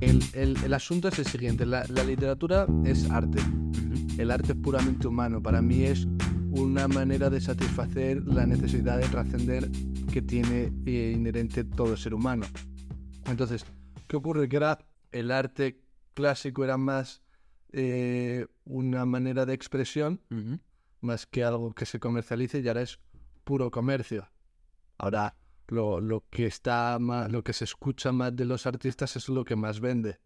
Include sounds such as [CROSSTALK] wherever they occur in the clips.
El, el- el asunto es el siguiente, la, la literatura es arte, el arte es puramente humano, para mí es una manera de satisfacer la necesidad de trascender que tiene eh, inherente todo ser humano. Entonces, ¿qué ocurre? Que era el arte clásico era más eh, una manera de expresión más que algo que se comercialice y ahora es puro comercio. Ahora lo, lo que está más, lo que se escucha más de los artistas es lo que más vende,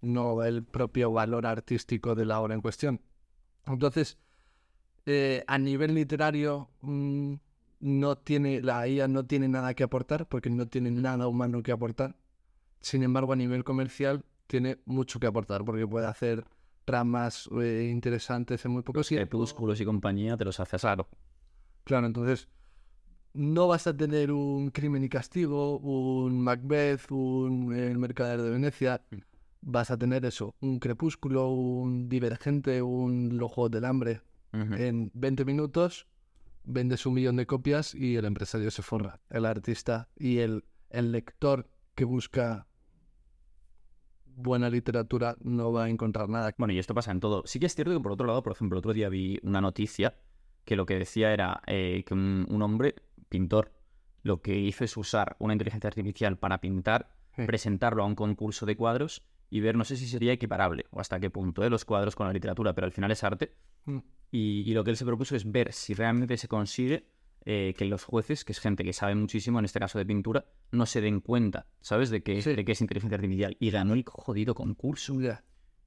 no el propio valor artístico de la obra en cuestión. Entonces, eh, a nivel literario, mm, no tiene, la IA no tiene nada que aportar porque no tiene nada humano que aportar. Sin embargo, a nivel comercial tiene mucho que aportar porque puede hacer tramas eh, interesantes en muy poco tiempo. Crepúsculos y compañía te los haces claro. Claro, entonces no vas a tener un crimen y castigo, un Macbeth, un El Mercader de Venecia. Mm. Vas a tener eso, un crepúsculo, un divergente, un Los Juegos del Hambre. En 20 minutos vendes un millón de copias y el empresario se forra. El artista y el, el lector que busca buena literatura no va a encontrar nada. Bueno, y esto pasa en todo. Sí que es cierto que por otro lado, por ejemplo, el otro día vi una noticia que lo que decía era eh, que un, un hombre, pintor, lo que hizo es usar una inteligencia artificial para pintar, Sí. presentarlo a un concurso de cuadros y ver, no sé si sería equiparable o hasta qué punto, eh, los cuadros con la literatura, pero al final es arte. Mm. Y, y lo que él se propuso es ver si realmente se consigue eh, que los jueces, que es gente que sabe muchísimo, en este caso de pintura, no se den cuenta, ¿sabes? De que, Sí. de que es inteligencia artificial. Y ganó el jodido concurso.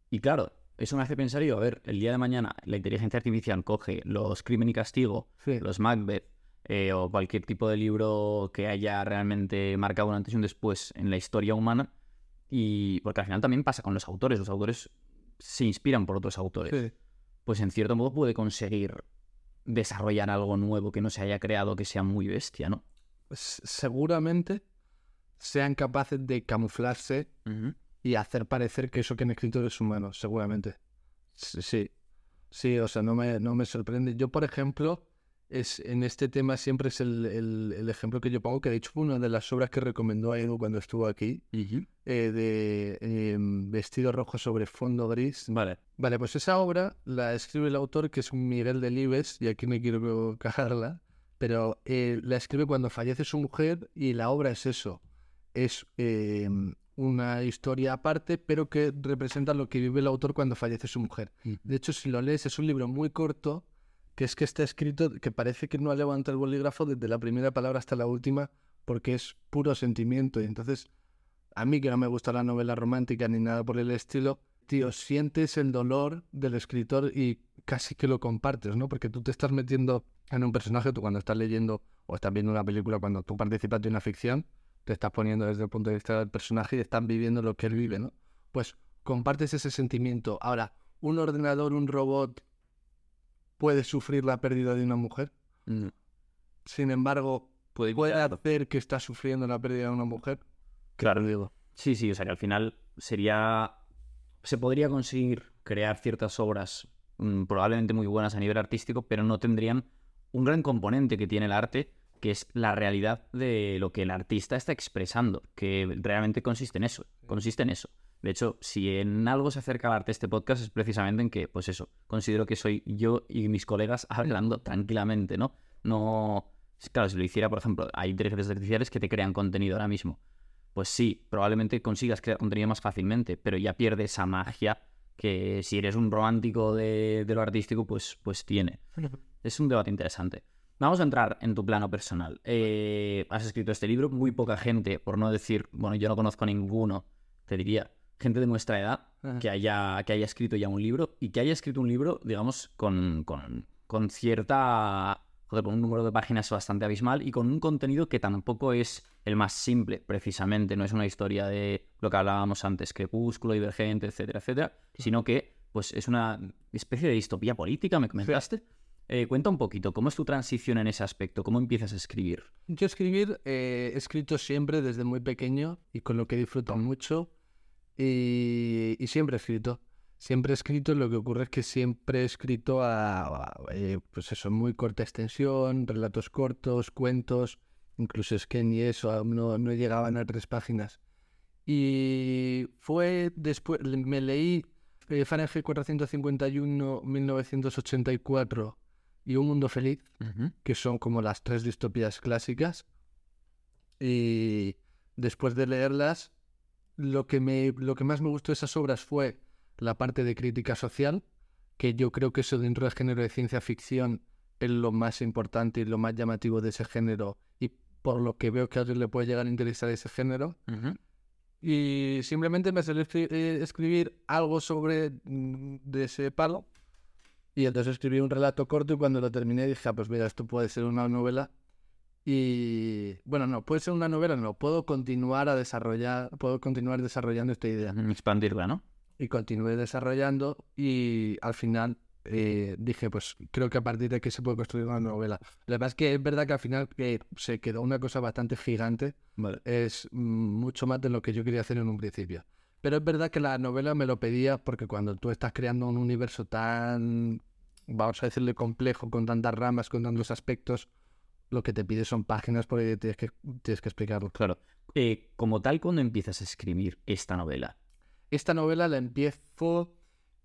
Y claro, eso me hace pensar yo, a ver, el día de mañana la inteligencia artificial coge los Crimen y Castigo, Sí. los Macbeth eh, o cualquier tipo de libro que haya realmente marcado un antes y un después en la historia humana. Y porque al final también pasa con los autores, los autores se inspiran por otros autores. Sí. Pues en cierto modo puede conseguir desarrollar algo nuevo que no se haya creado que sea muy bestia, ¿no? S- seguramente sean capaces de camuflarse y hacer parecer que eso que han escrito es humano, seguramente. Sí, sí, Sí, o sea, no me, no me sorprende. Yo, por ejemplo, es, en este tema siempre es el, el- el ejemplo que yo pongo, que de hecho fue una de las obras que recomendó a Edu cuando estuvo aquí, eh, de em, Vestido Rojo sobre fondo gris. Vale. Vale, pues esa obra la escribe el autor, que es Miguel Delibes, y aquí no quiero [LAUGHS] cagarla, pero eh, la escribe cuando fallece su mujer y la obra es eso. Es eh, una historia aparte, pero que representa lo que vive el autor cuando fallece su mujer. De hecho, si lo lees, es un libro muy corto, que es que está escrito, que parece que no ha levantado el bolígrafo desde la primera palabra hasta la última, porque es puro sentimiento. Y entonces, a mí que no me gusta la novela romántica ni nada por el estilo, tío, sientes el dolor del escritor y casi que lo compartes, ¿no? Porque tú te estás metiendo en un personaje, tú cuando estás leyendo o estás viendo una película, cuando tú participas de una ficción, te estás poniendo desde el punto de vista del personaje y están viviendo lo que él vive, ¿no? Pues compartes ese sentimiento. Ahora, ¿un ordenador, un robot puede sufrir la pérdida de una mujer? Sin embargo, Puede ¿puede hacer que está sufriendo la pérdida de una mujer? Claro, digo. Sí, sí, o sea que al final sería. Se podría conseguir crear ciertas obras mm, probablemente muy buenas a nivel artístico, pero no tendrían un gran componente que tiene el arte, que es la realidad de lo que el artista está expresando, que realmente consiste en eso. Consiste en eso. De hecho, si en algo se acerca al arte este podcast es precisamente en que, pues eso, considero que soy yo y mis colegas [LAUGHS] hablando tranquilamente, ¿no? No. Claro, si lo hiciera, por ejemplo, hay inteligencias artificiales que te crean contenido ahora mismo pues sí, probablemente consigas crear contenido más fácilmente, pero ya pierde esa magia que si eres un romántico de, de lo artístico, pues, pues tiene. [LAUGHS] Es un debate interesante. Vamos a entrar en tu plano personal. Eh, has escrito este libro, muy poca gente, por no decir, bueno, yo no conozco a ninguno, te diría, gente de nuestra edad Ajá. que haya, que haya escrito ya un libro y que haya escrito un libro, digamos, con, con, con cierta... Joder, con un número de páginas bastante abismal y con un contenido que tampoco es el más simple, precisamente. No es una historia de lo que hablábamos antes, crepúsculo, divergente, etcétera, etcétera, sino que pues es una especie de distopía política, me comentaste. Eh, cuenta un poquito, ¿cómo es tu transición en ese aspecto? ¿Cómo empiezas a escribir? Yo escribir, eh, he escrito siempre desde muy pequeño y con lo que disfruto mucho y, y siempre he escrito. Siempre he escrito, lo que ocurre es que siempre he escrito a, a, eh, pues eso, muy corta extensión, relatos cortos, cuentos incluso es que ni eso, no, no llegaban a tres páginas. Y fue después, me leí eh, Fahrenheit 451, 1984 y Un Mundo Feliz, que son como las tres distopías clásicas. Y después de leerlas, lo que, me, lo que más me gustó de esas obras fue la parte de crítica social, que yo creo que eso dentro del género de ciencia ficción es lo más importante y lo más llamativo de ese género y por lo que veo que a alguien le puede llegar a interesar ese género. Y simplemente me salió eh, escribir algo sobre mm, de ese palo. Y entonces escribí un relato corto y cuando lo terminé dije, ah, pues mira, esto puede ser una novela. Y bueno, no, puede ser una novela, no, puedo continuar a desarrollar, puedo continuar desarrollando esta idea. Expandirla, ¿no? y continué desarrollando y al final eh, dije, pues creo que a partir de aquí se puede construir una novela. La verdad es que es verdad que al final eh, se quedó una cosa bastante gigante. Es mm, mucho más de lo que yo quería hacer en un principio. Pero es verdad que la novela me lo pedía porque cuando tú estás creando un universo tan, vamos a decirle, complejo, con tantas ramas, con tantos aspectos, lo que te pide son páginas porque tienes que, tienes que explicarlo. Claro. Eh, como tal, cuando empiezas a escribir esta novela, esta novela la empiezo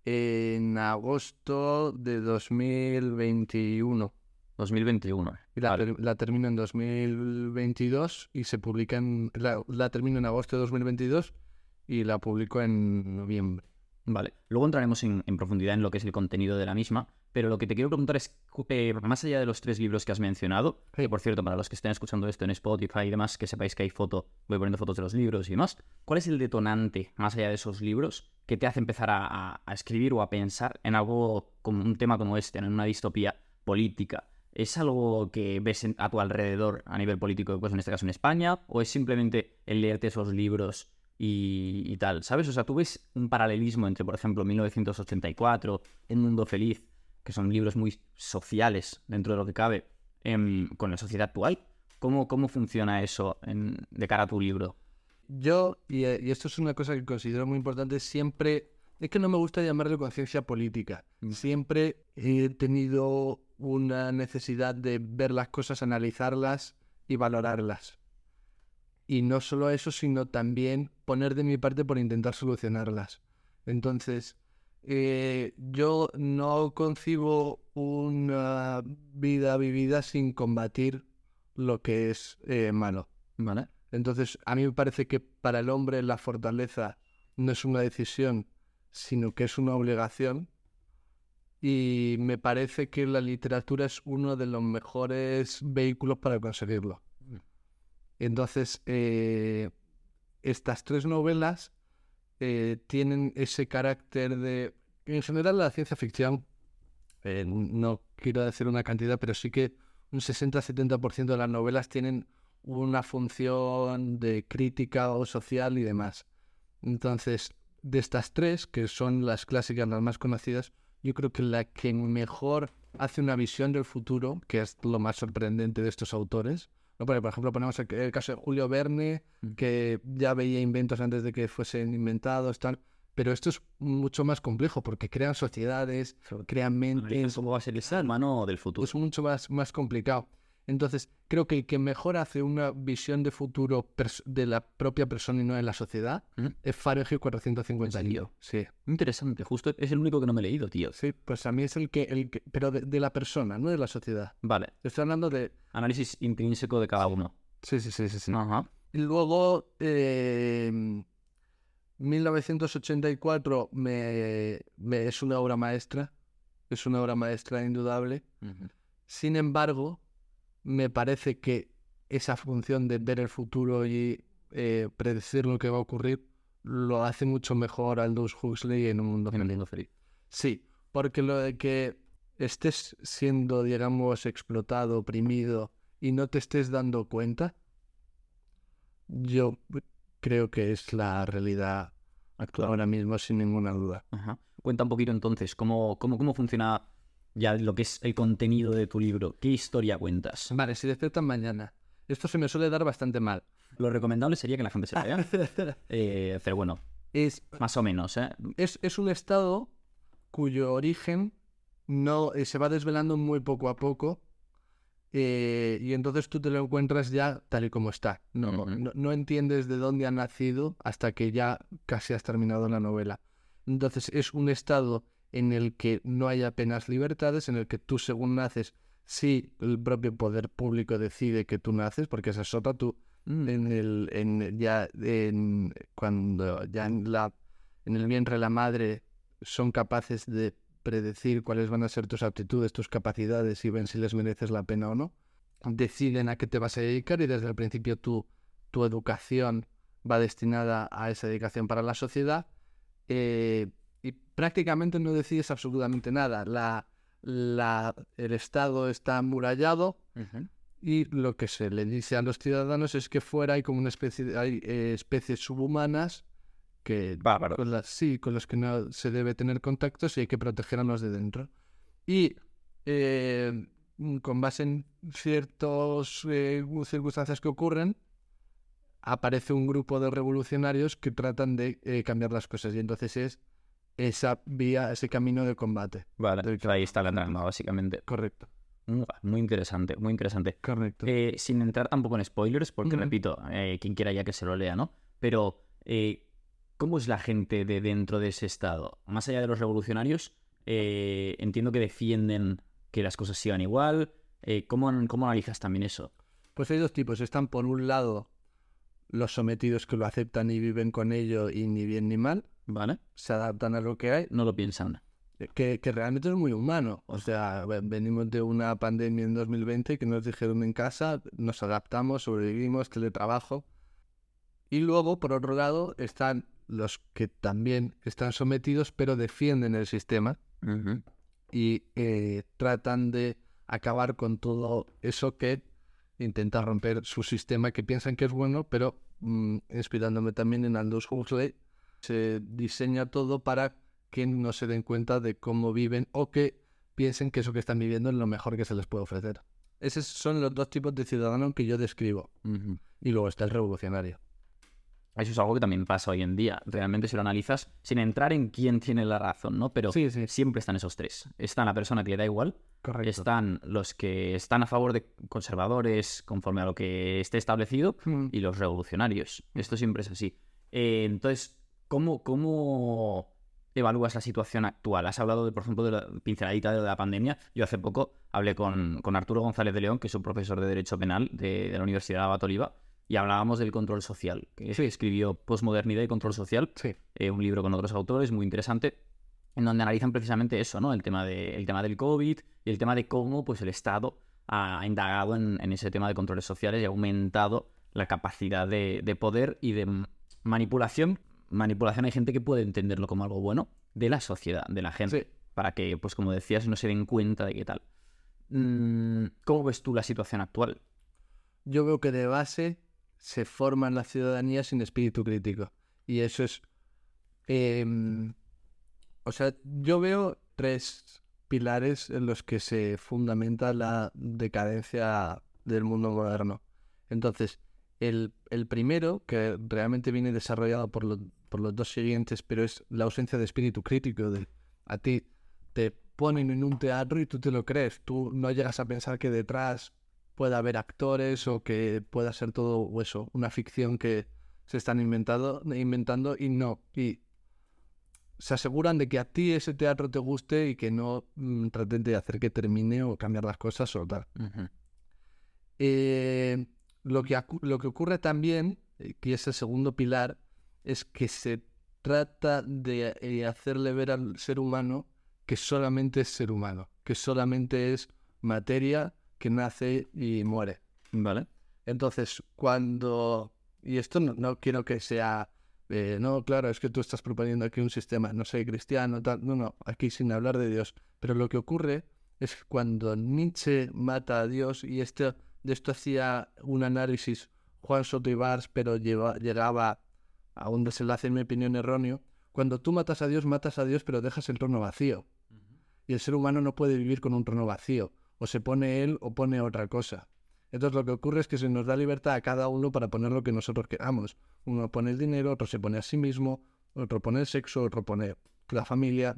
en agosto de 2021. 2021. Y la, termino en 2022 y se publica en... La, termino en agosto de 2022 y la publico en noviembre. Vale. Luego entraremos en, profundidad en lo que es el contenido de la misma, pero lo que te quiero preguntar es, eh, más allá de los tres libros que has mencionado, que por cierto, para los que estén escuchando esto en Spotify y demás, que sepáis que hay foto, voy poniendo fotos de los libros y demás, ¿cuál es el detonante, más allá de esos libros, que te hace empezar a, escribir o a pensar en algo como un tema como este, en una distopía política? ¿Es algo que ves a tu alrededor a nivel político, pues en este caso en España? ¿O es simplemente el leerte esos libros y, tal? ¿Sabes? O sea, tú ves un paralelismo entre, por ejemplo, 1984, Un Mundo Feliz, que son libros muy sociales dentro de lo que cabe, em, con la sociedad actual. ¿Cómo, cómo funciona eso de cara a tu libro? Yo, eh, y, esto es una cosa que considero muy importante, siempre, es que no me gusta llamarlo conciencia política. Mm. Siempre he tenido una necesidad de ver las cosas, analizarlas y valorarlas. Y no solo eso, sino también poner de mi parte por intentar solucionarlas. Entonces, eh, yo no concibo una vida vivida sin combatir lo que es eh, malo. Entonces, a mí me parece que para el hombre la fortaleza no es una decisión, sino que es una obligación. Y me parece que la literatura es uno de los mejores vehículos para conseguirlo. Entonces, eh, estas tres novelas eh, tienen ese carácter de... En general la ciencia ficción, eh, no quiero decir una cantidad, pero sí que un 60-70% de las novelas tienen una función de crítica o social y demás. Entonces, de estas tres, que son las clásicas, las más conocidas, yo creo que la que mejor hace una visión del futuro, que es lo más sorprendente de estos autores, por ejemplo, ponemos el, caso de Julio Verne, mm. que ya veía inventos antes de que fuesen inventados, tal. Pero esto es mucho más complejo porque crean sociedades, crean mentes. ¿Cómo va a ser el ser humano del futuro? Es mucho más, más complicado. Entonces, creo que el que mejor hace una visión de futuro de la propia persona y no de la sociedad ¿Mm? es Fahrenheit 451. Sí. Interesante, justo es el único que no me he leído, tío. Sí, pues a mí es el que, el pero de, la persona, no de la sociedad. Vale. Estoy hablando de... Análisis intrínseco de cada uno. Sí, sí, sí, sí. sí. Y luego, 1984 em, me, me, es una obra maestra, es una obra maestra indudable. Sin embargo, me parece que esa función de ver el futuro y eh, predecir lo que va a ocurrir lo hace mucho mejor Aldous Huxley en un mundo feliz. Sí, porque lo de que estés siendo, digamos, explotado, oprimido y no te estés dando cuenta, yo creo que es la realidad actual ahora mismo, sin ninguna duda. Cuenta un poquito entonces, ¿cómo, cómo, cómo funciona ya lo que es el contenido de tu libro. ¿Qué historia cuentas? Vale, si despiertan mañana. Esto se me suele dar bastante mal. Lo recomendable sería que la gente se vea. [LAUGHS] eh, pero bueno, es, más o menos. ¿eh? Es, un estado cuyo origen no eh, se va desvelando muy poco a poco eh, y entonces tú te lo encuentras ya tal y como está. No, no, no entiendes de dónde ha nacido hasta que ya casi has terminado la novela. Entonces es un estado en el que no hay apenas libertades, en el que tú según naces, sí, el propio poder público decide que tú naces, porque esa es otra, tú Mm. en el en ya en cuando ya en la en el vientre de la madre son capaces de predecir cuáles van a ser tus aptitudes, tus capacidades y ven si les mereces la pena o no. Deciden a qué te vas a dedicar y desde el principio tu, tu educación va destinada a esa dedicación para la sociedad eh, y prácticamente no decides absolutamente nada. La, la, el Estado está amurallado, y lo que se le dice a los ciudadanos es que fuera hay como una especie de, hay eh, especies subhumanas que Bárbaro. con las sí con los que no se debe tener contactos y hay que proteger a los de dentro y eh, con base en ciertas circunstancias que ocurren aparece un grupo de revolucionarios que tratan de eh, cambiar las cosas y entonces es esa vía ese camino de combate Vale, ahí está la trama, básicamente. correcto Mm, Muy interesante, muy interesante. correcto Eh, sin entrar tampoco en spoilers, porque repito, eh, quien quiera ya que se lo lea, ¿no? Pero, eh, ¿cómo es la gente de dentro de ese estado? Más allá de los revolucionarios, entiendo que defienden que las cosas sigan igual. ¿cómo, ¿Cómo analizas también eso? Pues hay dos tipos. Están por un lado los sometidos que lo aceptan y viven con ello y ni bien ni mal, ¿Vale? se adaptan a lo que hay, No lo piensan. que, que realmente es muy humano. O sea, ve- venimos de una pandemia en 2020 que nos dijeron en casa, nos adaptamos, sobrevivimos, teletrabajo. Y luego, por otro lado, están los que también están sometidos pero defienden el sistema Ujú. y eh, tratan de acabar con todo eso que intenta romper su sistema que piensan que es bueno, pero mm, inspirándome también en Aldous Huxley, se diseña todo para que no se den cuenta de cómo viven o que piensen que eso que están viviendo es lo mejor que se les puede ofrecer. Esos son los dos tipos de ciudadanos que yo describo. Y luego está el revolucionario. Eso es algo que también pasa hoy en día. Realmente si lo analizas, sin entrar en quién tiene la razón, ¿no? Pero Sí, sí. siempre están esos tres. Está la persona que le da igual, Correcto. están los que están a favor de conservadores conforme a lo que esté establecido Mm. y los revolucionarios. Esto siempre es así. Eh, entonces, ¿cómo, ¿cómo evalúas la situación actual? Has hablado, de, por ejemplo, de la pinceladita de la pandemia. Yo hace poco hablé con, con Arturo González de León, que es un profesor de Derecho Penal de, de la Universidad de Abat Oliva, y hablábamos del control social, que escribió Postmodernidad y Control Social, Sí. eh, un libro con otros autores muy interesante, en donde analizan precisamente eso, ¿no? El tema, de, el tema del COVID y el tema de cómo pues, el Estado ha indagado en, en ese tema de controles sociales y ha aumentado la capacidad de, de poder y de manipulación. Manipulación hay gente que puede entenderlo como algo bueno de la sociedad, de la gente, Sí. para que, pues como decías, no se den cuenta de qué tal. Mm, ¿Cómo ves tú la situación actual? Yo veo que de base se forma en la ciudadanía sin espíritu crítico. Y eso es... em, o sea, yo veo tres pilares en los que se fundamenta la decadencia del mundo moderno. Entonces, el, el primero, que realmente viene desarrollado por, lo- por los dos siguientes, pero es la ausencia de espíritu crítico. De, a ti te ponen en un teatro y tú te lo crees. Tú no llegas a pensar que detrás pueda haber actores o que pueda ser todo eso, una ficción que se están inventando, inventando y no. Y se aseguran de que a ti ese teatro te guste y que no mm, traten de hacer que termine o cambiar las cosas o tal. Eh, lo, que, lo que ocurre también, eh, que es el segundo pilar, es que se trata de eh, hacerle ver al ser humano que solamente es ser humano, que solamente es materia que nace y muere. ¿Vale? Entonces, cuando... Y esto no, no quiero que sea... eh, no, claro, es que tú estás proponiendo aquí un sistema, no sé, cristiano, tal. No, no, aquí sin hablar de Dios. Pero lo que ocurre es que cuando Nietzsche mata a Dios, y esto, de esto hacía un análisis Juan Soto Ibars, pero lleva- llegaba a un desenlace, en mi opinión, erróneo. Cuando tú matas a Dios, matas a Dios, pero dejas el trono vacío. Y el ser humano no puede vivir con un trono vacío. O se pone él o pone otra cosa. Entonces lo que ocurre es que se nos da libertad a cada uno para poner lo que nosotros queramos. Uno pone el dinero, otro se pone a sí mismo, otro pone el sexo, otro pone la familia.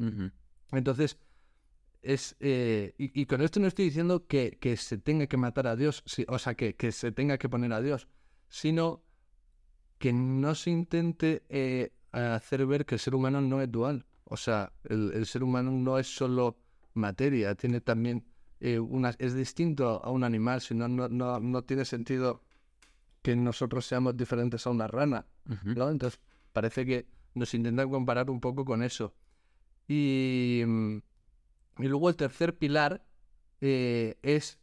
Entonces, es, eh, y, y con esto no estoy diciendo que, que se tenga que matar a Dios, o sea, que, que se tenga que poner a Dios, sino que no se intente eh, hacer ver que el ser humano no es dual. O sea, el, el ser humano no es solo materia, tiene también eh, una, es distinto a un animal, si no, no, no, tiene sentido que nosotros seamos diferentes a una rana, ¿no? Entonces, parece que nos intentan comparar un poco con eso. Y, mm, y luego el tercer pilar eh, es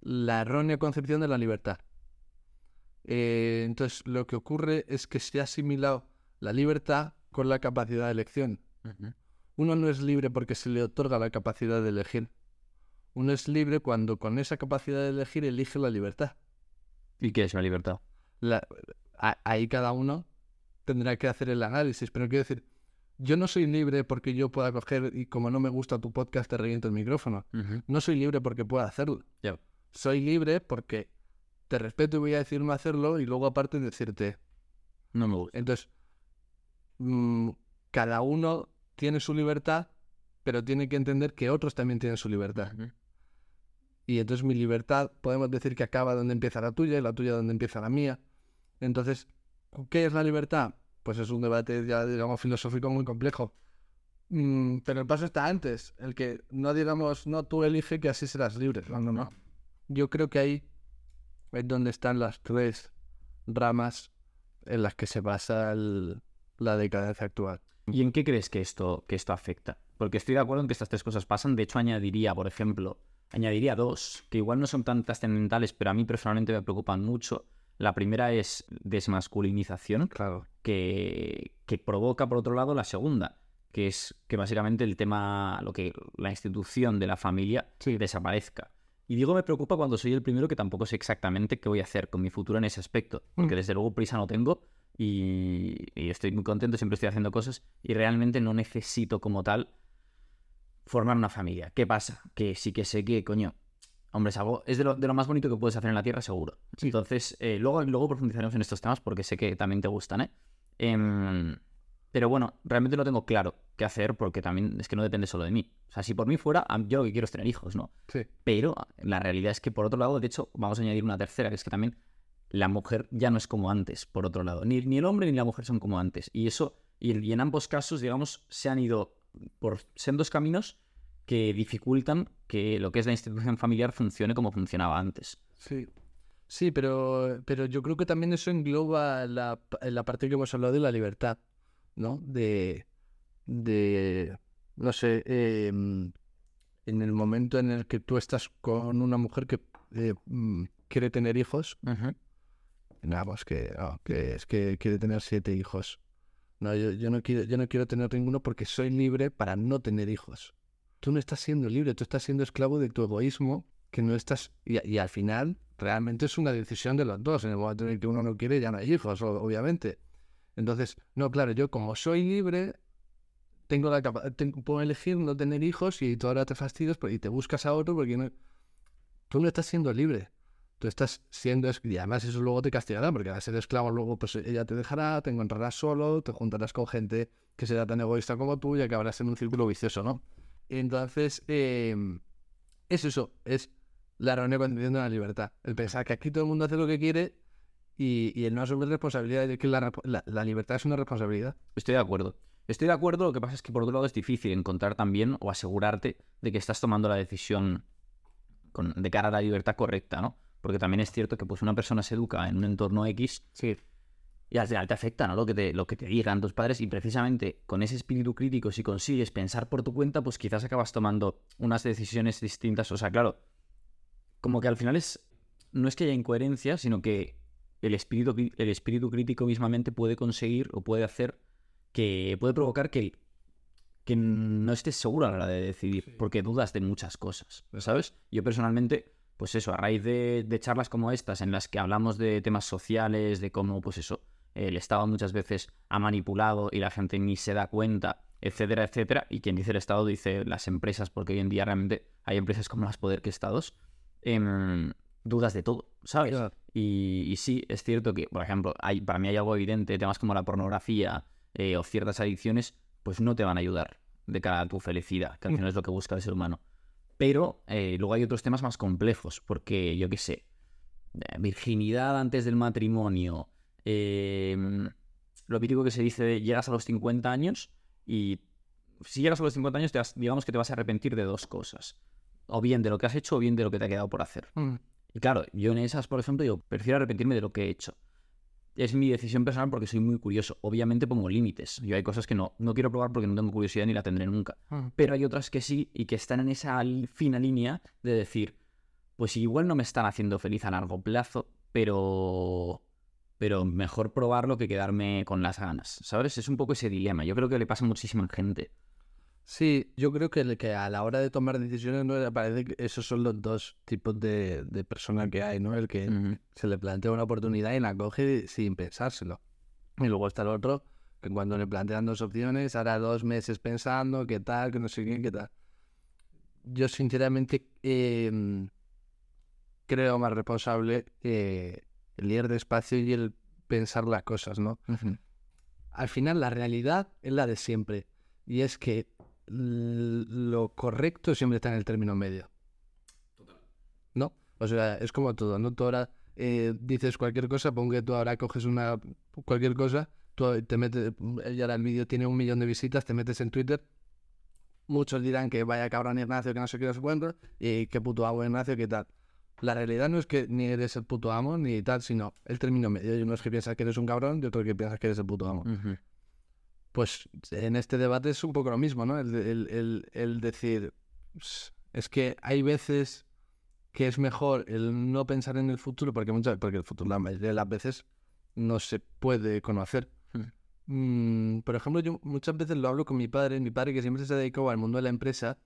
la errónea concepción de la libertad. Eh, entonces, lo que ocurre es que se ha asimilado la libertad con la capacidad de elección. Uno no es libre porque se le otorga la capacidad de elegir. Uno es libre cuando con esa capacidad de elegir elige la libertad. ¿Y qué es la libertad? La- a- ahí cada uno tendrá que hacer el análisis, pero quiero decir, yo no soy libre porque yo pueda coger y como no me gusta tu podcast te reviento el micrófono. No soy libre porque pueda hacerlo. Soy libre porque te respeto y voy a decirme hacerlo y luego aparte decirte. No me gusta. Entonces, mm, cada uno tiene su libertad, pero tiene que entender que otros también tienen su libertad. Y entonces mi libertad podemos decir que acaba donde empieza la tuya y la tuya donde empieza la mía. Entonces, ¿qué es la libertad? Pues es un debate ya, digamos, filosófico muy complejo. Mm, pero el paso está antes, el que no digamos, no, tú elige que así serás libre. No, no, no. Yo creo que ahí es donde están las tres ramas en las que se basa el- la decadencia actual. ¿Y en qué crees que esto, que esto afecta? Porque estoy de acuerdo en que estas tres cosas pasan. De hecho, añadiría, por ejemplo, añadiría dos, que igual no son tan trascendentales, pero a mí personalmente me preocupan mucho. La primera es desmasculinización, Claro. que, que provoca, por otro lado, la segunda, que es que básicamente el tema, lo que la institución de la familia Sí. desaparezca. Y digo me preocupa cuando soy el primero que tampoco sé exactamente qué voy a hacer con mi futuro en ese aspecto, porque Mm. desde luego prisa no tengo y, y estoy muy contento, siempre estoy haciendo cosas y realmente no necesito como tal formar una familia. ¿Qué pasa? Que sí que sé que, coño, hombre, es algo, es de lo, de lo más bonito que puedes hacer en la Tierra, seguro. Sí. Entonces, eh, luego, luego profundizaremos en estos temas porque sé que también te gustan, ¿eh? Em, pero bueno, realmente no tengo claro qué hacer porque también es que no depende solo de mí. O sea, si por mí fuera, yo lo que quiero es tener hijos, ¿no? Sí. Pero la realidad es que por otro lado, de hecho, vamos a añadir una tercera, que es que también la mujer ya no es como antes, por otro lado. Ni, ni el hombre ni la mujer son como antes. Y eso, y, y en ambos casos, digamos, se han ido por sendos caminos que dificultan que lo que es la institución familiar funcione como funcionaba antes. Sí. Sí, pero, pero yo creo que también eso engloba la, la parte que hemos hablado de la libertad, ¿no? De, de no sé, em, en el momento en el que tú estás con una mujer que eh, mm, quiere tener hijos, vamos, que, no, que es que quiere tener siete hijos. No, yo, yo no quiero, yo no quiero tener ninguno porque soy libre para no tener hijos. Tú no estás siendo libre, tú estás siendo esclavo de tu egoísmo, que no estás... Y, al final, realmente es una decisión de los dos. En el momento en el que uno no quiere, ya no hay hijos, obviamente. Entonces, no, claro, yo como soy libre, tengo la tengo- puedo elegir no tener hijos y tú ahora te fastidias y te buscas a otro porque no... tú no estás siendo libre. Tú estás siendo... Y además eso luego te castigará, porque al ser esclavo luego pues ella te dejará, te encontrarás solo, te juntarás con gente que será tan egoísta como tú y acabarás en un círculo vicioso, ¿no? Entonces, eh, es eso, es la errónea concepción de la libertad. El pensar que aquí todo el mundo hace lo que quiere y, y el no asumir responsabilidad de que la, la- la libertad es una responsabilidad. Estoy de acuerdo. Estoy de acuerdo, lo que pasa es que por otro lado es difícil encontrar también o asegurarte de que estás tomando la decisión con- de cara a la libertad correcta, ¿no? Porque también es cierto que pues una persona se educa en un entorno X Sí. Y al final te afecta, ¿no? Lo que te, lo que te digan tus padres y precisamente con ese espíritu crítico, si consigues pensar por tu cuenta, pues quizás acabas tomando unas decisiones distintas. O sea, claro, como que al final es, no es que haya incoherencia, sino que el espíritu, el espíritu crítico mismamente puede conseguir o puede hacer que, puede provocar que, que no estés seguro a la hora de decidir, Sí. porque dudas de muchas cosas, ¿sabes? Yo personalmente, pues eso, a raíz de, de charlas como estas, en las que hablamos de temas sociales, de cómo, pues eso, el Estado muchas veces ha manipulado y la gente ni se da cuenta, etcétera, etcétera. Y quien dice el Estado dice las empresas, porque hoy en día realmente hay empresas con más poder que Estados. em, dudas de todo, ¿sabes? Claro. Y, y sí, es cierto que, por ejemplo, hay, para mí hay algo evidente, temas como la pornografía eh, o ciertas adicciones, pues no te van a ayudar de cara a tu felicidad, que al final es lo que busca el ser humano. Pero eh, luego hay otros temas más complejos, porque yo qué sé, eh, virginidad antes del matrimonio, em, lo típico que se dice, llegas a los 50 años y si llegas a los 50 años, te digamos que te vas a arrepentir de dos cosas. O bien de lo que has hecho o bien de lo que te ha quedado por hacer. Mm. Y claro, yo en esas, por ejemplo, yo prefiero arrepentirme de lo que he hecho. Es mi decisión personal porque soy muy curioso. Obviamente pongo límites. Yo hay cosas que no, no quiero probar porque no tengo curiosidad ni la tendré nunca. Mm. Pero hay otras que sí y que están en esa fina línea de decir, pues igual no me están haciendo feliz a largo plazo, pero pero mejor probarlo que quedarme con las ganas, ¿sabes? Es un poco ese dilema. Yo creo que le pasa a muchísima gente. Sí, yo creo que, el que a la hora de tomar decisiones no parece que esos son los dos tipos de, de persona que hay, ¿no? El que Ujú. se le plantea una oportunidad y la coge sin pensárselo. Y luego está el otro que cuando le plantean dos opciones, hará dos meses pensando qué tal, que no sé qué, qué tal. Yo sinceramente em, creo más responsable eh, el ir despacio y el pensar las cosas, ¿no? al final la realidad es la de siempre. Y es que lo correcto siempre está en el término medio. ¿No? O sea, es como todo, ¿no? Tú ahora eh, dices cualquier cosa, pon que tú ahora coges una cualquier cosa, tú te metes, y ahora el vídeo tiene un millón de visitas, te metes en Twitter, muchos dirán que vaya cabrón Ignacio, que no sé qué, no sé cuánto, y qué puto amo Ignacio, qué tal. La realidad no es que ni eres el puto amo ni tal, sino el término medio. Hay unos que piensan que eres un cabrón y otros que piensan que eres el puto amo. Ujú. Pues en este debate es un poco lo mismo, ¿no? El, el- el- el decir, "Ps, es que hay veces que es mejor el no pensar en el futuro, porque muchas porque el futuro la mayoría de las veces no se puede conocer. Mm, por ejemplo, yo muchas veces lo hablo con mi padre, mi padre que siempre se ha dedicado al mundo de la empresa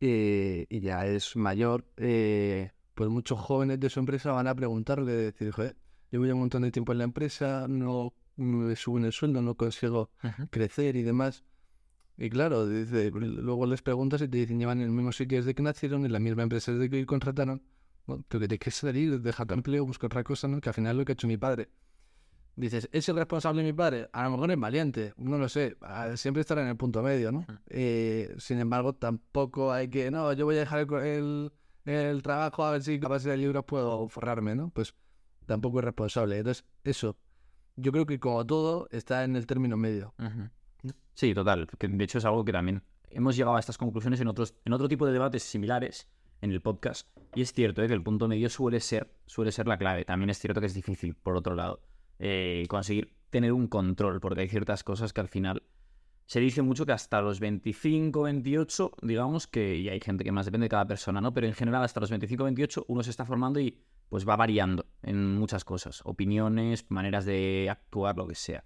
eh, y ya es mayor, eh, pues muchos jóvenes de su empresa van a preguntarle, decir, joder, llevo ya un montón de tiempo en la empresa, no me suben el sueldo, no consigo crecer y demás. Y claro, dice, luego les preguntas y te dicen, llevan en el mismo sitio desde que nacieron, en la misma empresa desde que contrataron. ¿no? Tú que te quieres salir, deja tu empleo, busca otra cosa, ¿no? Que al final es lo que ha hecho mi padre. Dices, ¿es el responsable mi padre? A lo mejor es valiente, no lo sé. Siempre estará en el punto medio, ¿no? Eh, sin embargo, tampoco hay que, no, yo voy a dejar el, el, el trabajo a ver si a base de libros puedo forrarme, ¿no? Pues tampoco es responsable. Entonces, eso, yo creo que como todo está en el término medio. Sí, total. Que de hecho es algo que también hemos llegado a estas conclusiones en otros, en otro tipo de debates similares en el podcast. Y es cierto ¿eh? que el punto medio suele ser, suele ser la clave. También es cierto que es difícil, por otro lado, eh, conseguir tener un control, porque hay ciertas cosas que al final se dice mucho que hasta los 25, 28, digamos que, y hay gente que más depende de cada persona, ¿no? Pero en general hasta los 25, 28 uno se está formando y pues va variando en muchas cosas, opiniones, maneras de actuar, lo que sea.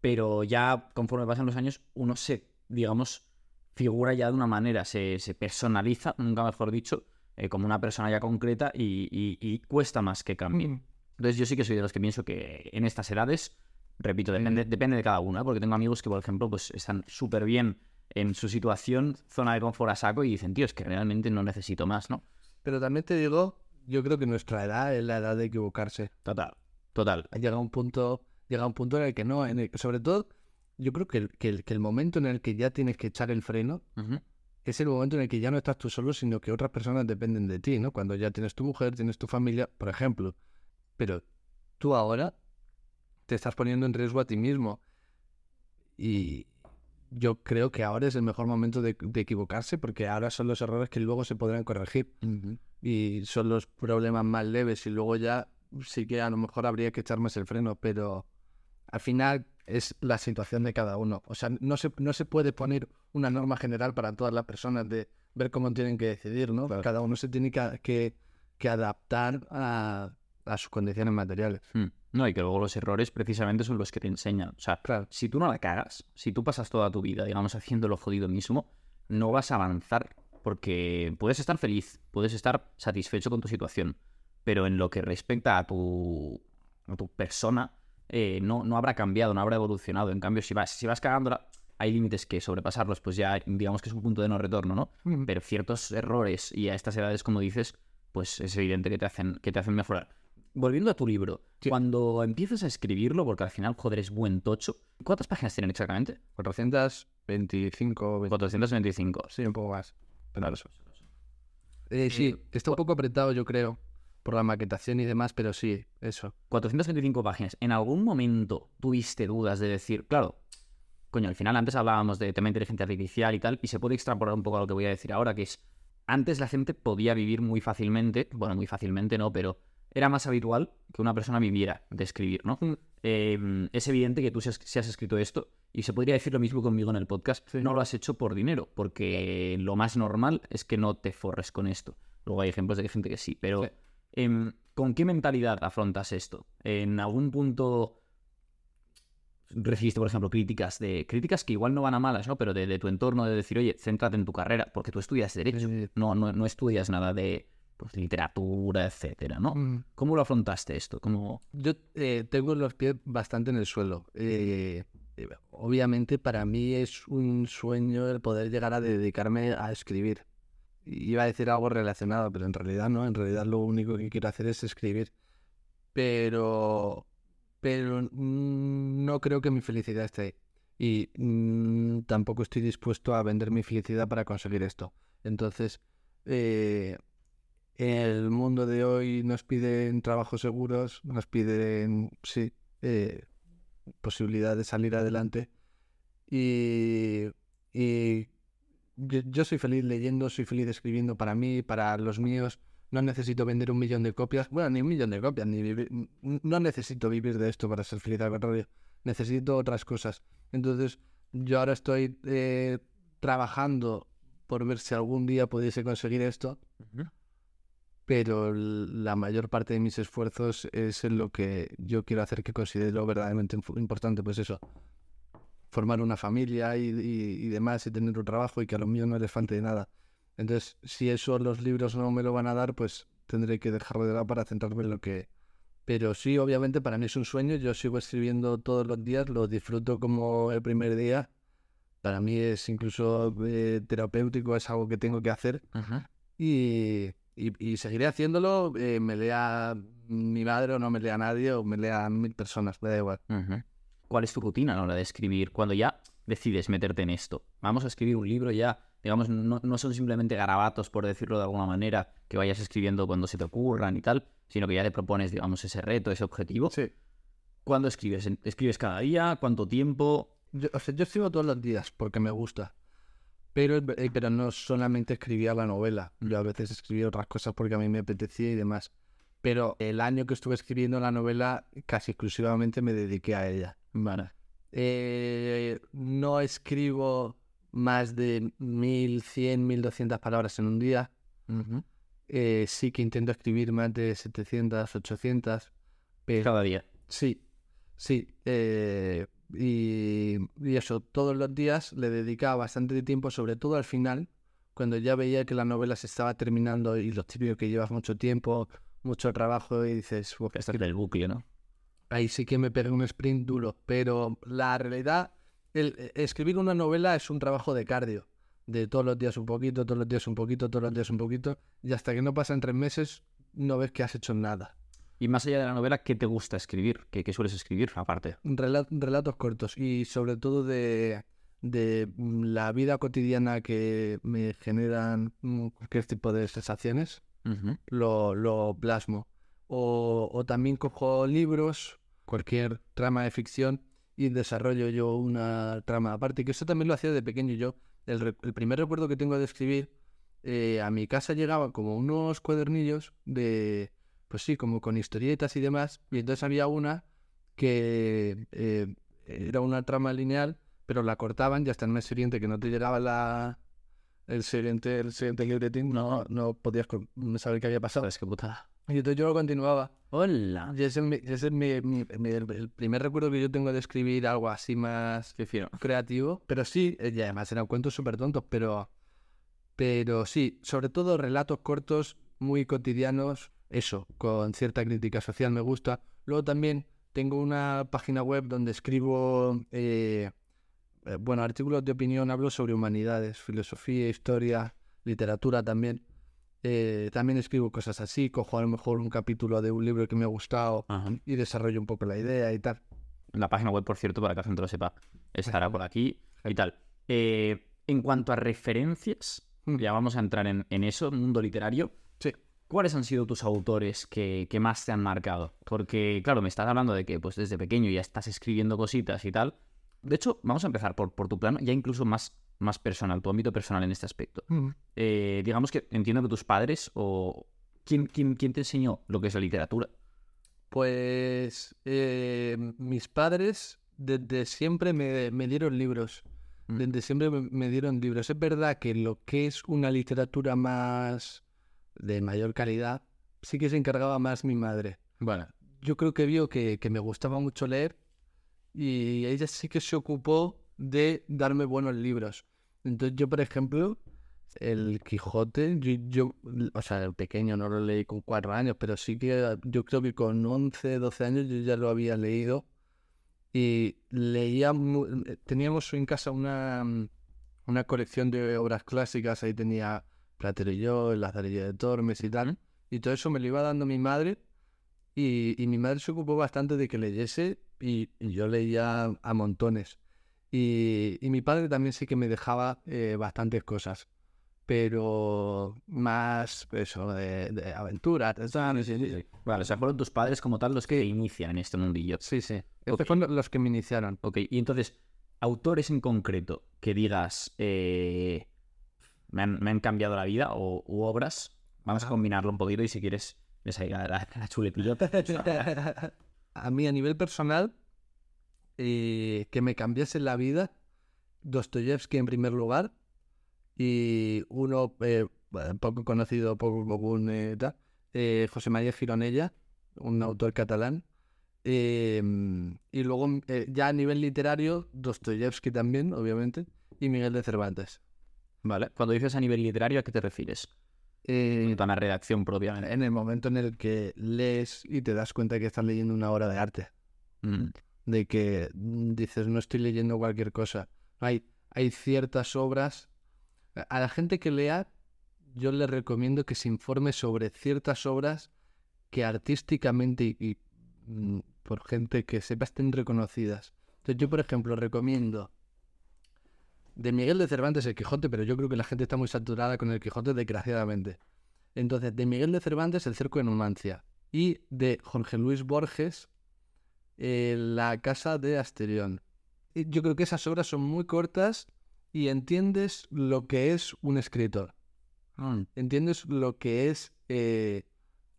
Pero ya conforme pasan los años, uno se, digamos, figura ya de una manera, se, se personaliza, nunca mejor dicho, eh, como una persona ya concreta y, cuesta más que cambie. Entonces yo sí que soy de los que pienso que en estas edades, repito, depende, depende de cada uno, ¿eh? porque tengo amigos que, por ejemplo, pues están súper bien en su situación, zona de confort a saco, y dicen, tío, es que realmente no necesito más, ¿no? Pero también te digo, yo creo que nuestra edad es la edad de equivocarse. Total, total. Llega un punto, llega un punto en el que no, en el- sobre todo, yo creo que el, que, el, que el momento en el que ya tienes que echar el freno es el momento en el que ya no estás tú solo, sino que otras personas dependen de ti, ¿no? Cuando ya tienes tu mujer, tienes tu familia, por ejemplo. Pero tú ahora te estás poniendo en riesgo a ti mismo. Y yo creo que ahora es el mejor momento de, de equivocarse, porque ahora son los errores que luego se podrán corregir. y son los problemas más leves y luego ya sí que a lo mejor habría que echar más el freno, pero al final es la situación de cada uno. O sea, no se, no se puede poner una norma general para todas las personas de ver cómo tienen que decidir, ¿no? Claro. Cada uno se tiene que, que- que adaptar a, a sus condiciones materiales. Mm. No, y que luego los errores precisamente son los que te enseñan. O sea, Claro. si tú no la cagas, si tú pasas toda tu vida, digamos, haciendo lo jodido mismo, no vas a avanzar. Porque puedes estar feliz, puedes estar satisfecho con tu situación, pero en lo que respecta a tu, a tu persona, eh, no, no habrá cambiado, no habrá evolucionado. En cambio, si vas, si vas cagándola, hay límites que sobrepasarlos, pues ya digamos que es un punto de no retorno, ¿no? Pero ciertos errores y a estas edades, como dices, pues es evidente que te hacen, que te hacen mejorar. Volviendo a tu libro, Sí. cuando empiezas a escribirlo, porque al final, joder, es buen tocho, ¿cuántas páginas tienen exactamente? 425, 425. sí, un poco más. Pero eso. Eh, sí, está un poco apretado, yo creo, por la maquetación y demás, pero sí, eso. 425 páginas. ¿En algún momento tuviste dudas de decir, claro, coño, al final antes hablábamos de tema de inteligencia artificial y tal, y se puede extrapolar un poco a lo que voy a decir ahora, que es, antes la gente podía vivir muy fácilmente, bueno, muy fácilmente no, pero era más habitual que una persona viviera de escribir, ¿no? Mm. Eh, es evidente que tú si has, si has escrito esto, y se podría decir lo mismo conmigo en el podcast, Sí. no lo has hecho por dinero, porque lo más normal es que no te forres con esto. Luego hay ejemplos de gente que sí, pero Sí. em, ¿con qué mentalidad afrontas esto? ¿En algún punto recibiste, por ejemplo, críticas de críticas que igual no van a malas, ¿no? Pero de, de tu entorno, de decir, oye, céntrate en tu carrera, porque tú estudias derecho, Sí. no, no, no estudias nada de pues, literatura, etcétera, ¿no? Mm. ¿Cómo lo afrontaste esto? ¿Cómo... Yo eh, tengo los pies bastante en el suelo. Eh, eh, obviamente para mí es un sueño el poder llegar a dedicarme a escribir. Iba a decir algo relacionado, pero en realidad no. En realidad lo único que quiero hacer es escribir. Pero, pero mm, no creo que mi felicidad esté ahí. Y mm, tampoco estoy dispuesto a vender mi felicidad para conseguir esto. Entonces, eh, el mundo de hoy nos piden trabajos seguros, nos piden, sí, eh, posibilidad de salir adelante. Y, y yo, yo soy feliz leyendo, soy feliz escribiendo para mí, para los míos. No necesito vender un millón de copias. Bueno, ni un millón de copias, ni vivir- No necesito vivir de esto para ser feliz al contrario. Necesito otras cosas. Entonces, yo ahora estoy eh, trabajando por ver si algún día pudiese conseguir esto pero la mayor parte de mis esfuerzos es en lo que yo quiero hacer que considero verdaderamente importante, pues eso, formar una familia y, y- y demás y tener un trabajo y que a los míos no les falte de nada. Entonces, si eso los libros no me lo van a dar, pues tendré que dejarlo de lado para centrarme en lo que... Pero sí, obviamente para mí es un sueño, yo sigo escribiendo todos los días, lo disfruto como el primer día. Para mí es incluso eh, terapéutico, es algo que tengo que hacer y, y- y seguiré haciéndolo, eh, me lea mi madre o no me lea nadie o me lea mil personas, me da igual. ¿Cuál es tu rutina a la hora de escribir? Cuando ya decides meterte en esto. Vamos a escribir un libro ya, digamos, no, no son simplemente garabatos, por decirlo de alguna manera, que vayas escribiendo cuando se te ocurran y tal, sino que ya te propones, digamos, ese reto, ese objetivo. Sí. ¿Cuándo escribes? ¿En- ¿Escribes cada día? ¿Cuánto tiempo? Yo, o sea, yo escribo todos los días porque me gusta, pero, eh, pero no solamente escribía la novela, yo a veces escribía otras cosas porque a mí me apetecía y demás. Pero el año que estuve escribiendo la novela, casi exclusivamente me dediqué a ella. Vale. Eh, no escribo más de 1100, 1200 palabras en un día. Eh, sí que intento escribir más de 700, 800. Pero Cada día. sí, sí. eh, y, y eso, todos los días le dedicaba bastante tiempo, sobre todo al final, cuando ya veía que la novela se estaba terminando y los típicos que llevas mucho tiempo, mucho trabajo y dices, "Uf, Este es el bucle, ¿no? ahí sí que me pegué un sprint duro. Pero la realidad, el, escribir una novela es un trabajo de cardio. De todos los días un poquito, todos los días un poquito, todos los días un poquito. Y hasta que no pasan tres meses, no ves que has hecho nada. Y más allá de la novela, ¿qué te gusta escribir? ¿Qué, qué sueles escribir aparte? Rela- relatos cortos y sobre todo de, de mm, la vida cotidiana que me generan mm, cualquier tipo de sensaciones. Lo, lo plasmo. O, o también cojo libros, cualquier trama de ficción, y desarrollo yo una trama aparte, que eso también lo hacía de pequeño yo. El, el primer recuerdo que tengo de escribir, eh, a mi casa llegaban como unos cuadernillos de, pues sí, como con historietas y demás, y entonces había una que eh, era una trama lineal, pero la cortaban y hasta el mes siguiente que no te llegaba la, el siguiente, el siguiente libretín, no, no podías saber qué había pasado. ¿Sabes qué putada? Y entonces yo lo continuaba. ¡Hola! Y ese es, mi- ese es mi- mi- mi- el, primer recuerdo que yo tengo de escribir algo así más creativo. Pero sí, eh, y además eran cuentos súper tontos, pero, pero sí, sobre todo relatos cortos, muy cotidianos, eso, con cierta crítica social me gusta. Luego también tengo una página web donde escribo, eh, eh, bueno, artículos de opinión, hablo sobre humanidades, filosofía, historia, literatura también. Eh, también escribo cosas así, cojo a lo mejor un capítulo de un libro que me ha gustado Ajá. y desarrollo un poco la idea y tal. La página web, por cierto, para que la gente lo sepa, estará por aquí y tal. Eh, en cuanto a referencias, Mm. ya vamos a entrar en, en eso, mundo literario. ¿Cuáles han sido tus autores que, que más te han marcado? Porque, claro, me estás hablando de que pues desde pequeño ya estás escribiendo cositas y tal. De hecho, vamos a empezar por, por tu plano, ya incluso más, más personal, tu ámbito personal en este aspecto. Eh, digamos que entiendo que tus padres o... ¿Quién, quién, quién te enseñó lo que es la literatura? Pues eh, mis padres desde siempre me, me dieron libros. Mm. Desde siempre me, me dieron libros. Es verdad que lo que es una literatura más de mayor calidad, sí que se encargaba más mi madre. Bueno. Yo creo que vio que, que me gustaba mucho leer y ella sí que se ocupó de darme buenos libros. Entonces yo, por ejemplo, el Quijote, yo, yo, o sea, el pequeño no lo leí con cuatro años, pero sí que yo creo que con 11, 12 años yo ya lo había leído y leía, teníamos en casa una, una colección de obras clásicas, ahí tenía Platero y yo, El Lazarillo de Tormes y tal, y todo eso me lo iba dando mi madre y, y mi madre se ocupó bastante de que leyese y, y yo leía a montones. Y, y mi padre también sí que me dejaba eh, bastantes cosas, pero más eso, de, de aventuras, tal, sí, sí. Vale, o sea, fueron tus padres como tal los que te inician en este mundillo. Sí, sí. Estos Ok. fueron los que me iniciaron. Ok, y entonces, autores en concreto que digas, eh, me, han, me han cambiado la vida o u obras, vamos a combinarlo un poquito y si quieres, les ahí la, la, [LAUGHS] a mí a nivel personal, eh, que me cambiase la vida, Dostoyevsky en primer lugar y uno eh, poco conocido, poco común, eh, tal, eh, José María Gironella, un autor catalán. Eh, y luego ya a nivel literario, Dostoyevsky también, obviamente, y Miguel de Cervantes. Vale, cuando dices a nivel literario, ¿a qué te refieres? Eh, A la redacción propiamente. en el momento en el que lees y te das cuenta que estás leyendo una obra de arte. Mm, de que mm, dices, no estoy leyendo cualquier cosa. Hay, hay ciertas obras. A- la gente que lea, yo le recomiendo que se informe sobre ciertas obras que artísticamente y, y, mm, por gente que sepa estén reconocidas. Entonces, yo, por ejemplo, recomiendo de Miguel de Cervantes el Quijote, pero yo creo que la gente está muy saturada con el Quijote, desgraciadamente. Entonces, de Miguel de Cervantes, El Cerco de Numancia. Y de Jorge Luis Borges, eh, La Casa de Asterión. Yo creo que esas obras son muy cortas y entiendes lo que es un escritor. mm, Entiendes lo que es eh,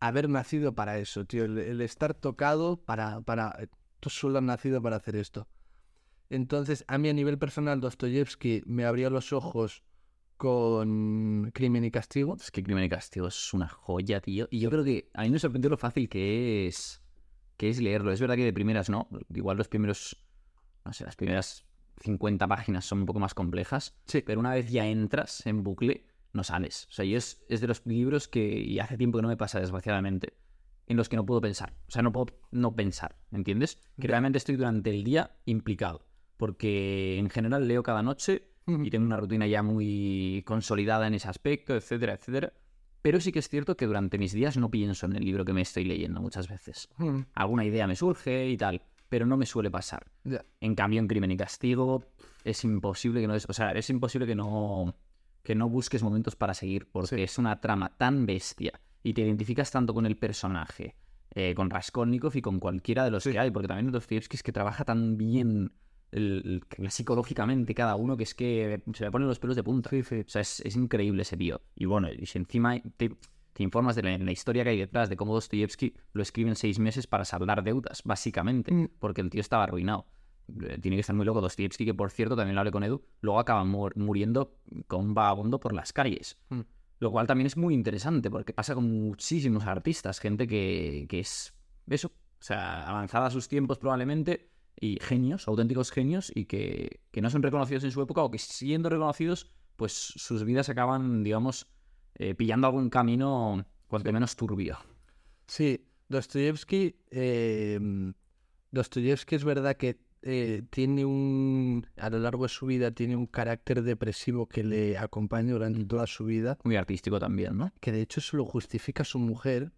haber nacido para eso, tío. El, el estar tocado para, para... Tú solo has nacido para hacer esto. Entonces, a mí a nivel personal, Dostoyevsky me abrió los ojos con Crimen y Castigo. Es que Crimen y Castigo es una joya, tío. Y yo creo que a mí me sorprendió lo fácil que es, que es leerlo. Es verdad que de primeras no. Igual los primeros, no sé, las primeras 50 páginas son un poco más complejas. Sí. Pero una vez ya entras en bucle, no sales. O sea, yo es, es de los libros que, y hace tiempo que no me pasa, desgraciadamente, en los que no puedo pensar. O sea, no puedo no pensar, ¿entiendes? Que realmente estoy durante el día implicado. Porque en general leo cada noche y tengo una rutina ya muy consolidada en ese aspecto, etcétera, etcétera. Pero sí que es cierto que durante mis días no pienso en el libro que me estoy leyendo muchas veces. Mm, Alguna idea me surge y tal, pero no me suele pasar. En cambio, en Crimen y Castigo es imposible que no o sea, es imposible que no que no busques momentos para seguir porque Sí. es una trama tan bestia y te identificas tanto con el personaje, eh, con Raskolnikov y con cualquiera de los Sí. que hay, porque también Dostoyevsky es que trabaja tan bien el- el- psicológicamente cada uno que es que se me ponen los pelos de punta. Sí, sí. O sea, es, es increíble ese tío. Y bueno, y si encima te, te informas de la, la historia que hay detrás, de cómo Dostoyevsky lo escribe en seis meses para saldar deudas, básicamente, Mm. porque el tío estaba arruinado. Eh, Tiene que estar muy loco Dostoyevsky, que por cierto, también lo hablé con Edu, luego acaba mu- muriendo con un vagabundo por las calles. Mm. Lo cual también es muy interesante, porque pasa con muchísimos artistas, gente que, que es eso, o sea, avanzada a sus tiempos probablemente, y genios, auténticos genios, y que, que no son reconocidos en su época, o que siendo reconocidos, pues sus vidas acaban, digamos, eh, pillando algún camino cuanto menos turbio. Sí, Dostoyevsky, eh, Dostoyevsky es verdad que eh, tiene un, a lo largo de su vida, tiene un carácter depresivo que le acompaña durante toda su vida, Muy artístico también, ¿no? que de hecho se lo justifica su mujer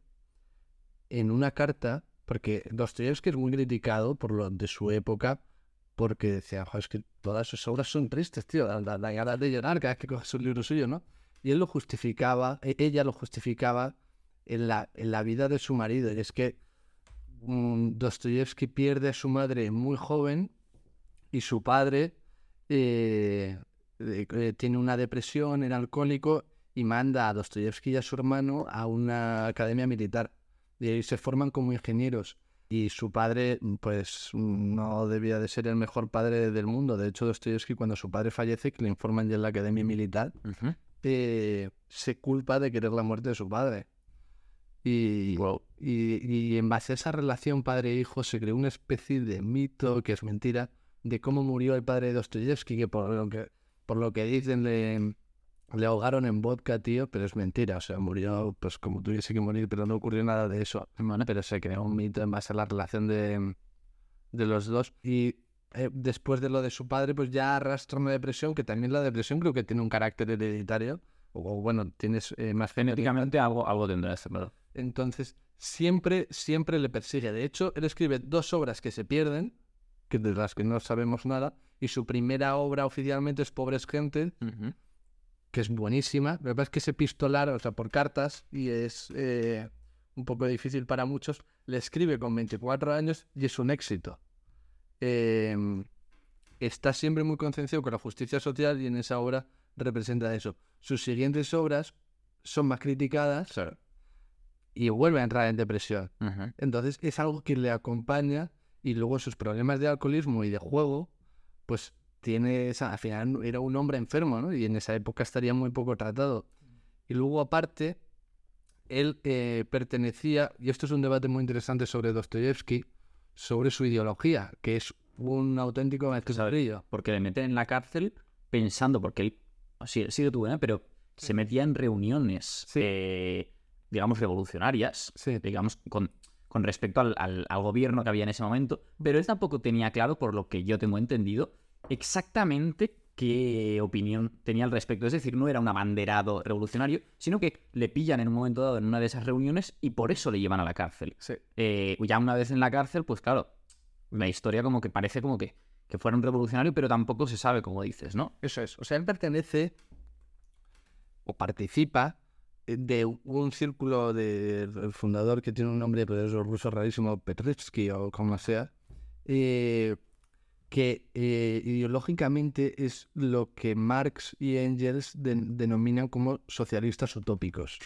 en una carta, porque Dostoyevsky es muy criticado por lo de su época, porque decía, "Jo, es que todas sus obras son tristes, tío, da ganas de llorar cada vez que coges un libro suyo, ¿no? Y él lo justificaba, e- ella lo justificaba en la, en la vida de su marido, y es que mm, Dostoyevsky pierde a su madre muy joven y su padre eh, eh, tiene una depresión, era alcohólico y manda a Dostoyevsky y a su hermano a una academia militar. Y ahí se forman como ingenieros. Y su padre, pues, no debía de ser el mejor padre del mundo. De hecho, Dostoyevsky, cuando su padre fallece, que le informan ya en la academia militar, eh, se culpa de querer la muerte de su padre. Y, Wow. y, y en base a esa relación padre-hijo se creó una especie de mito, que es mentira, de cómo murió el padre de Dostoyevsky, que por lo que, por lo que dicen le, le ahogaron en vodka, tío, pero es mentira. O sea, murió pues como tuviese que morir, pero no ocurrió nada de eso. Pero se creó un mito en base a la relación de, de los dos. Y eh, después de lo de su padre, pues ya arrastra una depresión, que también la depresión creo que tiene un carácter hereditario. O, o bueno, tienes eh, más Genéticamente algo, algo tendrá este, claro. entonces, siempre, siempre le persigue. De hecho, él escribe dos obras que se pierden, que de las que no sabemos nada, y su primera obra oficialmente es Pobres Gente, Ujú. Que es buenísima. Lo que pasa es que es epistolar, o sea, por cartas, y es eh, un poco difícil para muchos. Le escribe con 24 años y es un éxito. Eh, está siempre muy concienciado con la justicia social y en esa obra representa eso. Sus siguientes obras son más criticadas y vuelve a entrar en depresión. Entonces es algo que le acompaña y luego sus problemas de alcoholismo y de juego, pues tiene esa, al final era un hombre enfermo, ¿no? Y en esa época estaría muy poco tratado. Y luego aparte, él eh, pertenecía, y esto es un debate muy interesante sobre Dostoyevsky, sobre su ideología, que es un auténtico mezcladillo. Porque le meten en la cárcel pensando, porque él sí, sigue tu buena, pero se metía en reuniones, Sí. eh, digamos, revolucionarias, Sí. digamos, con, con respecto al, al- al gobierno que había en ese momento, pero él tampoco tenía claro, por lo que yo tengo entendido, exactamente qué opinión tenía al respecto. Es decir, no era un abanderado revolucionario, sino que le pillan en un momento dado en una de esas reuniones y por eso le llevan a la cárcel. Sí. Eh, ya una vez en la cárcel, pues claro, la historia como que parece como que, que fuera un revolucionario, pero tampoco se sabe, como dices, ¿no? Eso es. O sea, él pertenece o participa de un círculo del fundador que tiene un nombre pero es ruso rarísimo, Petritsky o como sea, eh, que eh, ideológicamente es lo que Marx y Engels den- denominan como socialistas utópicos.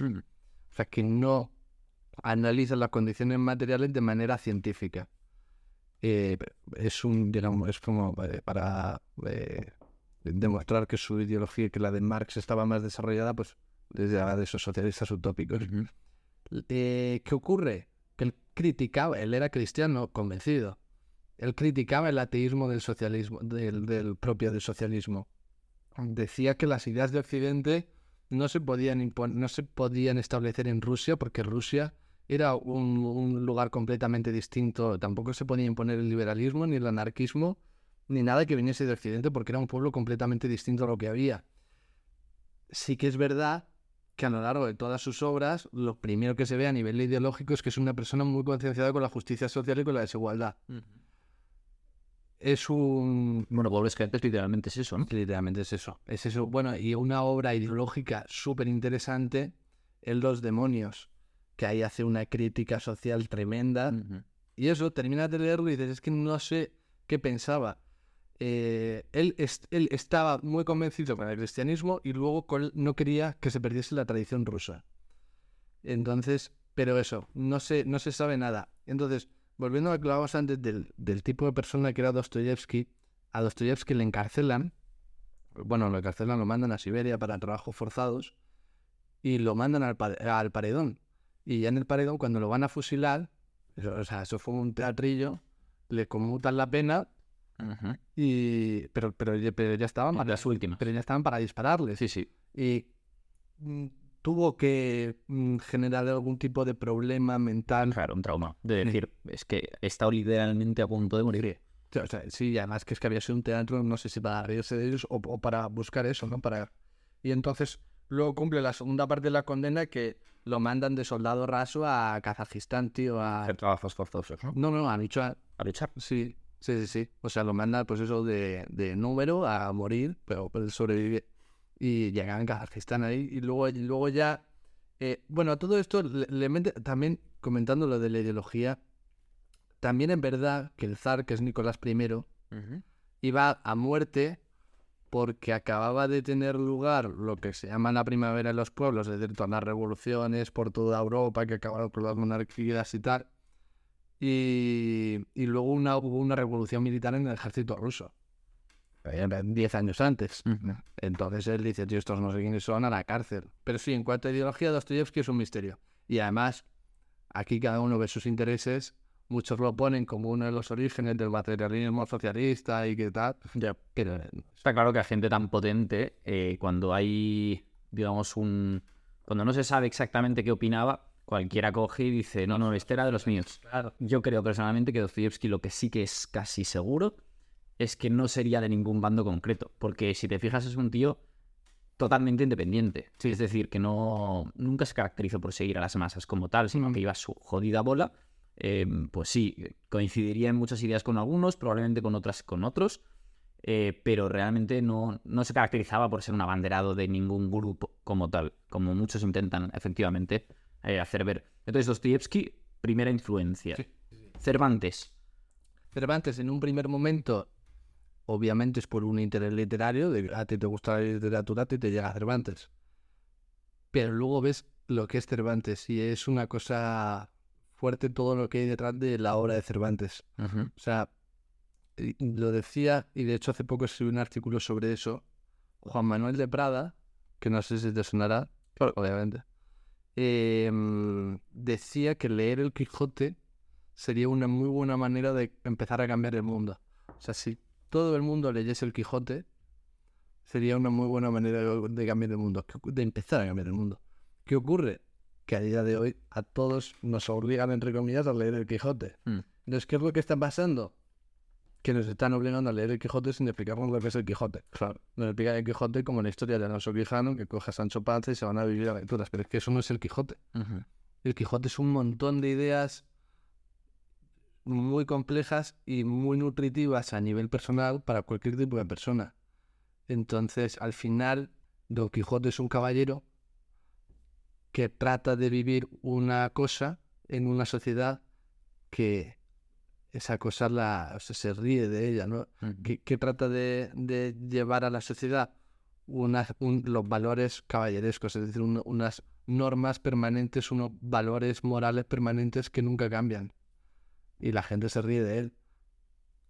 O sea, que no analizan las condiciones materiales de manera científica. Eh, es un, digamos, es como eh, para eh, demostrar que su ideología, que la de Marx estaba más desarrollada, pues desde de esos socialistas utópicos. ¿Qué ocurre? Que él criticaba, él era cristiano convencido. Él criticaba el ateísmo del socialismo, del, propio del socialismo. Decía que las ideas de Occidente no se podían no se podían establecer en Rusia porque Rusia era un, un lugar completamente distinto. Tampoco se podía imponer el liberalismo ni el anarquismo ni nada que viniese de Occidente porque era un pueblo completamente distinto a lo que había. Sí que es verdad que a lo largo de todas sus obras, lo primero que se ve a nivel ideológico es que es una persona muy concienciada con la justicia social y con la desigualdad. Es un... Bueno, Pobres literalmente es eso, ¿no? Literalmente es eso. Es eso. Bueno, y una obra ideológica súper interesante, El Los Demonios, que ahí hace una crítica social tremenda. Y eso, terminas de leerlo y dices, es que no sé qué pensaba. Eh, él, es- él estaba muy convencido con el cristianismo y luego con- no quería que se perdiese la tradición rusa. Entonces, pero eso, no se, no se sabe nada. Entonces, volviendo a lo que hablábamos antes del, del tipo de persona que era Dostoyevsky, a Dostoyevsky le encarcelan, bueno, lo encarcelan, lo mandan a Siberia para trabajos forzados y lo mandan al, al paredón. Y ya en el paredón, cuando lo van a fusilar, eso- o sea, eso fue un teatrillo, le conmutan la pena, y pero, pero, ya- pero ya estaban para, las últimas. pero ya estaban para dispararle. Sí, sí. Y mm, tuvo que mm, generar algún tipo de problema mental. Claro, un trauma. De Sí. decir, es que he estado literalmente a punto de morir. O sea, sí, además que es que había sido un teatro, no sé si para reírse de ellos o, o para buscar eso, ¿no? Para... Y entonces luego cumple la segunda parte de la condena que lo mandan de soldado raso a Kazajistán, tío, a... Hacer trabajos forzosos, ¿no? No, no, a luchar. A luchar. Sí, sí, sí, sí. O sea, lo mandan, pues eso, de, de número a morir, pero, pero sobrevive. Y llegan a Kazajistán ahí. Y luego, y luego ya. eh, bueno, a todo esto le, le mete- también comentando lo de la ideología. También es verdad que el zar, que es Nicolás I, iba a muerte porque acababa de tener lugar lo que se llama la primavera en los pueblos, es decir, todas las revoluciones por toda Europa que acabaron con las monarquías y tal. Y, y luego una, hubo una revolución militar en el ejército ruso. Eh, Diez años antes. Entonces él dice, tío, estos no sé quiénes son, a la cárcel. Pero sí, en cuanto a ideología, Dostoyevsky es un misterio. Y además, aquí cada uno ve sus intereses. Muchos lo ponen como uno de los orígenes del materialismo socialista y qué tal. Ya. Pero Está claro que a gente tan potente, eh, cuando hay, digamos, un... Cuando no se sabe exactamente qué opinaba, cualquiera coge y dice, no, no, este era de los míos. claro. Yo creo personalmente que Dostoyevsky lo que sí que es casi seguro es que no sería de ningún bando concreto, porque si te fijas es un tío totalmente independiente. Es decir, que no nunca se caracterizó por seguir a las masas como tal, sino que iba a su jodida bola. Eh, pues sí, coincidiría en muchas ideas con algunos, probablemente con otras con otros, eh, pero realmente no, no se caracterizaba por ser un abanderado de ningún grupo como tal, como muchos intentan efectivamente eh, hacer ver. Entonces, Dostoyevsky, primera influencia. Sí. Cervantes. Cervantes en un primer momento, obviamente es por un interés literario, de a ti te gusta la literatura, a ti te llega Cervantes. Pero luego ves lo que es Cervantes y es una cosa fuerte todo lo que hay detrás de la obra de Cervantes. O sea, lo decía, y de hecho hace poco escribí un artículo sobre eso, Juan Manuel de Prada, que no sé si te sonará, obviamente, eh, decía que leer el Quijote sería una muy buena manera de empezar a cambiar el mundo. O sea, si todo el mundo leyese el Quijote, sería una muy buena manera de, cambiar el mundo, de empezar a cambiar el mundo. ¿Qué ocurre? Que a día de hoy a todos nos obligan, entre comillas, a leer el Quijote. Mm. Entonces, ¿qué es lo que está pasando? Que nos están obligando a leer el Quijote sin explicarnos lo que es el Quijote. Claro. Nos explican el Quijote como la historia de Alonso Quijano, que coge a Sancho Panza y se van a vivir aventuras. Pero es que eso no es el Quijote. El Quijote es un montón de ideas muy complejas y muy nutritivas a nivel personal para cualquier tipo de persona. Entonces, al final, Don Quijote es un caballero que trata de vivir una cosa en una sociedad que esa cosa la, o sea, se ríe de ella, ¿no? que, que trata de, de llevar a la sociedad unas, un- los valores caballerescos, es decir, un- unas normas permanentes, unos valores morales permanentes que nunca cambian. Y la gente se ríe de él,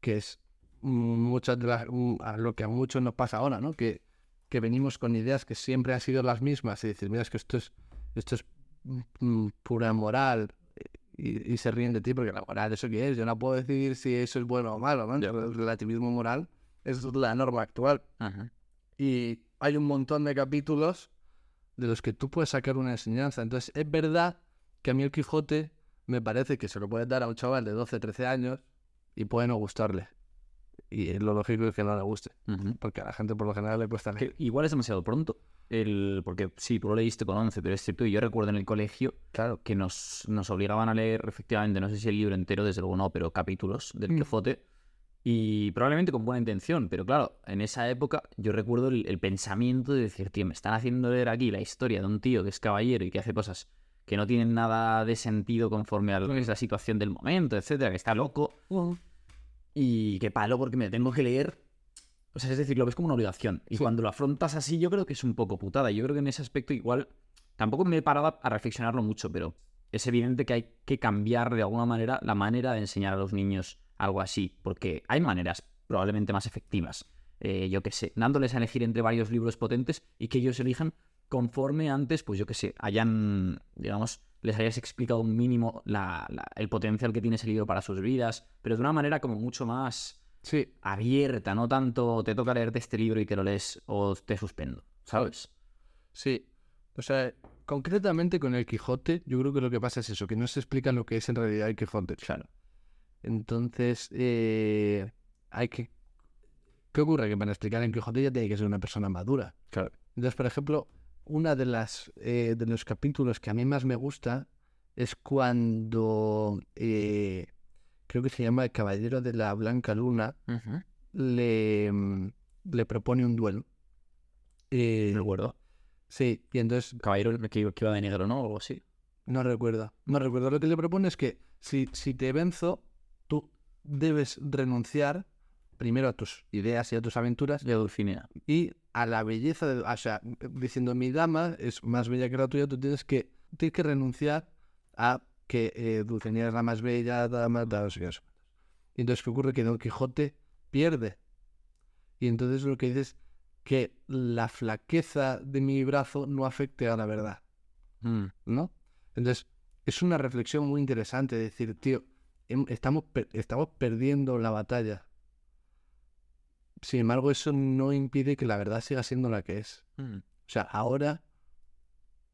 que es muchas de las, mm, a lo que a muchos nos pasa ahora, ¿no? Que, que venimos con ideas que siempre han sido las mismas y decir, mira, es que esto es, esto es mm, pura moral. Y, y se ríen de ti porque la moral, ¿eso qué es? Yo no puedo decidir si eso es bueno o malo, ¿no? El relativismo moral es la norma actual. Ajá. Y hay un montón de capítulos de los que tú puedes sacar una enseñanza. Entonces, es verdad que a mí el Quijote me parece que se lo puedes dar a un chaval de 12, 13 años y puede no gustarle. Y lo lógico es que no le guste, porque a la gente por lo general le cuesta leer. Igual es demasiado pronto. El, porque sí, tú lo leíste con 11, pero es cierto, y yo recuerdo en el colegio Claro. que nos, nos obligaban a leer, efectivamente, no sé si el libro entero, desde luego no, pero capítulos del Mm. Quijote. Y probablemente con buena intención, pero claro, en esa época yo recuerdo el, el pensamiento de decir, tío, me están haciendo leer aquí la historia de un tío que es caballero y que hace cosas que no tienen nada de sentido conforme a lo que es la situación del momento, etcétera, que está loco. Y qué palo porque me tengo que leer. O sea, es decir, lo ves como una obligación. Y Sí. cuando lo afrontas así, yo creo que es un poco putada. Yo creo que en ese aspecto igual tampoco me he parado a reflexionarlo mucho, pero es evidente que hay que cambiar de alguna manera la manera de enseñar a los niños algo así, porque hay maneras probablemente más efectivas. Eh, yo qué sé, dándoles a elegir entre varios libros potentes y que ellos elijan conforme antes, pues yo qué sé, hayan, digamos, les hayas explicado un mínimo la- la- el potencial que tiene ese libro para sus vidas, pero de una manera como mucho más Sí, abierta, no tanto te toca leerte este libro y te lo lees o te suspendo, ¿sabes? sí. O sea, concretamente con el Quijote, yo creo que lo que pasa es eso, que no se explica lo que es en realidad el Quijote. Claro. Entonces, eh, hay que... ¿Qué ocurre? Que para explicar en Quijote ya tiene que ser una persona madura. Claro. Entonces, por ejemplo, una de las eh, de los capítulos que a mí más me gusta es cuando eh, creo que se llama el Caballero de la Blanca Luna le, mm, le propone un duelo. Eh, Recuerdo. sí, y entonces Caballero que, que iba de negro, ¿no? O algo así. no recuerdo. No recuerdo. Lo que le propone es que si, si te venzo, tú debes renunciar primero a tus ideas y a tus aventuras De Dulcinea. y a la belleza de, o sea, diciendo mi dama es más bella que la tuya, tú tienes que, tienes que renunciar a que eh, Dulcinea es la más bella, dama, sé cuántos. Y entonces, ¿qué ocurre? Que Don Quijote pierde. Y entonces lo que dice es que la flaqueza de mi brazo no afecte a la verdad, Mm. ¿no? Entonces, es una reflexión muy interesante, decir, tío, em- estamos, per- estamos perdiendo la batalla. Sin embargo, eso no impide que la verdad siga siendo la que es. Mm. O sea, ahora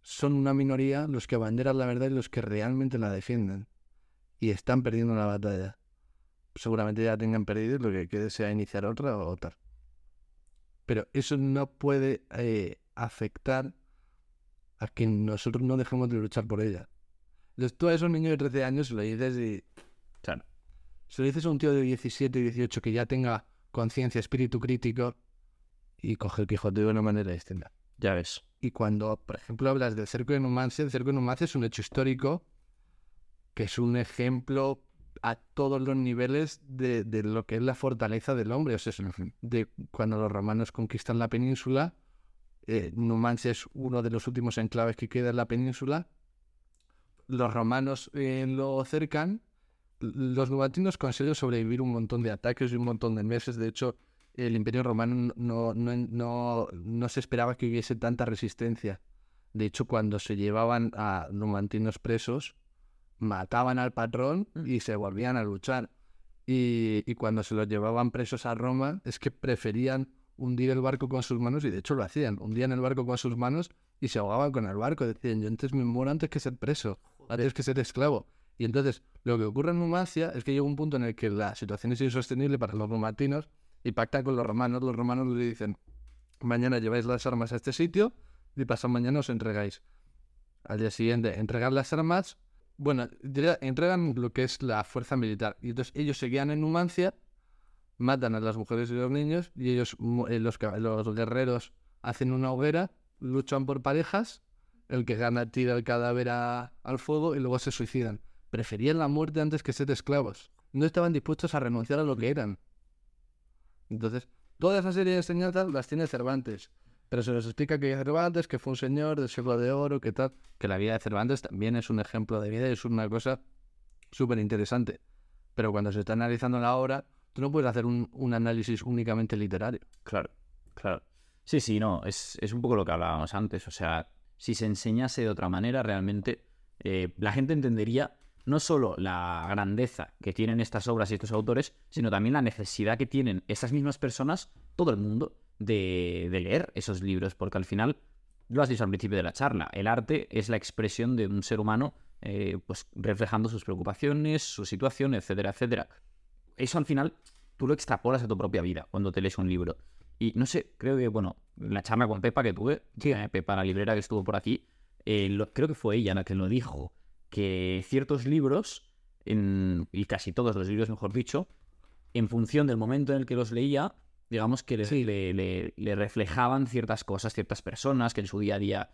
son una minoría los que abanderan la verdad y los que realmente la defienden. Y están perdiendo la batalla. Seguramente ya tengan perdido y lo que quede sea iniciar otra o tal. Pero eso no puede eh, afectar a que nosotros no dejemos de luchar por ella. Entonces tú a esos niños de 13 años se lo dices y Claro. se lo dices a un tío de 17 y 18 que ya tenga conciencia, espíritu crítico y coge el Quijote de una manera distinta. Ya ves. Y cuando, por ejemplo, hablas del cerco de Numancia, el cerco de Numancia es un hecho histórico que es un ejemplo a todos los niveles de, de lo que es la fortaleza del hombre. O sea, de cuando los romanos conquistan la península, eh, Numancia es uno de los últimos enclaves que queda en la península. Los romanos eh, lo cercan. Los numantinos consiguen sobrevivir un montón de ataques y un montón de meses. De hecho, el imperio romano no, no, no, no se esperaba que hubiese tanta resistencia. De hecho, cuando se llevaban a numantinos presos, mataban al patrón y se volvían a luchar. Y, y cuando se los llevaban presos a Roma, es que preferían hundir el barco con sus manos, y de hecho lo hacían, hundían el barco con sus manos y se ahogaban con el barco. Decían, yo antes me muero antes que ser preso, antes que ser esclavo. Y entonces, lo que ocurre en Numancia es que llega un punto en el que la situación es insostenible para los numantinos y pactan con los romanos. Los romanos le dicen, mañana lleváis las armas a este sitio y pasado mañana os entregáis. Al día siguiente, entregar las armas. Bueno, entregan lo que es la fuerza militar. Y entonces ellos se quedan en Numancia, matan a las mujeres y los niños, y ellos, eh, los, los guerreros, hacen una hoguera, luchan por parejas, el que gana tira el cadáver al fuego y luego se suicidan. Preferían la muerte antes que ser esclavos. No estaban dispuestos a renunciar a lo que eran. Entonces, toda esa serie de enseñanzas las tiene Cervantes. Pero se nos explica que Cervantes, que fue un señor del siglo de oro, que tal. Que la vida de Cervantes también es un ejemplo de vida y es una cosa súper interesante. Pero cuando se está analizando la obra, tú no puedes hacer un, un análisis únicamente literario. Claro, claro. Sí, sí, no, es, es un poco lo que hablábamos antes. O sea, si se enseñase de otra manera, realmente eh, la gente entendería no solo la grandeza que tienen estas obras y estos autores, sino también la necesidad que tienen esas mismas personas, todo el mundo, de, de leer esos libros, porque al final, lo has dicho al principio de la charla, el arte es la expresión de un ser humano eh, pues reflejando sus preocupaciones, su situación, etcétera, etcétera. Eso al final tú lo extrapolas a tu propia vida cuando te lees un libro. Y no sé, creo que, bueno, la charla con Pepa que tuve, eh, Pepa, la librera que estuvo por aquí, eh, lo- creo que fue ella la que lo dijo, que ciertos libros, en- y casi todos los libros, mejor dicho, en función del momento en el que los leía, digamos que le, Sí. le- le- le reflejaban ciertas cosas, ciertas personas que en su día a día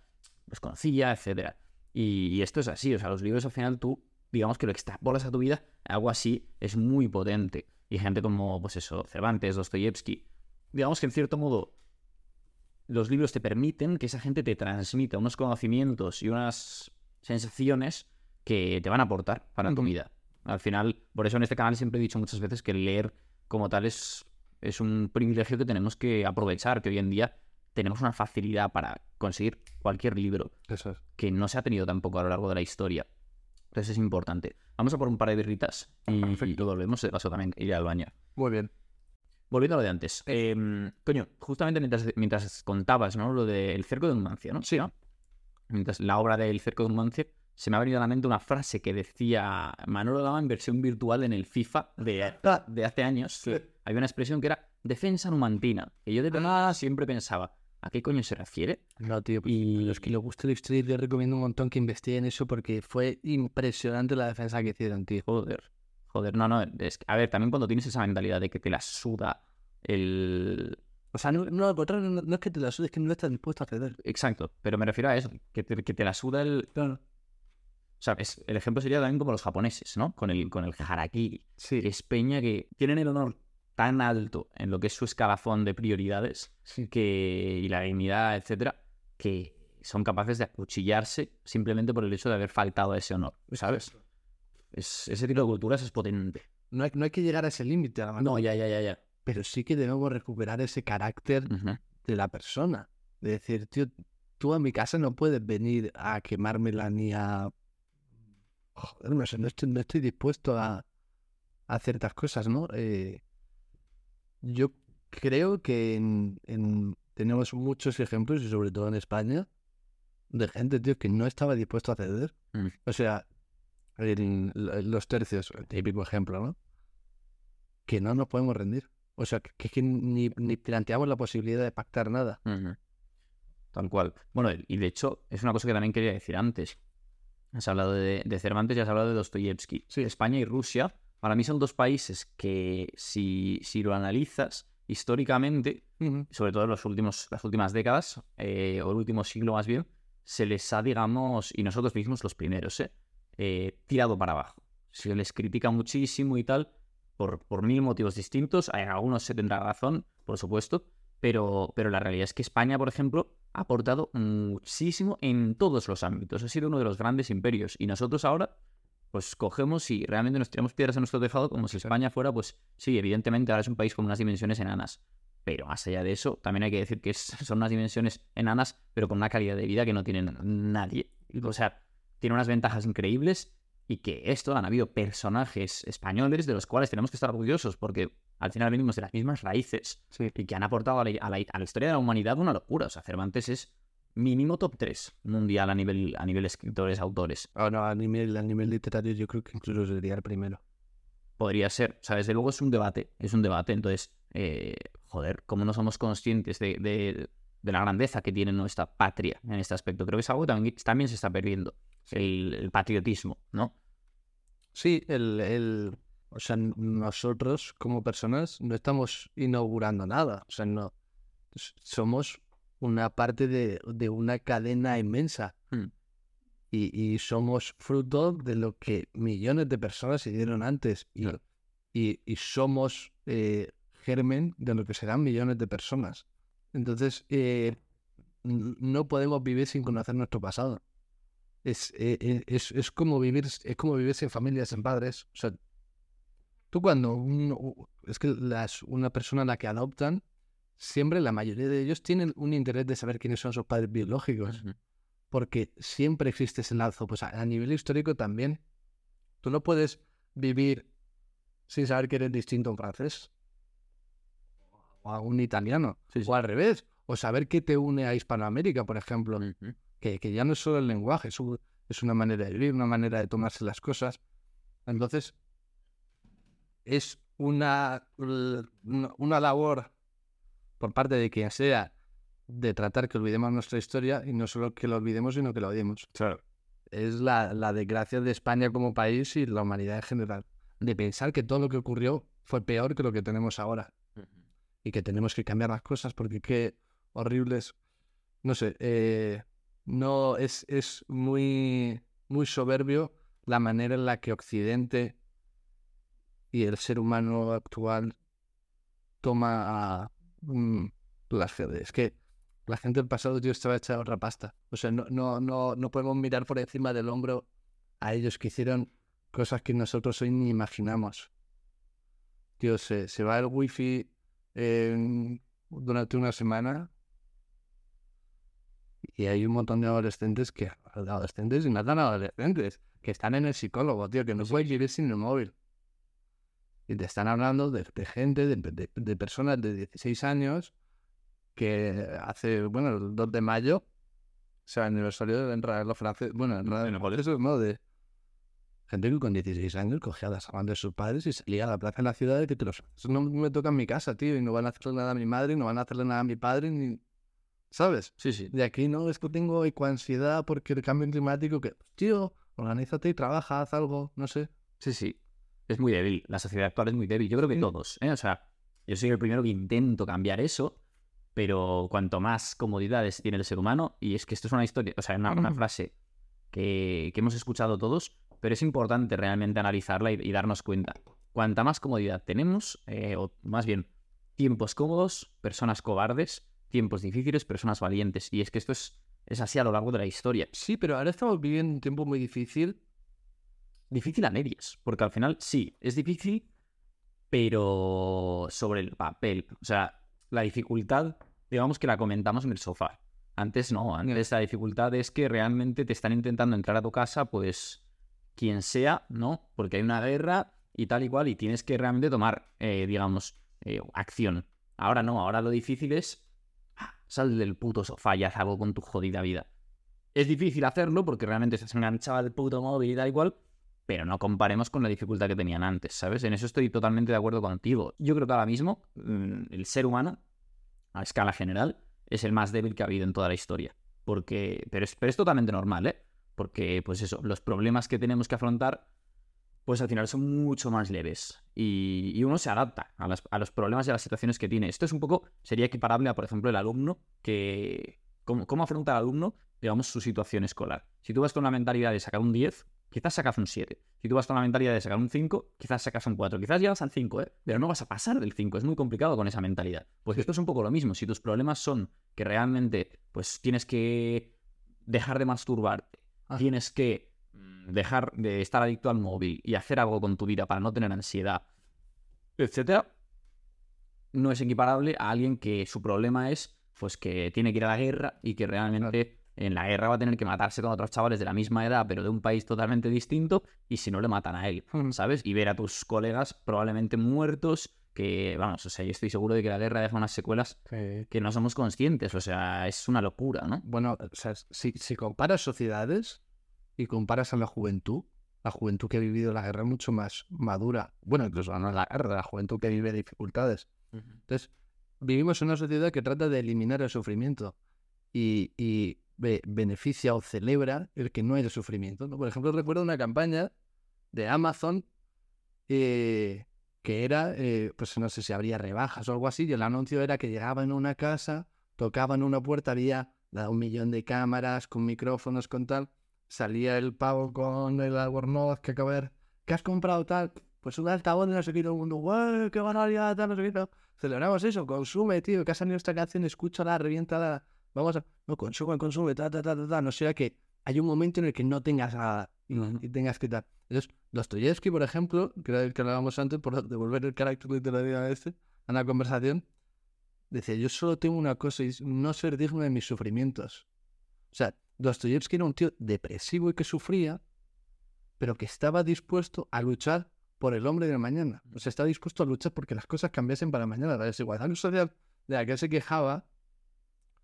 los conocía, etcétera. Y, y esto es así, o sea, los libros al final tú, digamos que lo extrapolas a tu vida, algo así es muy potente. Y gente como, pues eso, Cervantes, Dostoyevsky, digamos que en cierto modo los libros te permiten que esa gente te transmita unos conocimientos y unas sensaciones que te van a aportar para tu vida. Al final, por eso en este canal siempre he dicho muchas veces que leer como tal es, es un privilegio que tenemos que aprovechar, que hoy en día tenemos una facilidad para conseguir cualquier libro Eso es. que no se ha tenido tampoco a lo largo de la historia. Entonces es importante. Vamos a por un par de birritas y, y volvemos. De paso también iré al baño. Muy bien. Volviendo a lo de antes. em, coño, justamente mientras, mientras contabas, ¿no? Lo del cerco de Numancia, ¿no? Sí. ¿No? Mientras la obra del cerco de Numancia, se me ha venido a la mente una frase que decía Manolo Lama en versión virtual en el FIFA de, [LAUGHS] de hace años. Sí. había una expresión que era defensa numantina. Que yo de verdad siempre pensaba, ¿a qué coño se refiere? No, tío, pues, Y- a los que les guste la historia, yo recomiendo un montón que investiguen eso porque fue impresionante la defensa que hicieron, tío. Joder, joder, no, no. Es, que- a ver, también cuando tienes esa mentalidad de que te la suda el... O sea, no, no al contrario, no, no es que te la sudes, es que no estás dispuesto a ceder. Exacto, pero me refiero a eso, que te, que te la suda el... Claro. O sea, es- el ejemplo sería también como los japoneses, ¿no? Con el, con el harakiri. Sí, que es peña que tienen el honor tan alto en lo que es su escalafón de prioridades sí. que, y la dignidad, etcétera, que son capaces de acuchillarse simplemente por el hecho de haber faltado a ese honor, ¿sabes? Es, ese tipo de culturas es potente. No hay, no hay que llegar a ese límite, a No, ya, ya, ya, ya. pero sí que debemos recuperar ese carácter Ujú. de la persona. De decir, tío, tú a mi casa no puedes venir a quemármela ni a... Joder, no sé, no estoy, no estoy dispuesto a, a ciertas cosas, ¿no? Eh, yo creo que en- en- tenemos muchos ejemplos, y sobre todo en España, de gente, tío, que no estaba dispuesto a ceder. Mm. O sea, el- los tercios, el típico ejemplo, ¿no? Que no nos podemos rendir. O sea, que, es que ni, ni planteamos la posibilidad de pactar nada. Tal cual. Bueno, y de hecho, es una cosa que también quería decir antes. Has hablado de, de Cervantes y has hablado de Dostoyevsky. Sí. España y Rusia, para mí son dos países que, si, si lo analizas históricamente, sobre todo en los últimos, las últimas décadas, eh, o el último siglo más bien, se les ha, digamos, y nosotros mismos los primeros, ¿eh? Eh, tirado para abajo. Se les critica muchísimo y tal, por, por mil motivos distintos. En algunos se tendrá razón, por supuesto, pero, pero la realidad es que España, por ejemplo, ha aportado muchísimo en todos los ámbitos. Ha sido uno de los grandes imperios. Y nosotros ahora, pues cogemos y realmente nos tiramos piedras a nuestro tejado como si España fuera, pues sí, evidentemente ahora es un país con unas dimensiones enanas. Pero más allá de eso, también hay que decir que [LAUGHS] son unas dimensiones enanas, pero con una calidad de vida que no tiene nadie. O sea, tiene unas ventajas increíbles y que esto han habido personajes españoles de los cuales tenemos que estar orgullosos porque al final venimos de las mismas raíces Sí. y que han aportado a la, a la- a la historia de la humanidad una locura. O sea, Cervantes es mínimo top 3 mundial a nivel, a nivel escritores, autores. Ah, no, a nivel, a nivel literario yo creo que incluso sería el primero. Podría ser. O sea, desde luego es un debate. Es un debate. Entonces, eh, joder, ¿cómo no somos conscientes de, de- de la grandeza que tiene nuestra patria en este aspecto? Creo que es algo que también, también se está perdiendo. El, el patriotismo, ¿no? Sí, el, el, o sea, nosotros como personas no estamos inaugurando nada. O sea, no somos una parte de, de una cadena inmensa. Hmm. Y, y somos fruto de lo que millones de personas hicieron antes. Y, Claro. y, y somos eh, germen de lo que serán millones de personas. Entonces, eh, no podemos vivir sin conocer nuestro pasado. Es, eh, eh, es, es como vivir, es como vivir sin familia, sin padres. O sea, tú cuando es que las, una persona a la que adoptan, siempre la mayoría de ellos tienen un interés de saber quiénes son sus padres biológicos porque siempre existe ese lazo. Pues a, a nivel histórico también. Tú no puedes vivir sin saber que eres distinto a un francés o a un italiano, Sí, sí. o al revés, o saber qué te une a Hispanoamérica, por ejemplo, que, que ya no es solo el lenguaje, es, un- es una manera de vivir, una manera de tomarse las cosas. Entonces, es una, una, labor por parte de quien sea de tratar que olvidemos nuestra historia y no solo que lo olvidemos, sino que lo odiemos. Es la, la desgracia de España como país y la humanidad en general. De pensar que todo lo que ocurrió fue peor que lo que tenemos ahora y que tenemos que cambiar las cosas porque qué horribles. No sé, eh, no es, es muy, muy soberbio la manera en la que Occidente y el ser humano actual toma a mm, las Es que la gente del pasado, tío, estaba hecha otra pasta. O sea, no, no, no, no podemos mirar por encima del hombro a ellos que hicieron cosas que nosotros hoy ni imaginamos. Tío, se, se va el wifi durante una semana y hay un montón de adolescentes que, adolescentes y no tan adolescentes, que están en el psicólogo, tío, que no pueden vivir sin el móvil. Y te están hablando de, de gente, de, de- de personas de 16 años que hace, bueno, el 2 de mayo, o sea, aniversario de entrar los franceses, bueno, en ¿De los franceses, no, de, Gente que con 16 años cogía las armas de sus padres y salía a la plaza de la ciudad y que los eso no me toca en mi casa, tío, y no van a hacerle nada a mi madre, no van a hacerle nada a mi padre, ni... ¿Sabes? Sí, sí. De aquí no, es que tengo ecoansiedad porque el cambio climático, que, tío, organízate y trabaja, haz algo, no sé. Sí, sí. Es muy débil. La sociedad actual es muy débil. Yo creo que Sí. todos, ¿eh? O sea, yo soy el primero que intento cambiar eso, pero cuanto más comodidades tiene el ser humano, y es que esto es una historia, o sea, una, una Ujú. frase que, que hemos escuchado todos, pero es importante realmente analizarla y, y darnos cuenta. Cuanta más comodidad tenemos, eh, o más bien, tiempos cómodos, personas cobardes, tiempos difíciles, personas valientes. Y es que esto es, es así a lo largo de la historia. Sí, pero ahora estamos viviendo un tiempo muy difícil. Difícil a medias, porque al final sí, es difícil, pero sobre el papel. O sea, la dificultad, digamos que la comentamos en el sofá. Antes no, antes la dificultad es que realmente te están intentando entrar a tu casa, pues quien sea, ¿no? Porque hay una guerra y tal y cual, y tienes que realmente tomar, eh, digamos, eh, acción. Ahora no, ahora lo difícil es ah, sal del puto sofá y haz algo con tu jodida vida. Es difícil hacerlo porque realmente estás enganchado al puto móvil y tal y cual, pero no comparemos con la dificultad que tenían antes, ¿sabes? En eso estoy totalmente de acuerdo contigo. Yo creo que ahora mismo mm, el ser humano, a escala general, es el más débil que ha habido en toda la historia. Porque, pero es, pero es totalmente normal, ¿eh? Porque, pues eso, los problemas que tenemos que afrontar, pues al final son mucho más leves. Y, uno se adapta a, a los problemas y a las situaciones que tiene. Esto es un poco, sería equiparable a, por ejemplo, el alumno que... ¿Cómo, cómo afronta el alumno, digamos, su situación escolar? Si tú vas con la mentalidad de sacar un 10, quizás sacas un 7. Si tú vas con la mentalidad de sacar un 5, quizás sacas un 4. Quizás llegas al 5, ¿eh? Pero no vas a pasar del 5. Es muy complicado con esa mentalidad. Pues esto es un poco lo mismo. Si tus problemas son que realmente, pues tienes que dejar de masturbarte, Ah. tienes que mm, dejar de estar adicto al móvil y hacer algo con tu vida para no tener ansiedad, etcétera, no es equiparable a alguien que su problema es pues que tiene que ir a la guerra y que realmente en la guerra va a tener que matarse con otros chavales de la misma edad, pero de un país totalmente distinto, y si no le matan a él. ¿sabes? Y ver a tus colegas probablemente muertos, que, vamos, o sea, yo estoy seguro de que la guerra deja unas secuelas que no somos conscientes, o sea, es una locura, ¿no? Bueno, o sea, si, si comparas sociedades y comparas a la juventud, la juventud que ha vivido la guerra es mucho más madura. Bueno, incluso no la guerra, la juventud que vive dificultades. Entonces, vivimos en una sociedad que trata de eliminar el sufrimiento y, y be- beneficia o celebra el que no haya sufrimiento. ¿no? Por ejemplo, recuerdo una campaña de Amazon eh, que era, eh, pues no sé si habría rebajas o algo así, y el anuncio era que llegaban a una casa, tocaban una puerta, había un millón de cámaras con micrófonos, con tal, salía el pavo con el albornoz que acaba de ver, ¿qué has comprado tal? Pues un altavoz de no sé qué, todo el mundo, ¡guau, qué barbaridad, tal, no sé qué, tal". Celebramos eso, consume, tío, que ha salido esta canción, escúchala, reviéntala, vamos a... No, consume, consume, ta, ta, ta, ta, ta, no sea que hay un momento en el que no tengas nada y, Ujú. y tengas que tal. Entonces, Dostoyevsky, por ejemplo, que era el que hablábamos antes, por devolver el carácter literario a este, a la conversación, decía, yo solo tengo una cosa y es no ser digno de mis sufrimientos. O sea, Dostoyevsky era un tío depresivo y que sufría, pero que estaba dispuesto a luchar por el hombre de mañana. O sea, estaba dispuesto a luchar porque las cosas cambiasen para mañana. La desigualdad social de la que se quejaba,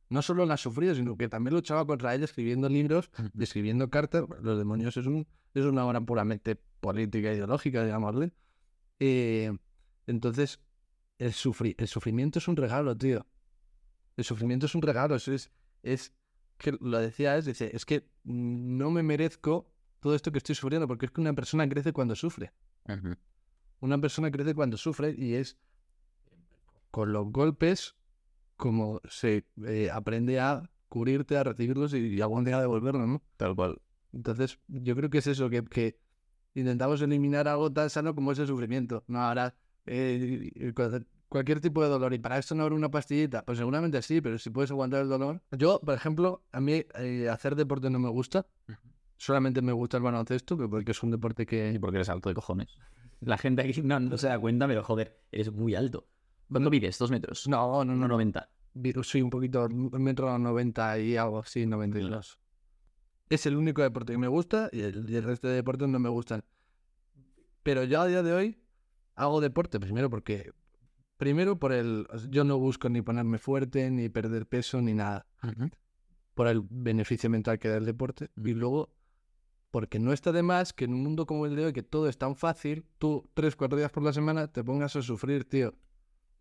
no solo la sufría, sino que también luchaba contra ella escribiendo libros escribiendo cartas. Los demonios es, un, es una obra puramente política ideológica, digámosle. Eh, entonces, el, sufri- el sufrimiento es un regalo, tío. El sufrimiento es un regalo. Es, es, es que lo decía, es, dice, es que no me merezco todo esto que estoy sufriendo, porque es que una persona crece cuando sufre. Una persona crece cuando sufre y es con los golpes como se eh, aprende a cubrirte, a recibirlos y, algún día a devolverlos, ¿no? Tal cual. Entonces, yo creo que es eso, que, intentamos eliminar algo tan sano como ese sufrimiento. No, ahora, eh, cualquier tipo de dolor, y para esto no habrá una pastillita, pues seguramente sí, pero si puedes aguantar el dolor. Yo, por ejemplo, a mí eh, hacer deporte no me gusta, solamente me gusta el baloncesto, porque es un deporte que... Y porque eres alto de cojones. La gente aquí no, se da cuenta, pero joder, eres muy alto. ¿Cuánto mides? ¿Dos metros? No, no, no. 90. Soy un poquito, metro 90 y algo así, 92. Es el único deporte que me gusta y el, y el resto de deportes no me gustan. Pero yo a día de hoy hago deporte primero porque... Primero por el... Yo no busco ni ponerme fuerte, ni perder peso, ni nada. Por el beneficio mental que da el deporte. Y Ujú. luego Porque no está de más que en un mundo como el de hoy, que todo es tan fácil, tú tres, cuatro días por la semana te pongas a sufrir, tío.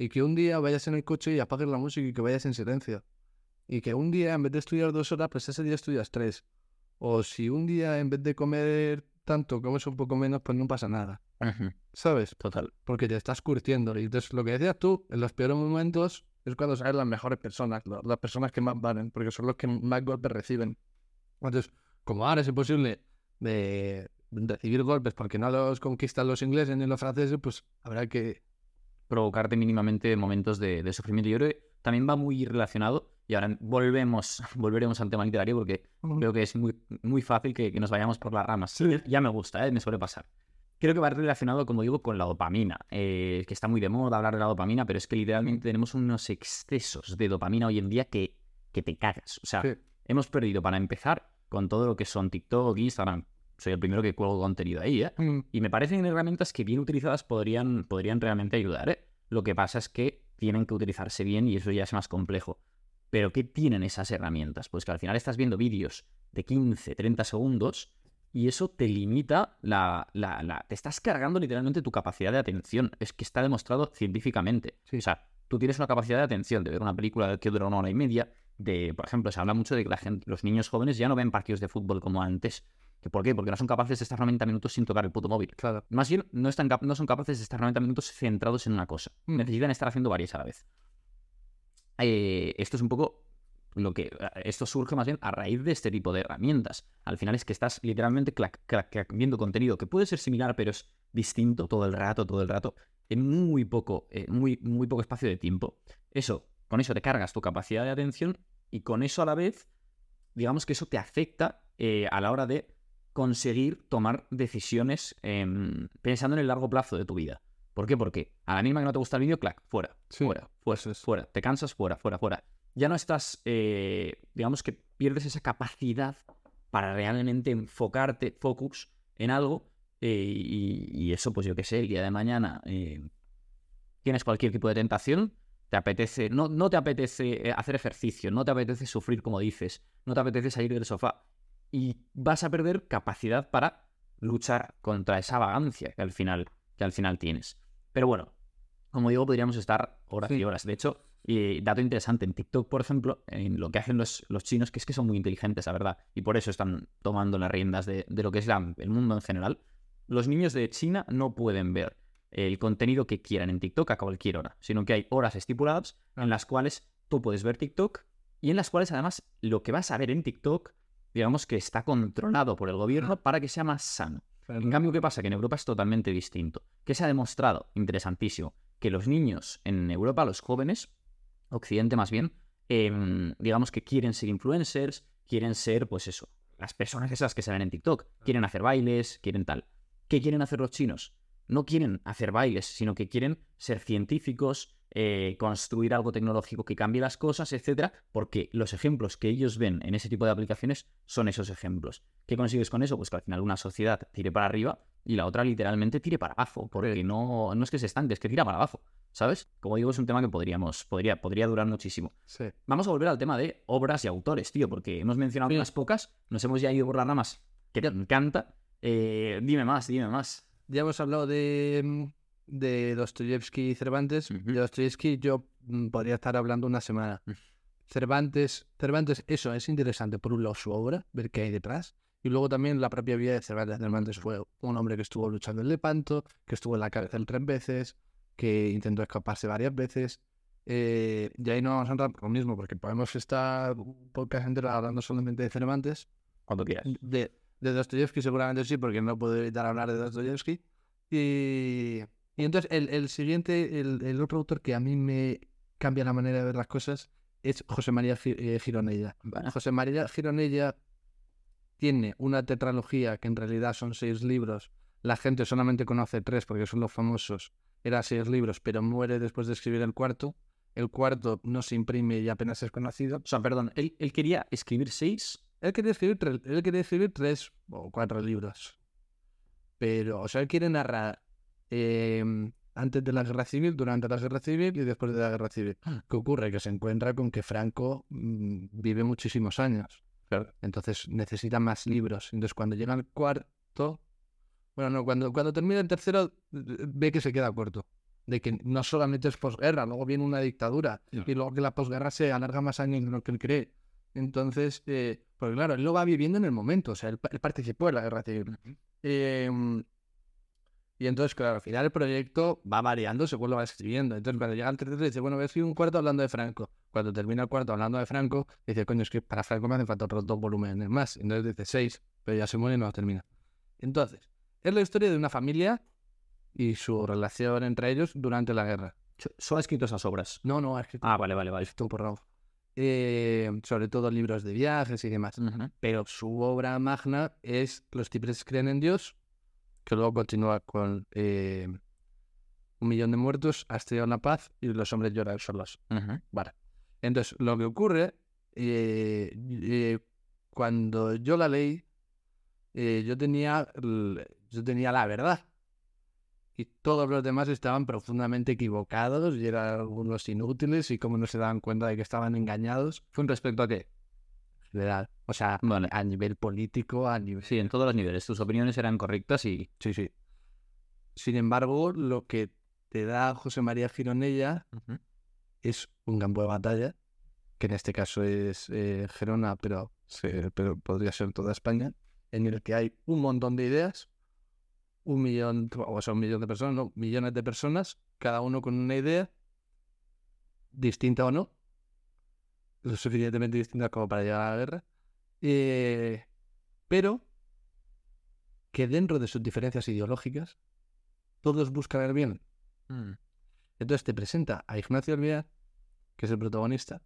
Y que un día vayas en el coche y apagues la música y que vayas en silencio. Y que un día, en vez de estudiar dos horas, pues ese día estudias tres. O si un día, en vez de comer tanto, comes un poco menos, pues no pasa nada. ¿Sabes? Total. Porque te estás curtiendo. Y entonces, lo que decías tú, en los peores momentos es cuando salen las mejores personas, las personas que más valen, porque son los que más golpes reciben. Entonces, como ahora es imposible de recibir golpes porque no los conquistan los ingleses ni los franceses, pues habrá que... provocarte mínimamente momentos de, de sufrimiento. Yo creo que también va muy relacionado, y ahora volvemos, [LAUGHS] volveremos al tema literario porque creo que es muy, muy fácil que, que nos vayamos por las ramas. Ya me gusta, ¿eh? me suele pasar. Creo que va relacionado, como digo, con la dopamina, eh, que está muy de moda hablar de la dopamina, pero es que literalmente tenemos unos excesos de dopamina hoy en día que, que te cagas. O sea, Sí. hemos perdido para empezar con todo lo que son TikTok, Instagram. Soy el primero que cuelgo contenido ahí, ¿eh? Mm, Y me parecen herramientas que bien utilizadas podrían, podrían realmente ayudar. ¿eh? Lo que pasa es que tienen que utilizarse bien y eso ya es más complejo. Pero ¿qué tienen esas herramientas? Pues que al final estás viendo vídeos de 15, 30 segundos y eso te limita la, la- la- Te estás cargando literalmente tu capacidad de atención. Es que está demostrado científicamente. Sí. O sea, tú tienes una capacidad de atención de ver una película que dura una hora y media. De, por ejemplo, se habla mucho de que la gente, los niños jóvenes ya no ven partidos de fútbol como antes. ¿Que ¿Por qué? Porque no son capaces de estar 90 minutos sin tocar el puto móvil. claro. Más bien, no, están no son capaces de estar 90 minutos centrados en una cosa. Mm. Necesitan estar haciendo varias a la vez. Eh, esto es un poco lo que. Esto surge más bien a raíz de este tipo de herramientas. Al final es que estás literalmente clac- clac- clac- viendo contenido que puede ser similar, pero es distinto todo el rato, todo el rato, en muy poco, eh, muy, muy poco espacio de tiempo. Eso, con eso te cargas tu capacidad de atención y con eso a la vez, digamos que eso te afecta eh, a la hora de conseguir tomar decisiones em, pensando en el largo plazo de tu vida. ¿Por qué? Porque a la mínima que no te gusta el vídeo, clac, fuera, Sí, fuera, fuera, es. fuera. Te cansas, fuera, fuera, fuera. Ya no estás, eh, digamos que pierdes esa capacidad para realmente enfocarte, focus, en algo. eh, y, y eso, pues yo qué sé, el día de mañana eh, tienes cualquier tipo de tentación, te apetece, no, no te apetece hacer ejercicio, no te apetece sufrir como dices, no te apetece salir del sofá y vas a perder capacidad para luchar contra esa vagancia que al final, que al final tienes. Pero bueno, como digo, podríamos estar horas y horas. De hecho, eh, dato interesante, en TikTok, por ejemplo, en lo que hacen los, los chinos, que es que son muy inteligentes, la verdad, y por eso están tomando las riendas de, de lo que es la- el mundo en general. Los niños de China no pueden ver el contenido que quieran en TikTok a cualquier hora, sino que hay horas estipuladas en las cuales tú puedes ver TikTok y en las cuales además lo que vas a ver en TikTok, digamos que está controlado por el gobierno para que sea más sano. En cambio, ¿qué pasa? Que en Europa es totalmente distinto. Que se ha demostrado, interesantísimo, que los niños en Europa, los jóvenes, Occidente más bien, em, digamos que quieren ser influencers, quieren ser, pues eso, las personas esas que se ven en TikTok, quieren hacer bailes, quieren tal. ¿Qué quieren hacer los chinos? No quieren hacer bailes, sino que quieren ser científicos, eh, construir algo tecnológico que cambie las cosas, etcétera, porque los ejemplos que ellos ven en ese tipo de aplicaciones son esos ejemplos. ¿Qué consigues con eso? Pues que al final una sociedad tire para arriba y la otra literalmente tire para abajo, porque no, no es que se estanque, es que tira para abajo, ¿sabes? Como digo, es un tema que podríamos, podría, podría durar muchísimo. Sí. Vamos a volver al tema de obras y autores, tío, porque hemos mencionado Sí. unas pocas, nos hemos ya ido por las ramas, que te encanta. Eh, dime más, dime más. Ya hemos hablado de, mm, de Dostoyevsky y Cervantes. De Dostoyevsky yo mm, podría estar hablando una semana. Mm. Cervantes, Cervantes, eso es interesante. Por un lado su obra, ver qué hay detrás. Y luego también la propia vida de Cervantes. Cervantes fue un hombre que estuvo luchando en Lepanto, que estuvo en la cárcel tres veces, que intentó escaparse varias veces. Eh, y ahí no vamos a entrar por lo mismo, porque podemos estar un podcast entero hablando solamente de Cervantes. Cuando quieras. De, de Dostoyevsky seguramente sí, porque no puedo evitar hablar de Dostoyevsky. Y, y entonces el, el siguiente, el, el otro autor que a mí me cambia la manera de ver las cosas es José María eh, Gironella. José María Gironella tiene una tetralogía que en realidad son seis libros. La gente solamente conoce tres porque son los famosos. Era seis libros, pero muere después de escribir el cuarto. El cuarto no se imprime y apenas es conocido. O sea, perdón, él, él quería escribir seis. Él quería escribir tres, él quería escribir tres o cuatro libros. Pero, o sea, él quiere narrar eh, antes de la guerra civil, durante la guerra civil y después de la guerra civil. ¿Qué ocurre? Que se encuentra con que Franco mm, vive muchísimos años. Claro. Entonces necesita más libros. Entonces cuando llega al cuarto, bueno, no, cuando, cuando termina el tercero, ve que se queda corto. De que no solamente es posguerra, luego viene una dictadura y luego que la posguerra se alarga más años de lo que él cree. Entonces, eh, porque claro, él lo va viviendo en el momento, o sea, él, él participó en la guerra civil. Eh, y entonces, claro, al final el proyecto va variando según lo va escribiendo. Entonces, cuando llega al tercero, dice, bueno, voy a escribir un cuarto hablando de Franco. Cuando termina el cuarto hablando de Franco, dice, coño, es que para Franco me hacen falta otros dos volúmenes más. Entonces dice seis, pero ya se muere y no termina. Entonces, es la historia de una familia y su relación entre ellos durante la guerra. So- Solo ha escrito esas obras. No, no, ha escrito Ah, vale, vale, vale. esto por Raúl. Eh, sobre todo libros de viajes y demás. Pero su obra magna es Los tipres creen en Dios, que luego continúa con eh, Un millón de muertos, ha estrellado la paz y Los hombres lloran solos. Vale. Entonces, lo que ocurre, eh, eh, cuando yo la leí, eh, yo, tenía, yo tenía la verdad. Y todos los demás estaban profundamente equivocados y eran algunos inútiles y como no se daban cuenta de que estaban engañados. ¿Con respecto a qué? O sea, Vale. a nivel político, a nivel... Sí, en todos los niveles. Tus opiniones eran correctas y. Sí, sí. Sin embargo, lo que te da José María Gironella es un campo de batalla, que en este caso es eh, Gerona, pero, se- pero podría ser toda España, en el que hay un montón de ideas, un millón, o sea, un millón de personas, no, millones de personas, cada uno con una idea, distinta o no, lo suficientemente distinta como para llegar a la guerra, eh, pero que dentro de sus diferencias ideológicas, todos buscan el bien. Mm. Entonces te presenta a Ignacio Alvear, que es el protagonista,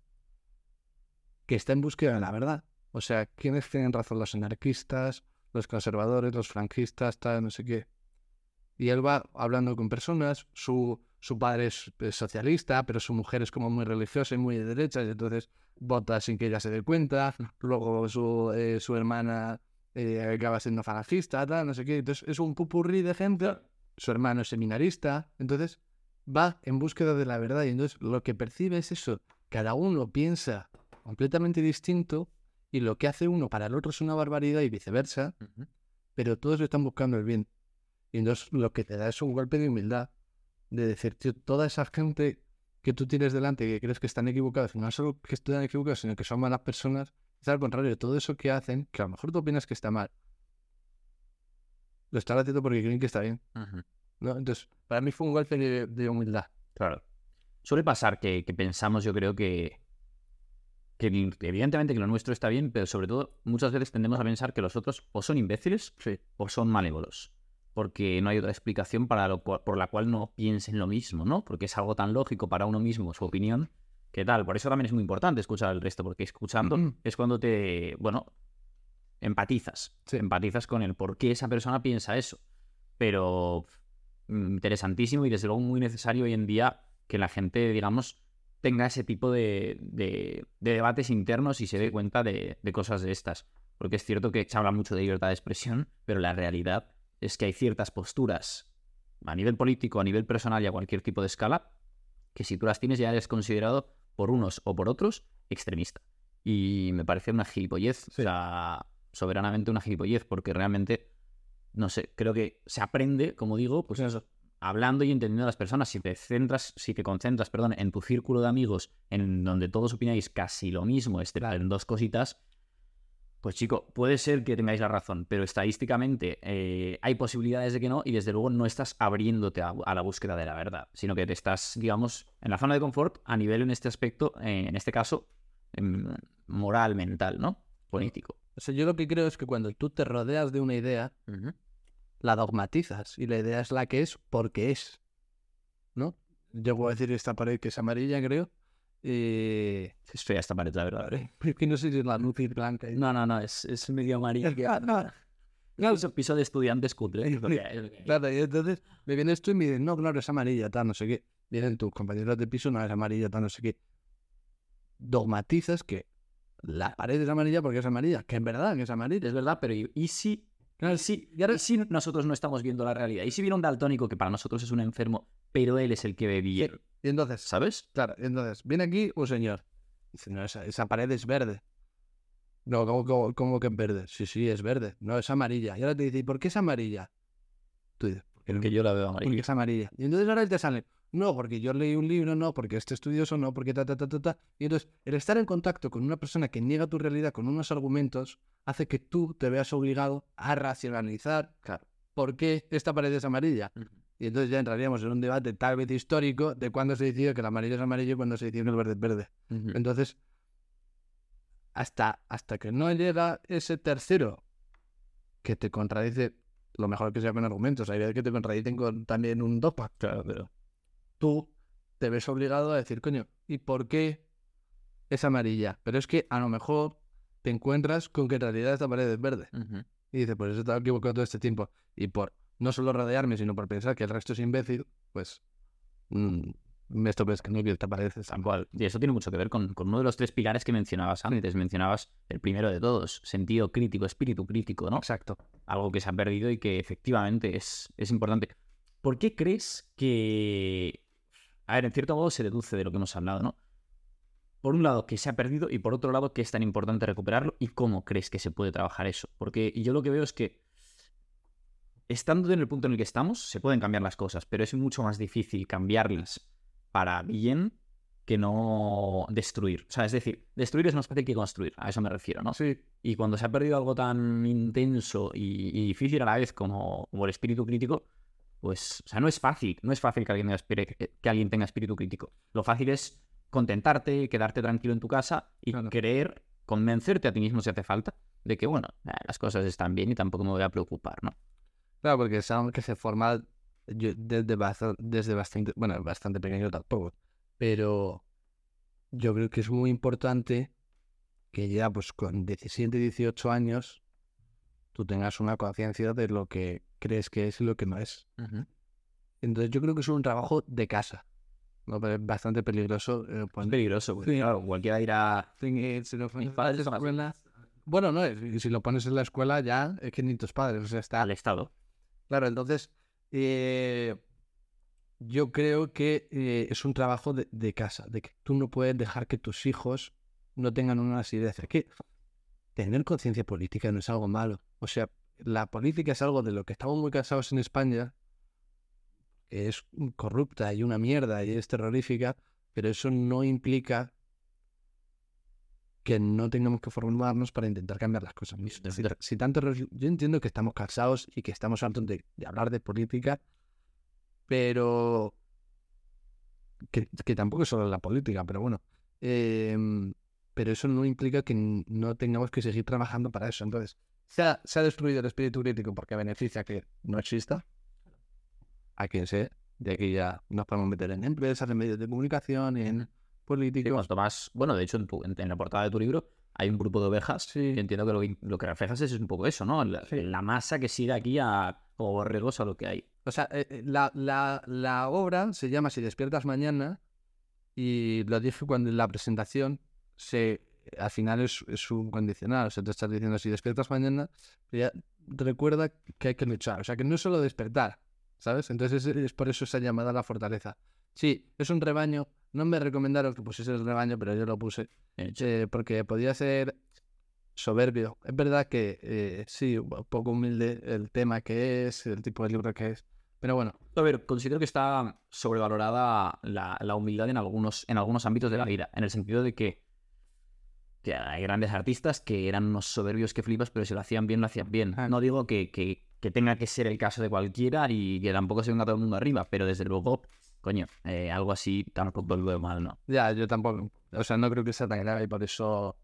que está en búsqueda de la verdad. O sea, ¿quiénes tienen razón? Los anarquistas, los conservadores, los franquistas, tal, no sé qué. Y él va hablando con personas, su, su padre es, es socialista, pero su mujer es como muy religiosa y muy de derecha, y entonces vota sin que ella se dé cuenta. Luego su, eh, su hermana eh, acaba siendo falangista, tal, no sé qué. Entonces es un pupurrí de gente. Su hermano es seminarista. Entonces va en búsqueda de la verdad y entonces lo que percibe es eso. Cada uno piensa completamente distinto y lo que hace uno para el otro es una barbaridad y viceversa, pero todos están buscando el bien. Y entonces lo que te da es un golpe de humildad, de decir, tío, toda esa gente que tú tienes delante que crees que están equivocados, no solo que están equivocados, sino que son malas personas, es al contrario, todo eso que hacen, que a lo mejor tú opinas que está mal, lo están haciendo porque creen que está bien. Entonces, para mí fue un golpe de, de humildad. Claro. Suele pasar que, que pensamos, yo creo que, que evidentemente que lo nuestro está bien, pero sobre todo muchas veces tendemos a pensar que los otros o son imbéciles o son malévolos. Porque no hay otra explicación para lo cual- por la cual no piensen lo mismo, ¿no? Porque es algo tan lógico para uno mismo, su opinión, que tal. Por eso también es muy importante escuchar al resto, porque escuchando es cuando te, bueno, empatizas. Sí. Empatizas con el por qué esa persona piensa eso. Pero mm, interesantísimo y desde luego muy necesario hoy en día que la gente, digamos, tenga ese tipo de, de- de debates internos y se dé cuenta de, de cosas de estas. Porque es cierto que se habla mucho de libertad de expresión, pero la realidad es que hay ciertas posturas a nivel político, a nivel personal y a cualquier tipo de escala, que si tú las tienes ya eres considerado por unos o por otros extremista. Y me parece una gilipollez, o sea, soberanamente una gilipollez, porque realmente, no sé, creo que se aprende, como digo, pues eso, hablando y entendiendo a las personas. Si te centras, si te concentras, perdón, en tu círculo de amigos, en donde todos opináis casi lo mismo, excepto en dos cositas, pues chico, puede ser que tengáis la razón, pero estadísticamente eh, hay posibilidades de que no y desde luego no estás abriéndote a, a la búsqueda de la verdad, sino que te estás, digamos, en la zona de confort a nivel en este aspecto, eh, en este caso, em, moral, mental, ¿no? Político. O sea, yo lo que creo es que cuando tú te rodeas de una idea, la dogmatizas y la idea es la que es porque es, ¿no? Yo puedo decir esta pared que es amarilla, creo. Eh... Es fea esta pared, la verdad. ¿eh? Es que no sé si es la luz y blanca. No, no, no, es, es medio amarillo. [LAUGHS] Ah, no. No, es un piso de estudiantes cutre. es [LAUGHS] es hay. Claro, y entonces me vienes tú y me dices, no, claro, es amarilla, tal, no sé qué. Vienen tus compañeros de piso, no, es amarilla, tal, no sé qué. Dogmatizas que la pared es amarilla porque es amarilla, que en verdad que es amarilla. Es verdad, pero ¿y, si Claro, Y si, y si nosotros no estamos viendo la realidad? ¿Y si viene un daltónico que para nosotros es un enfermo, pero él es el que ve bien? Y entonces, ¿Sabes? claro, entonces, viene aquí un señor. Dice, no, esa, esa pared es verde. No, ¿cómo, cómo- cómo que es verde? Sí, sí, es verde. No, es amarilla. Y ahora te dice, ¿y por qué es amarilla? Tú dices, Porque yo la veo porque amarilla. es amarilla. Y entonces ahora te sale, no, porque yo leí un libro, no, porque este estudioso, no, porque ta, ta, ta, ta, ta. Y entonces, el estar en contacto con una persona que niega tu realidad con unos argumentos hace que tú te veas obligado a racionalizar Claro. por qué esta pared es amarilla. Y entonces ya entraríamos en un debate tal vez histórico de cuándo se decidió que el amarillo es amarillo y cuándo se decidió que el verde es verde. Entonces, hasta, hasta que no llega ese tercero que te contradice, lo mejor que sea con argumentos, hay veces que te contradicen con también un dogma, Claro, pero... tú te ves obligado a decir, coño, ¿y por qué es amarilla? Pero es que a lo mejor te encuentras con que en realidad esta pared es verde. Y dices, pues he estado equivocado todo este tiempo. Y por no solo rodearme, sino por pensar que el resto es imbécil, pues mm, me esto que no que esta pared es Tal cual. Y eso tiene mucho que ver con, con uno de los tres pilares que mencionabas antes. Mencionabas el primero de todos, sentido crítico, espíritu crítico, ¿no? Exacto. Algo que se ha perdido y que efectivamente es, es importante. ¿Por qué crees que... A ver, en cierto modo se deduce de lo que hemos hablado, ¿no? Por un lado, que se ha perdido y por otro lado, que es tan importante recuperarlo y cómo crees que se puede trabajar eso. Porque yo lo que veo es que, estando en el punto en el que estamos, se pueden cambiar las cosas, pero es mucho más difícil cambiarlas para bien que no destruir. O sea, es decir, destruir es más fácil que construir, a eso me refiero, ¿no? Sí, Y cuando se ha perdido algo tan intenso y, y difícil a la vez como, como el espíritu crítico, pues, o sea, no es fácil, no es fácil que alguien, tenga espiri- que alguien tenga espíritu crítico. Lo fácil es contentarte, quedarte tranquilo en tu casa y Claro. creer, convencerte a ti mismo si hace falta, de que, bueno, eh, las cosas están bien y tampoco me voy a preocupar, ¿no? Claro, porque es algo que se forma yo- desde, basta- desde bastante, bueno, bastante pequeño tampoco, pero yo creo que es muy importante que ya pues con 17, 18 años tú tengas una conciencia de lo que crees que es y lo que no es. Entonces yo creo que es un trabajo de casa, ¿no? Pero es bastante peligroso. eh, Es peligroso, porque, Sí. claro, cualquiera dirá... Sí, si lo pones Mis padres en son la así. escuela- Bueno, no, es- si lo pones en la escuela ya es que ni tus padres, o sea, está Al Estado. Claro, entonces eh, yo creo que eh, es un trabajo de, casa, de que tú no puedes dejar que tus hijos no tengan unas ideas. Que tener conciencia política no es algo malo. O sea, la política es algo de lo que estamos muy cansados en España, que es corrupta y una mierda y es terrorífica, pero eso no implica que no tengamos que formarnos para intentar cambiar las cosas. Si, si tanto yo entiendo que estamos cansados y que estamos hartos de, de hablar de política, pero que, que tampoco es solo la política, pero bueno. Em, pero eso no implica que no tengamos que seguir trabajando para eso. Entonces, se ha, se ha destruido el espíritu crítico porque beneficia que no exista. A quien sea. De aquí ya nos podemos meter en empresas, en medios de comunicación, en Sí, políticos. cuanto más... Bueno, de hecho, en, tu- en- en la portada de tu libro hay un grupo de ovejas Sí. y entiendo que lo, que lo que reflejas es un poco eso, ¿no? La, Sí. la masa que sigue aquí a, como borregos a lo que hay. O sea, eh, eh, la, la, la obra se llama Si despiertas mañana y lo dije cuando en la presentación se, al final es, es un condicional. O sea, te estás diciendo si despiertas mañana, ya recuerda que hay que luchar. O sea, que no es solo despertar, ¿sabes? Entonces es, es por eso esa llamada a la fortaleza. Sí, es un rebaño. No me recomendaron que pusiese el rebaño, pero yo lo puse. Hecho, eh, porque podía ser soberbio. Es verdad que eh, sí, un poco humilde el tema que es, el tipo de libro que es. Pero bueno, A ver, considero que está sobrevalorada la, la humildad en algunos, en algunos ámbitos de la vida, en el sentido de que, que hay grandes artistas que eran unos soberbios que flipas, pero si lo hacían bien, lo hacían bien. Ah. No digo que, que- que tenga que ser el caso de cualquiera y que tampoco se venga todo el mundo arriba, pero desde luego, coño, eh, algo así tampoco lo veo mal, ¿no? ya, yo tampoco. O sea, no creo que sea tan grave y por eso,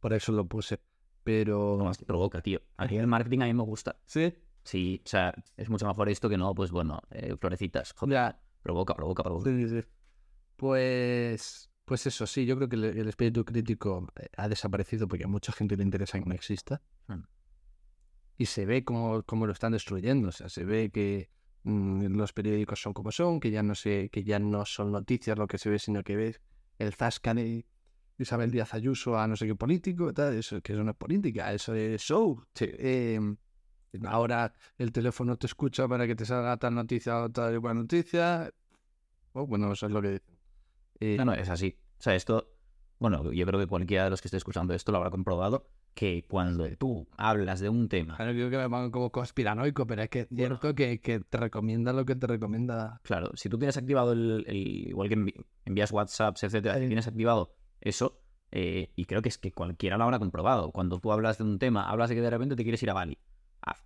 por eso lo puse. Pero. Lo más que provoca, tío. A mí el [LAUGHS] marketing a mí me gusta. Sí, Sí, o sea, es mucho mejor esto que no, pues bueno, eh, florecitas. Joder, ya. provoca, provoca, provoca. Sí, sí, sí. Pues. Pues eso, sí, yo creo que el, el espíritu crítico eh, ha desaparecido porque a mucha gente le interesa que no exista. Mm. Y se ve cómo, cómo lo están destruyendo. O sea, se ve que mm, los periódicos son como son, que ya no se, que ya no son noticias lo que se ve, sino que ves el zasca de Isabel Díaz Ayuso a no sé qué político, tal, eso que eso no es política, eso es show. Eh, ahora el teléfono te escucha para que te salga tal noticia o tal igual noticia. Oh, bueno, eso es lo que dicen. Eh, No, no, es así. O sea, esto, bueno, yo creo que cualquiera de los que esté escuchando esto lo habrá comprobado. Que cuando tú hablas de un tema, Claro, creo que me van como conspiranoico, pero es que es cierto que, que te recomienda lo que te recomienda. claro, si tú tienes activado el, el- igual que envi- envías WhatsApps, etcétera, si tienes activado eso, eh, y creo que es que cualquiera lo habrá comprobado. Cuando tú hablas de un tema, hablas de que de repente te quieres ir a Bali.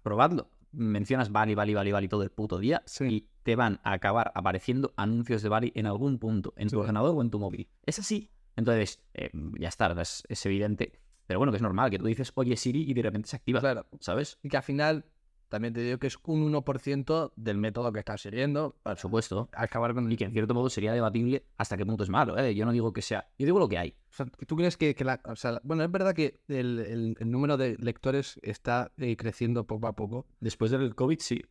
Probadlo. Mencionas Bali, Bali, Bali, Bali todo el puto día Sí. y te van a acabar apareciendo anuncios de Bali en algún punto, en tu Sí. ordenador o en tu móvil. Es así. Entonces, eh, ya está, es, es evidente. Pero bueno, que es normal, que tú dices, oye Siri, y de repente se activa, Claro. ¿sabes? Y que al final, también te digo que es un 1% del método que estás siguiendo Por supuesto. acabar con Y que en cierto modo sería debatible hasta qué punto es malo, ¿eh? Yo no digo que sea... Yo digo lo que hay. O sea, ¿tú crees que, que la... O sea, bueno, es verdad que el, el- el número de lectores está eh, creciendo poco a poco, Después del COVID, sí.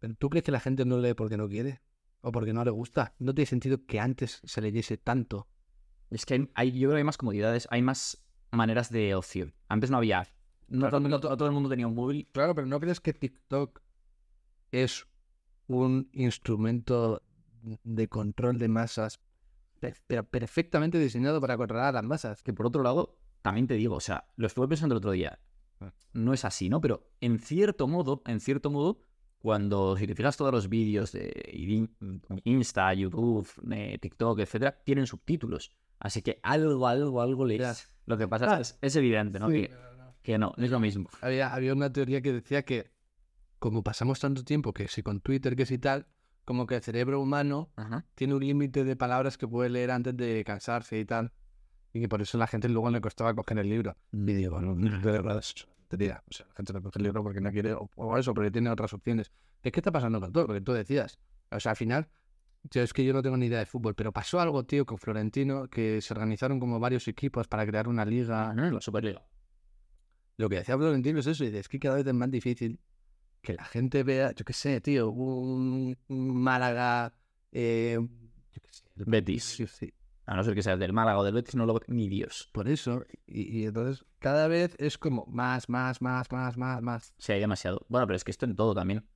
pero ¿tú crees que la gente no lee porque no quiere? ¿O porque no le gusta? ¿No tiene sentido que antes se leyese tanto? Es que hay, hay- yo creo que hay más comodidades, hay más maneras de ocio. Antes no había... No, Claro, todo, el mundo tenía un móvil. Claro, pero ¿no crees que TikTok es un instrumento de control de masas, pe- pero perfectamente diseñado para controlar a las masas? Que por otro lado, también te digo, o sea, lo estuve pensando el otro día. No es así, ¿no? Pero en cierto modo, en cierto modo, cuando si te fijas todos los vídeos de In- Insta, YouTube, eh, TikTok, etcétera, tienen subtítulos. Así que algo, algo, algo lees. Ya. Lo que pasa es, es evidente, ¿no? Sí, Que, que no, es lo mismo. Había, había una teoría que decía que como pasamos tanto tiempo, que si con Twitter, que si tal, como que el cerebro humano Ajá. tiene un límite de palabras que puede leer antes de cansarse y tal. Y que por eso a la gente luego le costaba coger el libro. Y digo, no, de verdad, es tontería. O sea, la gente no coge el libro porque no quiere, o, o eso, porque tiene otras opciones. Es que está pasando con todo, lo que tú decías. O sea, al final, yo es que yo no tengo ni idea de fútbol, pero pasó algo, tío, con Florentino, que se organizaron como varios equipos para crear una liga. Ah, no, la Superliga. Lo que decía Florentino es eso, y dice, es que cada vez es más difícil que la gente vea, yo qué sé, tío, un, Málaga, eh, yo qué sé, el Betis. Sí. A no ser que seas del Málaga o del Betis, no lo ni Dios. Por eso, y, y entonces cada vez es como más, más, más, más, más, más. Sí, hay demasiado. Bueno, pero es que esto en todo también.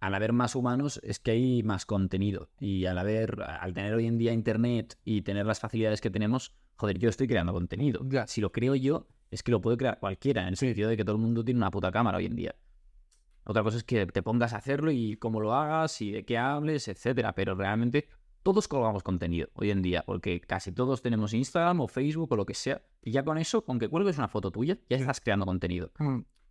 Al haber más humanos es que hay más contenido. Y al haber, al tener hoy en día internet y tener las facilidades que tenemos, joder, yo estoy creando contenido. Si lo creo yo, es que lo puede crear cualquiera, en el sentido de que todo el mundo tiene una puta cámara hoy en día. Otra cosa es que te pongas a hacerlo y cómo lo hagas y de qué hables, etcétera. Pero realmente todos colgamos contenido hoy en día, porque casi todos tenemos Instagram o Facebook o lo que sea. Y ya con eso, con que cuelgues una foto tuya, ya estás creando contenido.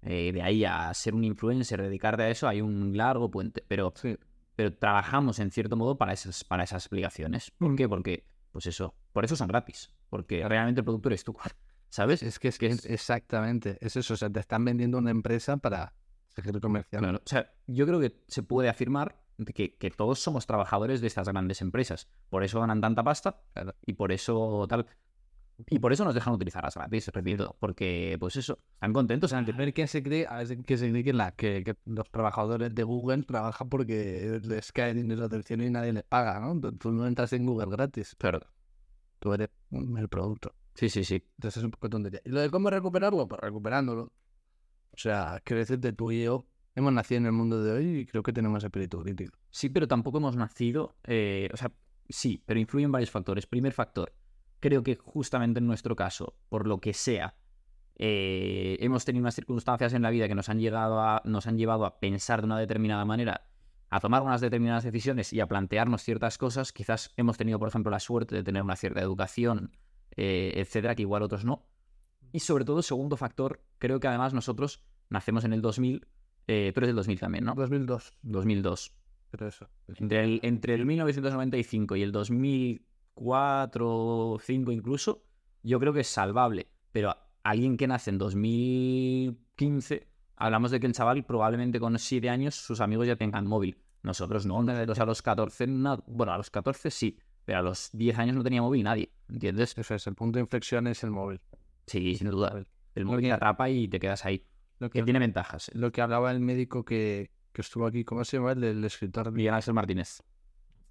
Eh, de ahí a ser un influencer, dedicarte a eso, hay un largo puente. Pero, Sí. pero trabajamos en cierto modo para esas, para esas aplicaciones. ¿Por Mm. qué? Porque, pues eso, por eso son gratis. Porque realmente el productor es tú. [LAUGHS] ¿Sabes? Es que es que es- exactamente, es eso, o sea, te están vendiendo una empresa para seguir comerciando. Claro, O sea, yo creo que se puede afirmar que, que todos somos trabajadores de estas grandes empresas. Por eso ganan tanta pasta Claro. y por eso tal. Y por eso nos dejan utilizar las gratis, repito. Porque, pues eso, están contentos. A ver quién se cree, quién se cree que, la, que, que los trabajadores de Google trabajan porque les cae dinero del cielo y nadie les paga, ¿no? Tú- no entras en Google gratis, Claro. tú eres el producto. Sí, sí, sí. Entonces es un poco tontería. ¿Y lo de cómo recuperarlo? Pues recuperándolo. O sea, quiero decirte, tú y yo hemos nacido en el mundo de hoy y creo que tenemos espíritu crítico. Sí, pero tampoco hemos nacido. eh, o sea, sí, pero influyen varios factores. Primer factor, creo que justamente en nuestro caso, por lo que sea, eh, hemos tenido unas circunstancias en la vida que nos han, llegado a, nos han llevado a pensar de una determinada manera, a tomar unas determinadas decisiones y a plantearnos ciertas cosas. Quizás hemos tenido, por ejemplo, la suerte de tener una cierta educación, eh, etcétera, que igual otros no. Y sobre todo, segundo factor, creo que además nosotros nacemos en el 2000, eh, tú eres del 2000 también, ¿no? 2002. 2002. Pero eso. Entre el, entre el 1995 y el 2000 4, 5 incluso, yo creo que es salvable. Pero alguien que nace en 2015, hablamos de que el chaval probablemente con 7 años sus amigos ya tengan móvil. Nosotros no, a los 14, no, bueno, a los 14 sí, pero a los 10 años no tenía móvil nadie, ¿entiendes? Eso es, el punto de inflexión es el móvil. Sí, sin duda. El móvil te atrapa y te quedas ahí. Lo que, tiene ventajas. Lo que hablaba el médico que, que estuvo aquí, ¿cómo se llama? El, el escritor. Miguel Ángel Martínez.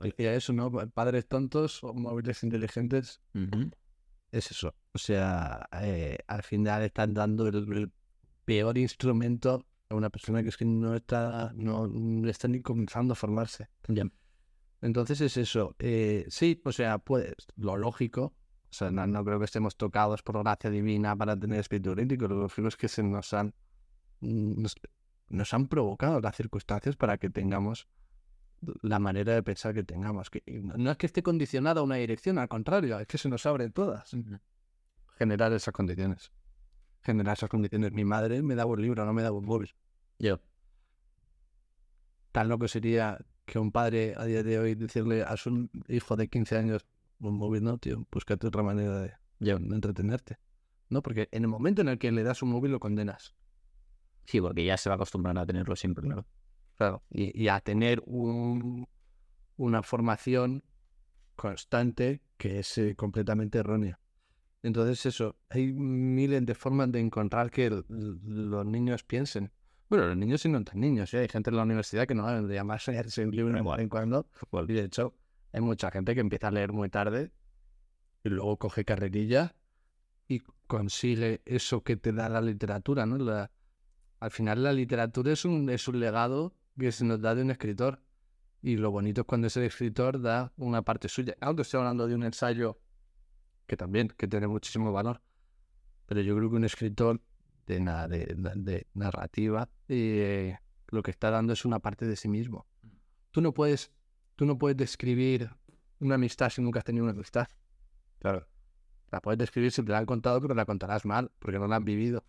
Decía eso, ¿no? Padres tontos o móviles inteligentes. Es eso. O sea, eh, al final están dando el, el peor instrumento a una persona que es que no está, no, no está ni comenzando a formarse. Entonces es eso. eh, sí, o sea, pues lo lógico, O sea, no, no creo que estemos tocados por gracia divina para tener espíritu crítico. Lo que es que se nos han, nos, nos han provocado las circunstancias para que tengamos la manera de pensar que tengamos. Que no es que esté condicionada a una dirección, al contrario, es que se nos abren todas. Generar esas condiciones. Generar esas condiciones. Mi madre me daba un libro, no me daba un móvil. Yo. Tan loco sería que un padre a día de hoy decirle a su hijo de 15 años, un móvil no, tío, búscate otra manera de, Yo. de entretenerte. ¿No? Porque en el momento en el que le das un móvil lo condenas. Sí, porque ya se va a acostumbrar a tenerlo siempre, claro. Claro. Y, y a tener un- una formación constante que es eh, completamente errónea. Entonces eso, hay miles de formas de encontrar que el- los niños piensen. Bueno, los niños y no tan niños, ¿eh? hay gente en la universidad que no saben de llamarse leerse un libro de vez en cuando. Y de hecho, hay mucha gente que empieza a leer muy tarde y luego coge carrerilla y consigue eso que te da la literatura, ¿no? La- al final la literatura es un, es un legado que se nos da de un escritor. Y lo bonito es cuando ese escritor da una parte suya. Aunque estoy hablando de un ensayo que también, que tiene muchísimo valor. Pero yo creo que un escritor de, na- de, de- narrativa eh, lo que está dando es una parte de sí mismo. Tú no puedes, tú no puedes describir una amistad si nunca has tenido una amistad. Claro. La puedes describir si te la han contado, pero la contarás mal, porque no la has vivido.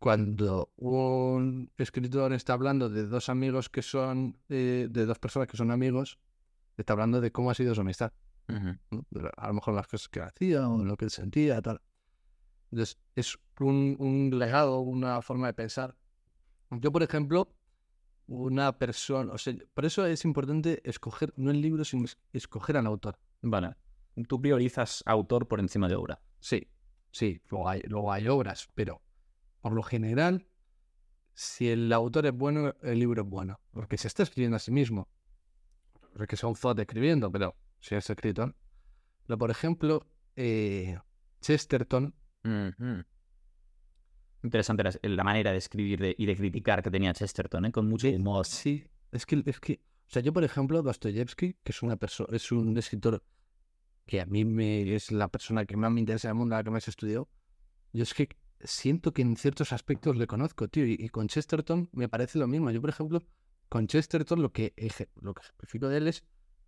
Cuando un escritor está hablando de dos amigos que son, eh, de dos personas que son amigos, está hablando de cómo ha sido su amistad. De la- A lo mejor las cosas que hacía o lo que sentía, tal. Entonces, es un, un legado, una forma de pensar. Yo, por ejemplo, una persona, o sea, por eso es importante escoger, no el libro, sino es- escoger al autor. Vale. Tú priorizas autor por encima de obra. Sí, sí, luego hay, luego hay obras, pero por lo general, si el autor es bueno, el libro es bueno, porque se está escribiendo a sí mismo. No es que sea un zot escribiendo, pero si es escritor. Pero, por ejemplo, eh, Chesterton, Interesante la, la manera de escribir de- y de criticar que tenía Chesterton, ¿eh? Con mucho humor. Sí, es que, es que, o sea, yo por ejemplo, Dostoyevsky, que es una persona, es un escritor que a mí me es la persona que más me interesa en el mundo, la que más he estudiado, yo es que siento que en ciertos aspectos le conozco, tío, y, y con Chesterton me parece lo mismo. Yo, por ejemplo, con Chesterton lo que, eje- lo que ejemplifico de él es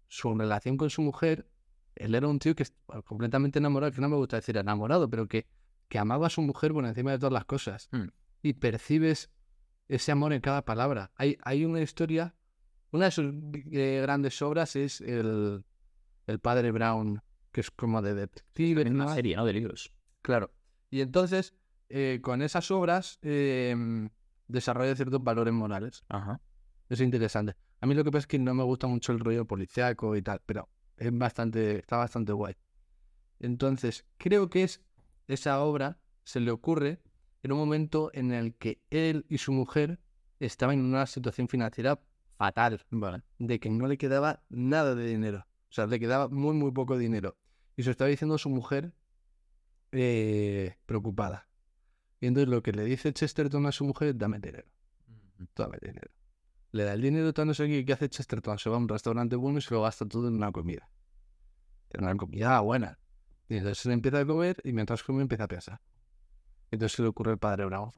su relación con su mujer. Él era un tío que completamente enamorado, que no me gusta decir enamorado, pero que, que amaba a su mujer por encima de todas las cosas. Mm. Y percibes ese amor en cada palabra. Hay, hay una historia, una de sus eh, grandes obras es el, el Padre Brown, que es como de detective. Es una ¿no? serie, ¿no? De libros. Claro. Y entonces, eh, con esas obras, eh, desarrolla ciertos valores morales. Ajá. Es interesante. A mí lo que pasa es que no me gusta mucho el rollo policiaco y tal, pero es bastante, está bastante guay. Entonces, creo que es esa obra se le ocurre en un momento en el que él y su mujer estaban en una situación financiera fatal, Vale. de que no le quedaba nada de dinero. O sea, le quedaba muy, muy poco dinero. Y se lo estaba diciendo su mujer eh, preocupada. Y entonces lo que le dice Chesterton a su mujer es, dame dinero, dame dinero. Le da el dinero, tal, no sé qué, ¿qué hace Chesterton? Se va a un restaurante bueno y se lo gasta todo en una comida. En una comida buena. Y entonces se empieza a comer y mientras come empieza a pensar. Entonces se le ocurre el padre Brown.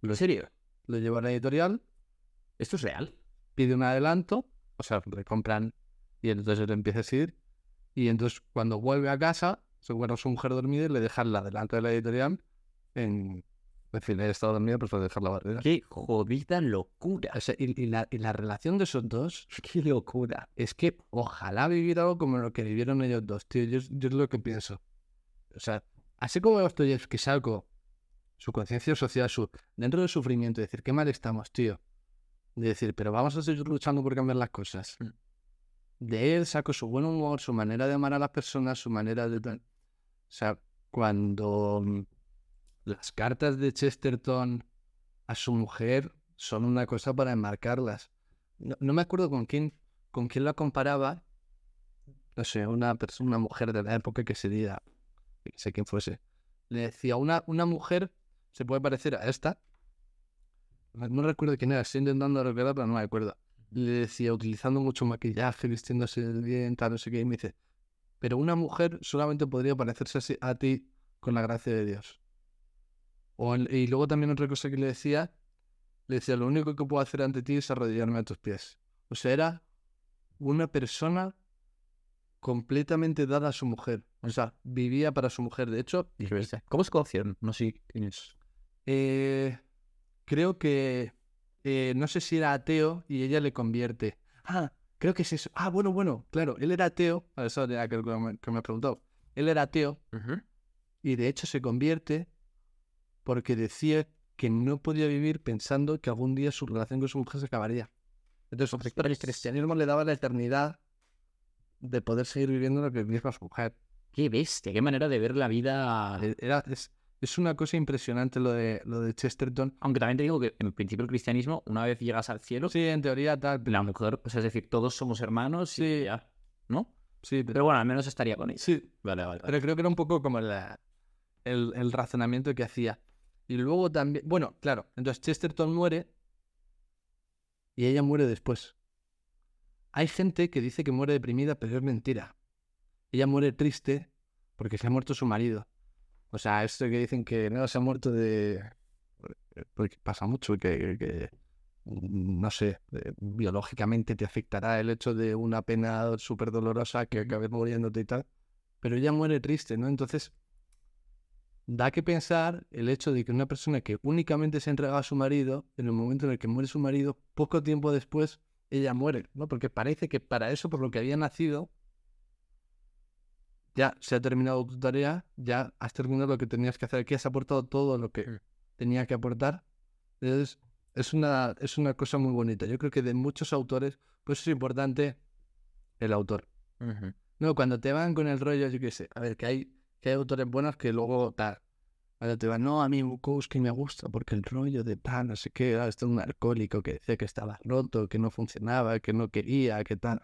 Lo, ¿En serio? lo lleva a la editorial, ¿Esto es real? pide un adelanto, o sea, le compran y entonces él empieza a seguir. Y entonces cuando vuelve a casa, se encuentra a su mujer dormida y le deja el adelanto de la editorial en... Fin, él estado dormido, pero dejar la barrera. ¡Qué jodida locura! O sea, y, y la, y la relación de esos dos [LAUGHS] ¡Qué locura! es que ojalá vivir algo como lo que vivieron ellos dos, tío. Yo, es- yo es lo que pienso. O sea, así como Dostoyevsky sacó su conciencia social, su, dentro del sufrimiento, decir, qué mal estamos, tío. De decir, pero vamos a seguir luchando por cambiar las cosas. Mm. De él sacó su buen humor, su manera de amar a las personas, su manera de. O sea, cuando mm, las cartas de Chesterton a su mujer son una cosa para enmarcarlas. No, no me acuerdo con quién, con quién la comparaba. No sé, una una mujer de la época que sería, que sé quién fuese. Le decía, una, mujer se puede parecer a esta. No, no recuerdo quién era, estoy intentando recordar, pero no me acuerdo. Le decía, utilizando mucho maquillaje, vistiéndose bien, tal, no sé qué, y me dice, pero una mujer solamente podría parecerse así a ti con la gracia de Dios. O en- y luego también otra cosa que le decía, le decía, lo único que puedo hacer ante ti es arrodillarme a tus pies. O sea, era una persona completamente dada a su mujer. O sea, vivía para su mujer. De hecho, ¿Cómo se conocieron? No sé quién es. eh, creo que eh, no sé si era ateo y ella le convierte. Ah, creo que es eso. Ah, bueno, bueno, claro, él era ateo. a Eso era que me, que me preguntó. Él era ateo y de hecho se convierte porque decía que no podía vivir pensando que algún día su relación con su mujer se acabaría. Entonces, el cristianismo le daba la eternidad de poder seguir viviendo lo que vivía con su mujer. Qué bestia, qué manera de ver la vida. Era, es, es una cosa impresionante lo de, lo de Chesterton. Aunque también te digo que en principio el cristianismo, una vez llegas al cielo, Sí, en teoría tal. la mujer, o sea, es decir, todos somos hermanos y Sí. ya, ¿no? Sí, pero, Pero bueno, al menos estaría con ella. sí, Vale, vale. vale. pero creo que era un poco como la- el, el razonamiento que hacía. Y luego también, bueno, claro, entonces Chesterton muere y ella muere después. Hay gente que dice que muere deprimida, pero es mentira. Ella muere triste porque se ha muerto su marido. O sea, esto que dicen que no se ha muerto de... Porque pasa mucho que, no sé, eh, biológicamente te afectará el hecho de una pena súper dolorosa que acabes muriéndote y tal. Pero ella muere triste, ¿no? Entonces, da que pensar el hecho de que una persona que únicamente se entrega a su marido, en el momento en el que muere su marido, poco tiempo después, ella muere, ¿no? Porque parece que para eso, por lo que había nacido, ya se ha terminado tu tarea, ya has terminado lo que tenías que hacer aquí, has aportado todo lo que tenía que aportar. Entonces, es una, es una cosa muy bonita. Yo creo que de muchos autores, pues es importante el autor. No, cuando te van con el rollo, yo qué sé, a ver, que hay, que hay autores buenos que luego tal. Cuando te van, no, a mí Bukowski me gusta porque el rollo de tal, no sé qué, ah, este es un alcohólico que decía que estaba roto, que no funcionaba, que no quería, que tal.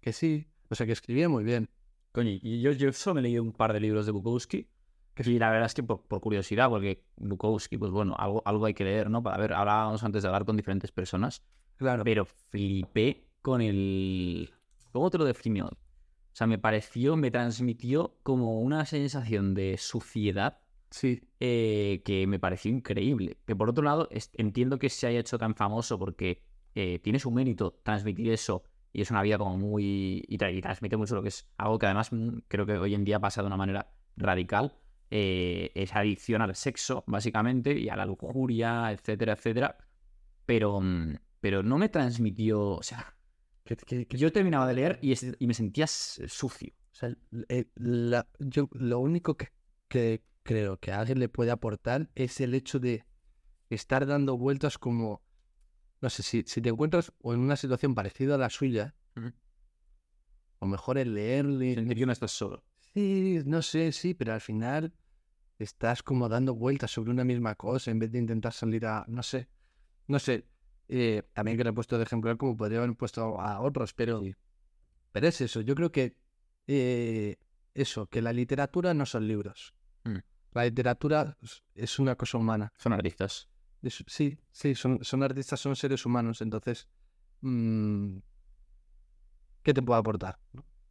Que sí, o sea, que escribía muy bien. Coño, y yo, yo solo me he leído un par de libros de Bukowski. Y la verdad es que por, por curiosidad, porque Bukowski, pues bueno, algo, algo hay que leer, ¿no? Para ver, hablábamos antes de hablar con diferentes personas, Claro. pero flipé con el... ¿Cómo te lo definió? O sea, me pareció, me transmitió como una sensación de suciedad Sí, eh, que me pareció increíble. Que por otro lado, es- entiendo que se haya hecho tan famoso porque eh, tiene su mérito transmitir eso y es una vida como muy... Y, tra- y transmite mucho lo que es algo que además mm, creo que hoy en día pasa de una manera radical. eh, esa adicción al sexo, básicamente, y a la lujuria, etcétera, etcétera. Pero, mm, pero no me transmitió... O sea, yo terminaba de leer y, me sentía sucio. o sea, eh, la- yo lo único que, que creo que a alguien le puede aportar es el hecho de estar dando vueltas como, no sé, si, si te encuentras o en una situación parecida a la suya, o mejor el leerle. Sentir que no estás solo. Sí, no sé, sí, pero al final estás como dando vueltas sobre una misma cosa en vez de intentar salir a, no sé, no sé. Eh, también que le he puesto de ejemplar como podría haber puesto a otros, pero, pero es eso. Yo creo que eh, eso, que la literatura no son libros. Mm. La literatura es- una cosa humana. Son artistas. Es- sí, sí, son, son artistas, son seres humanos. Entonces, mm, ¿qué te puedo aportar?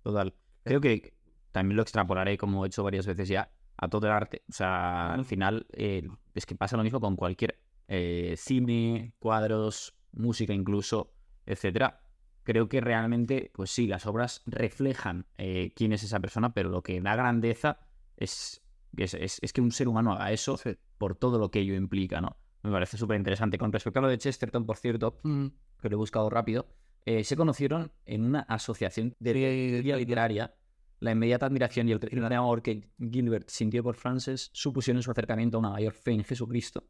Total. Creo que también lo extrapolaré, como he hecho varias veces ya, a todo el arte. O sea, al final eh, es que pasa lo mismo con cualquier eh, cine, cuadros, música incluso, etcétera. Creo que realmente, pues sí, las obras reflejan eh, quién es esa persona, pero lo que da grandeza es, es, es- es que un ser humano haga eso Sí. por todo lo que ello implica, ¿no? Me parece súper interesante. Con respecto a lo de Chesterton, por cierto, Mm, que lo he buscado rápido, eh, se conocieron en una asociación de teoría literaria. La inmediata admiración y el creciente amor que Gilbert sintió por Frances supusieron su acercamiento a una mayor fe en Jesucristo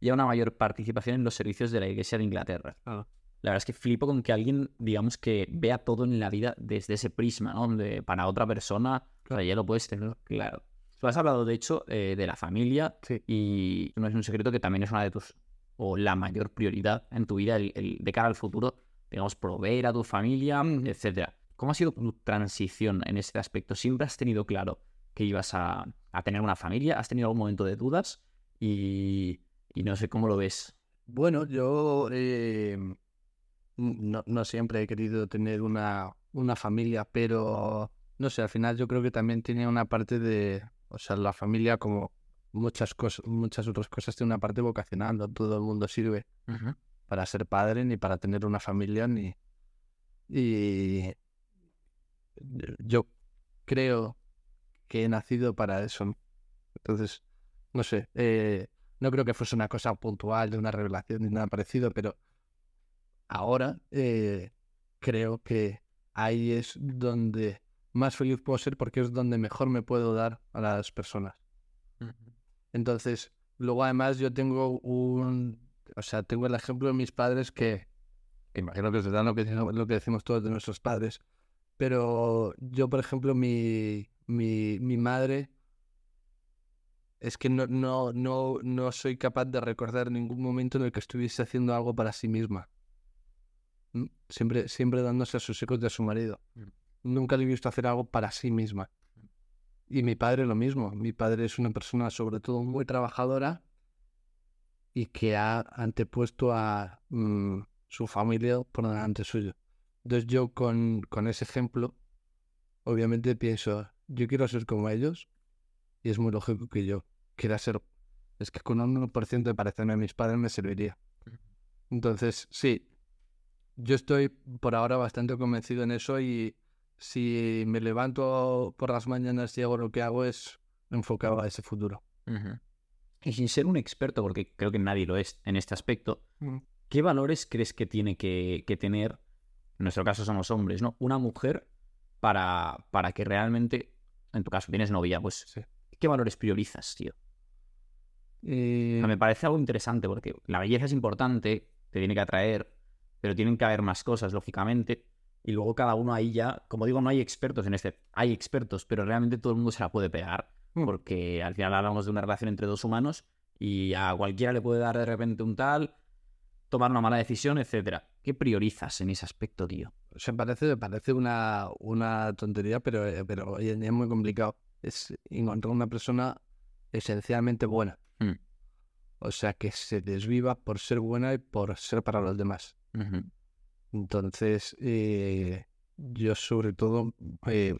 y a una mayor participación en los servicios de la Iglesia de Inglaterra. Claro. La verdad es que flipo con que alguien, digamos, que vea todo en la vida desde ese prisma, ¿no? Donde para otra persona, o sea, ya lo puedes tener claro. Tú has hablado, de hecho, eh, de la familia Sí. y no es un secreto que también es una de tus, o la mayor prioridad en tu vida, el, el- de cara al futuro, digamos, proveer a tu familia, Ujú. etcétera. ¿Cómo ha sido tu transición en ese aspecto? ¿Siempre has tenido claro que ibas a, a tener una familia? ¿Has tenido algún momento de dudas? Y, y no sé cómo lo ves. Bueno, yo eh, no, no siempre he querido tener una, una familia, pero no sé, al final yo creo que también tiene una parte de, o sea, la familia como muchas cosas, muchas otras cosas tiene una parte vocacional, no todo el mundo sirve para ser padre ni para tener una familia ni y yo creo que he nacido para eso. Entonces, no sé, eh, no creo que fuese una cosa puntual de una revelación ni nada parecido, pero ahora eh, creo que ahí es donde más feliz puedo ser porque es donde mejor me puedo dar a las personas. Entonces, luego además yo tengo un, o sea, tengo el ejemplo de mis padres que, que imagino que es verdad lo que, lo que decimos todos de nuestros padres, pero yo, por ejemplo, mi, mi, mi madre es que no, no, no, no soy capaz de recordar ningún momento en el que estuviese haciendo algo para sí misma. ¿Mm? Siempre, siempre dándose a sus hijos de su marido. Nunca le he visto hacer algo para sí misma. Y mi padre lo mismo. Mi padre es una persona sobre todo muy trabajadora y que ha antepuesto a mm, su familia por delante suyo. Entonces yo con, con ese ejemplo, obviamente pienso, yo quiero ser como ellos y es muy lógico que yo quiera ser... Es que con un 1% de parecerme a mis padres me serviría. Entonces, sí, yo estoy por ahora bastante convencido en eso y si me levanto por las mañanas y hago lo que hago es enfocado a ese futuro. Y sin ser un experto, porque creo que nadie lo es en este aspecto, ¿qué valores crees que tiene que, tener, en nuestro caso somos hombres, ¿no? Una mujer para, para que realmente, en tu caso tienes novia, pues, ¿qué valores priorizas, tío? Eh, Me parece algo interesante porque la belleza es importante, te tiene que atraer, pero tienen que haber más cosas, lógicamente. Y luego cada uno ahí ya, como digo, no hay expertos en este. Hay expertos, pero realmente todo el mundo se la puede pegar. Mm. Porque al final hablamos de una relación entre dos humanos y a cualquiera le puede dar de repente un tal, tomar una mala decisión, etcétera. ¿Qué priorizas en ese aspecto, tío? se parece, parece una, una tontería, pero, eh, pero es muy complicado. Es encontrar una persona esencialmente buena. Mm. O sea, que se desviva por ser buena y por ser para los demás. Entonces, eh, yo sobre todo eh,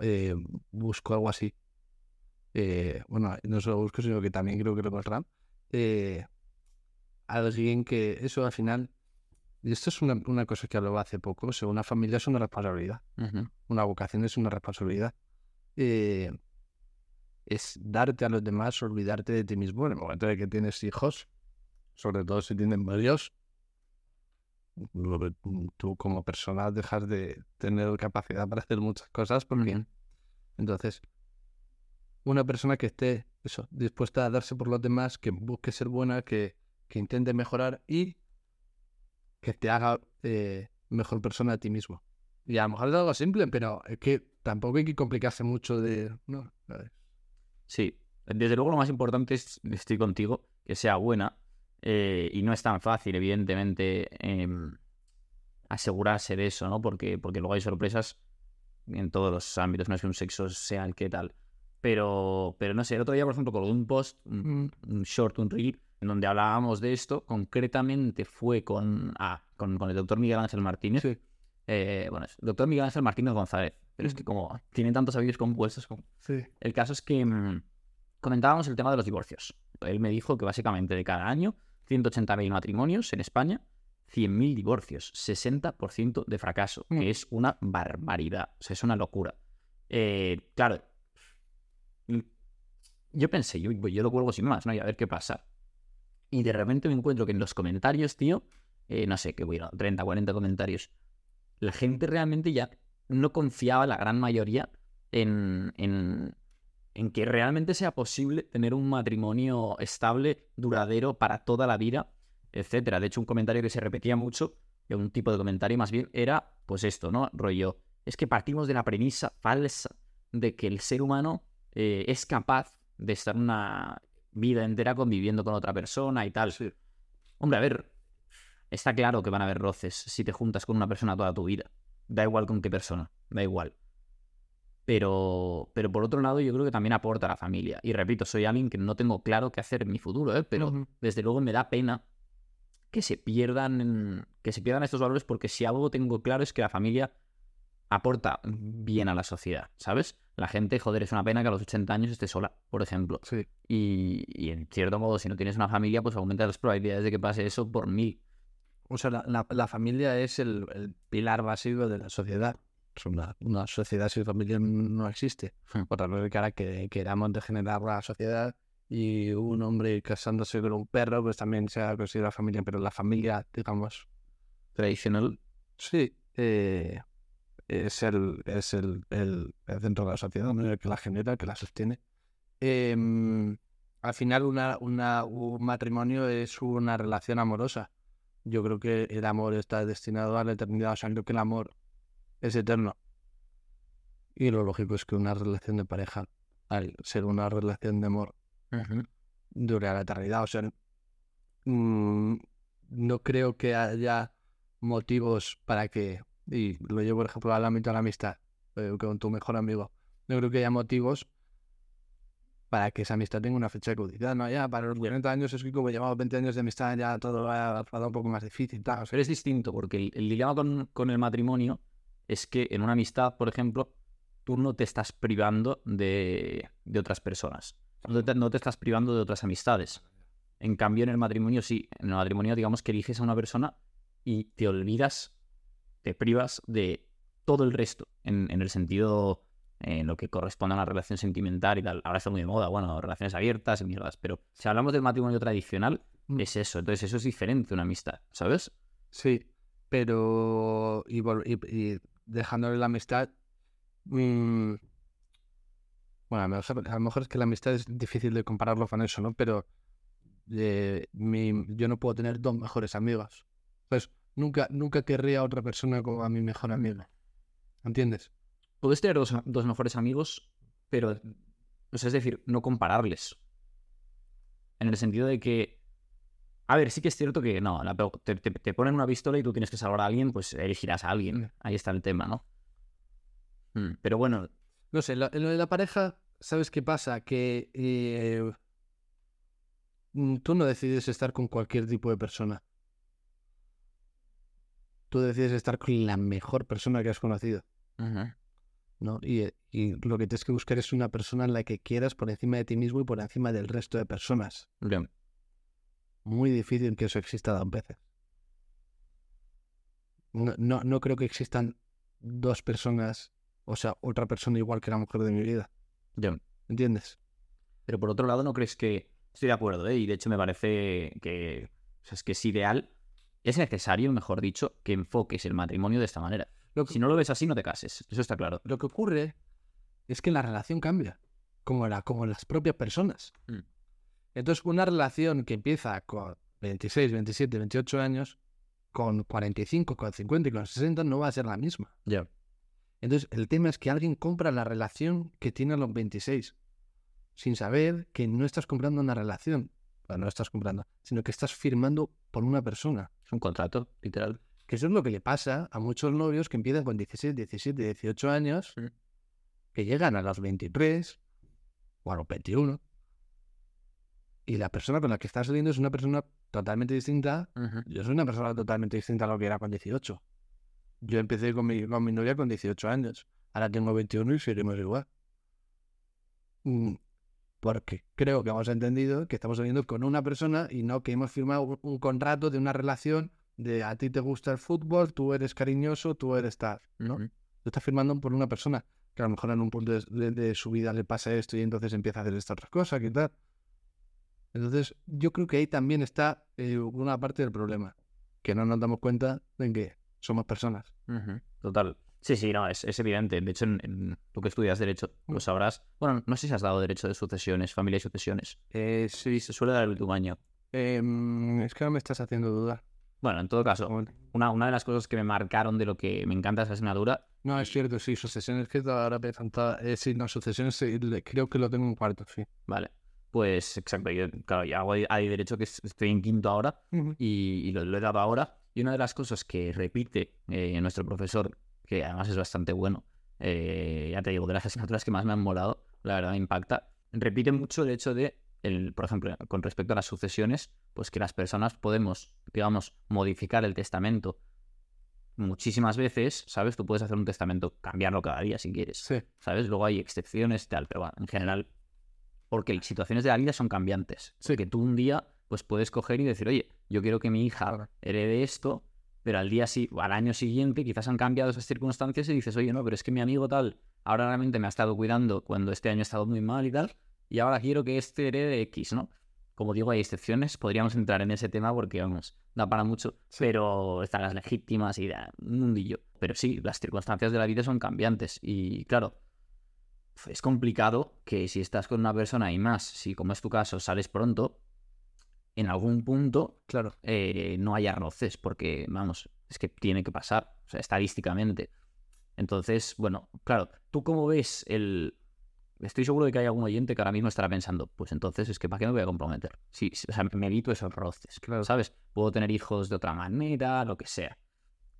eh, busco algo así. Eh, bueno, no solo busco, sino que también creo que lo encontrarán. Alguien que eso al final, y esto es una, una cosa que hablaba hace poco, o sea, una familia es una responsabilidad, una vocación es una responsabilidad. Eh, es darte a los demás, olvidarte de ti mismo en el momento de que tienes hijos, sobre todo si tienen varios, tú como persona dejas de tener capacidad para hacer muchas cosas porque entonces una persona que esté eso dispuesta a darse por los demás que busque ser buena que, que intente mejorar y que te haga eh, mejor persona a ti mismo. Y a lo mejor es algo simple pero es que tampoco hay que complicarse mucho de no. Sí, desde luego lo más importante es, estoy contigo, que sea buena. eh, y no es tan fácil, evidentemente, em, asegurarse de eso, ¿no? Porque, porque luego hay sorpresas en todos los ámbitos, no es que un sexo sea el que tal. Pero, pero no sé, el otro día, por ejemplo, colgué un post, un, Mm, un short, un reel, en donde hablábamos de esto. Concretamente fue con, ah, con, con el doctor Miguel Ángel Martínez. sí Eh, bueno, es doctor Miguel Ángel Martínez González. Pero es que como tiene tantos apellidos compuestos, como... sí El caso es que mm, comentábamos el tema de los divorcios. Él me dijo que básicamente de cada año 180.000 matrimonios en España, 100.000 divorcios, 60% de fracaso, Mm. que es una barbaridad, o sea, es una locura. Eh, claro, mm, yo pensé, yo, yo lo cuelgo sin más, ¿no? Y a ver qué pasa. Y de repente me encuentro que en los comentarios, tío, eh, no sé, que bueno, 30, 40 comentarios, la gente realmente ya no confiaba, la gran mayoría, en, en, en que realmente sea posible tener un matrimonio estable, duradero, para toda la vida, etcétera. De hecho, un comentario que se repetía mucho, que un tipo de comentario más bien, era pues esto, ¿no? Rollo, es que partimos de la premisa falsa de que el ser humano eh, es capaz de estar una vida entera conviviendo con otra persona y tal. sí Hombre, a ver, está claro que van a haber roces si te juntas con una persona toda tu vida. Da igual con qué persona, da igual. Pero, pero por otro lado, yo creo que también aporta a la familia. Y repito, soy alguien que no tengo claro qué hacer en mi futuro, ¿eh? pero desde luego me da pena que se pierdan que se pierdan estos valores porque si algo tengo claro es que la familia aporta bien a la sociedad, ¿sabes? La gente, joder, es una pena que a los 80 años esté sola, por ejemplo. Sí. Y, y en cierto modo, si no tienes una familia, pues aumenta las probabilidades de que pase eso por mil. O sea, la, la- la familia es el, el pilar básico de la sociedad. Es una, una sociedad sin familia no existe. Hmm. Por tanto, que ahora que queramos degenerar la sociedad y un hombre casándose con un perro, pues también se ha considerado familia. Pero la familia, digamos, Tradicional. sí, eh, es, el, es el, el, el centro de la sociedad, ¿no? el que la genera, el que la sostiene. Em, al final, una, una, un matrimonio es una relación amorosa. Yo creo que el amor está destinado a la eternidad. O sea, creo que el amor es eterno. Y lo lógico es que una relación de pareja, al ser una relación de amor, dure a la eternidad. O sea, mm, no creo que haya motivos para que, y lo llevo por ejemplo al ámbito de la amistad, eh, con tu mejor amigo, no creo que haya motivos para que esa amistad tenga una fecha de caducidad. No, ya para los 40 años es que como llevamos 20 años de amistad ya todo va a un poco más difícil. Tal. Pero es distinto, porque el, el dilema con, con el matrimonio es que en una amistad, por ejemplo, tú no te estás privando de, de otras personas. No te, no te estás privando de otras amistades. En cambio, en el matrimonio sí. En el matrimonio, digamos que eliges a una persona y te olvidas, te privas de todo el resto. En, en el sentido, en lo que corresponde a una relación sentimental y tal. Ahora está muy de moda, bueno, relaciones abiertas y mierdas. Pero si hablamos del matrimonio tradicional, Mm. es eso. Entonces, eso es diferente de una amistad, ¿sabes? Sí, pero y, vol- y- y dejándole la amistad. mm, bueno, a lo, mejor, a lo mejor es que la amistad es difícil de compararlo con eso, ¿no? Pero eh, mi- yo no puedo tener dos mejores amigos. Pues nunca, nunca querría a otra persona como a mi mejor amigo. ¿Entiendes? Puedes tener dos, dos mejores amigos, pero, o sea, es decir, no compararles. En el sentido de que, a ver, sí que es cierto que no, la te, te- te ponen una pistola y tú tienes que salvar a alguien, pues elegirás a alguien. Mm. Ahí está el tema, ¿no? Mm, Pero bueno, No sé, lo- en lo de la pareja, ¿sabes qué pasa? Que eh, mm, tú no decides estar con cualquier tipo de persona. Tú decides estar con la mejor persona que has conocido, ¿no? Y, eh, y lo que tienes que buscar es una persona en la que quieras por encima de ti mismo y por encima del resto de personas. bien, Muy difícil que eso exista dos veces. No, no, no creo que existan dos personas, o sea, otra persona igual que la mujer de mi vida. bien. ¿Entiendes? Pero por otro lado, ¿no crees que... Estoy de acuerdo, ¿eh? Y de hecho me parece que... O sea, es que es ideal, es necesario, mejor dicho, que enfoques el matrimonio de esta manera. Lo que, Si no lo ves así, no te cases. Eso está claro. lo que ocurre es que la relación cambia, como, la, como las propias personas. Mm. Entonces, una relación que empieza con 26, 27, 28 años, con 45, con 50 y con 60 no va a ser la misma. Ya. Entonces, el tema es que alguien compra la relación que tiene a los 26, sin saber que no estás comprando una relación. Bueno, no estás comprando, sino que estás firmando por una persona. Es un contrato, literal. Que eso es lo que le pasa a muchos novios que empiezan con 16, 17, 18 años, Mm. que llegan a los 23 o a los 21, y la persona con la que estás saliendo es una persona totalmente distinta. Yo soy una persona totalmente distinta a lo que era con 18. Yo empecé con mi, con mi novia con 18 años. Ahora tengo 21 y seguiremos igual. Mm, Porque creo que hemos entendido que estamos saliendo con una persona y no que hemos firmado un, un contrato de una relación de a ti te gusta el fútbol, tú eres cariñoso, tú eres tal. ¿no? Tú estás firmando por una persona que a lo mejor en un punto de, de- de su vida le pasa esto y entonces empieza a hacer esta otra cosa, ¿qué tal? Entonces, yo creo que ahí también está eh, una parte del problema, que no nos damos cuenta de que somos personas. Total. Sí, sí, no, es, es evidente. De hecho, en, en tú que estudias Derecho, Mm. lo sabrás. Bueno, no sé si has dado Derecho de sucesiones, familia y sucesiones. Eh, Sí, se suele dar el último año. em, es que ahora me estás haciendo dudar. Bueno, en todo caso, una, una de las cosas que me marcaron de lo que me encanta esa asignatura, No, es cierto, sí, sucesiones que ahora me falta. Eh, no, sucesiones sí, creo que lo tengo en cuarto, sí. vale. Pues exacto, yo, claro, yo hago ahí- ahí Derecho que es- estoy en quinto ahora y, y lo, lo he dado ahora. Y una de las cosas que repite eh, nuestro profesor, que además es bastante bueno, eh, ya te digo, de las asignaturas que más me han molado, la verdad me impacta, repite mucho el hecho de el, por ejemplo, con respecto a las sucesiones, pues que las personas podemos, digamos, modificar el testamento muchísimas veces, ¿sabes? Tú puedes hacer un testamento, cambiarlo cada día si quieres, Sí. ¿sabes? Luego hay excepciones y tal, pero bueno, en general, porque las situaciones de la vida son cambiantes. Sí. Que tú un día, pues puedes coger y decir, oye, yo quiero que mi hija herede esto, pero al día sí, al año siguiente quizás han cambiado esas circunstancias y dices, oye, no, pero es que mi amigo tal, ahora realmente me ha estado cuidando cuando este año ha estado muy mal y tal, y ahora quiero que este herede X, ¿no? Como digo, hay excepciones, podríamos entrar en ese tema porque, vamos, da para mucho, Sí. pero están las legítimas y da un mundillo. Pero sí, las circunstancias de la vida son cambiantes y, claro, es complicado que si estás con una persona y más, si como es tu caso sales pronto, en algún punto Claro. eh, no haya roces, porque, vamos, es que tiene que pasar, o sea, estadísticamente. Entonces, bueno, claro, ¿tú cómo ves el... Estoy seguro de que hay algún oyente que ahora mismo estará pensando, pues entonces es que ¿para qué me voy a comprometer? Sí, o sea, me evito esos roces, Claro. ¿sabes? Puedo tener hijos de otra manera, lo que sea.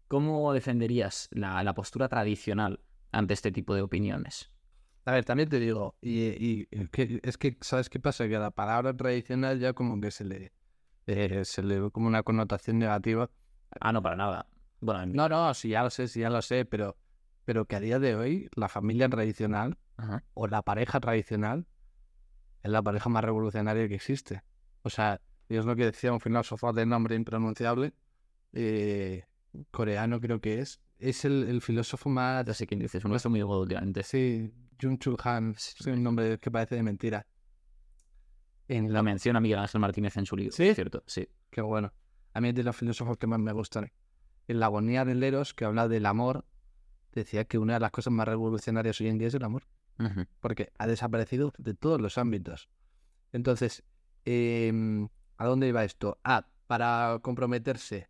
¿Cómo defenderías la, la postura tradicional ante este tipo de opiniones? A ver, también te digo, y, y- y que- es que, ¿sabes qué pasa? Que a la palabra tradicional ya como que se le, eh, se le ve como una connotación negativa. Ah, no, para nada. Bueno, en- No, no, sí, ya lo sé, sí, ya lo sé, pero, pero que a día de hoy la familia tradicional Ajá. o la pareja tradicional es la pareja más revolucionaria que existe. O sea, y es lo que decía un filósofo de nombre impronunciable, eh, coreano creo que es, es el, el filósofo más... Ya sé quién dices, uno está muy moda últimamente. Sí, Jung Chul Han, es un nombre que parece de mentira. En Lo la menciona Miguel Ángel Martínez en su libro, ¿Sí? ¿cierto? Sí. Qué bueno. A mí es de los filósofos que más me gustan. En la agonía del Eros, que habla del amor, decía que una de las cosas más revolucionarias hoy en día es el amor, porque ha desaparecido de todos los ámbitos. Entonces, em, ¿a dónde iba esto? Ah, para comprometerse.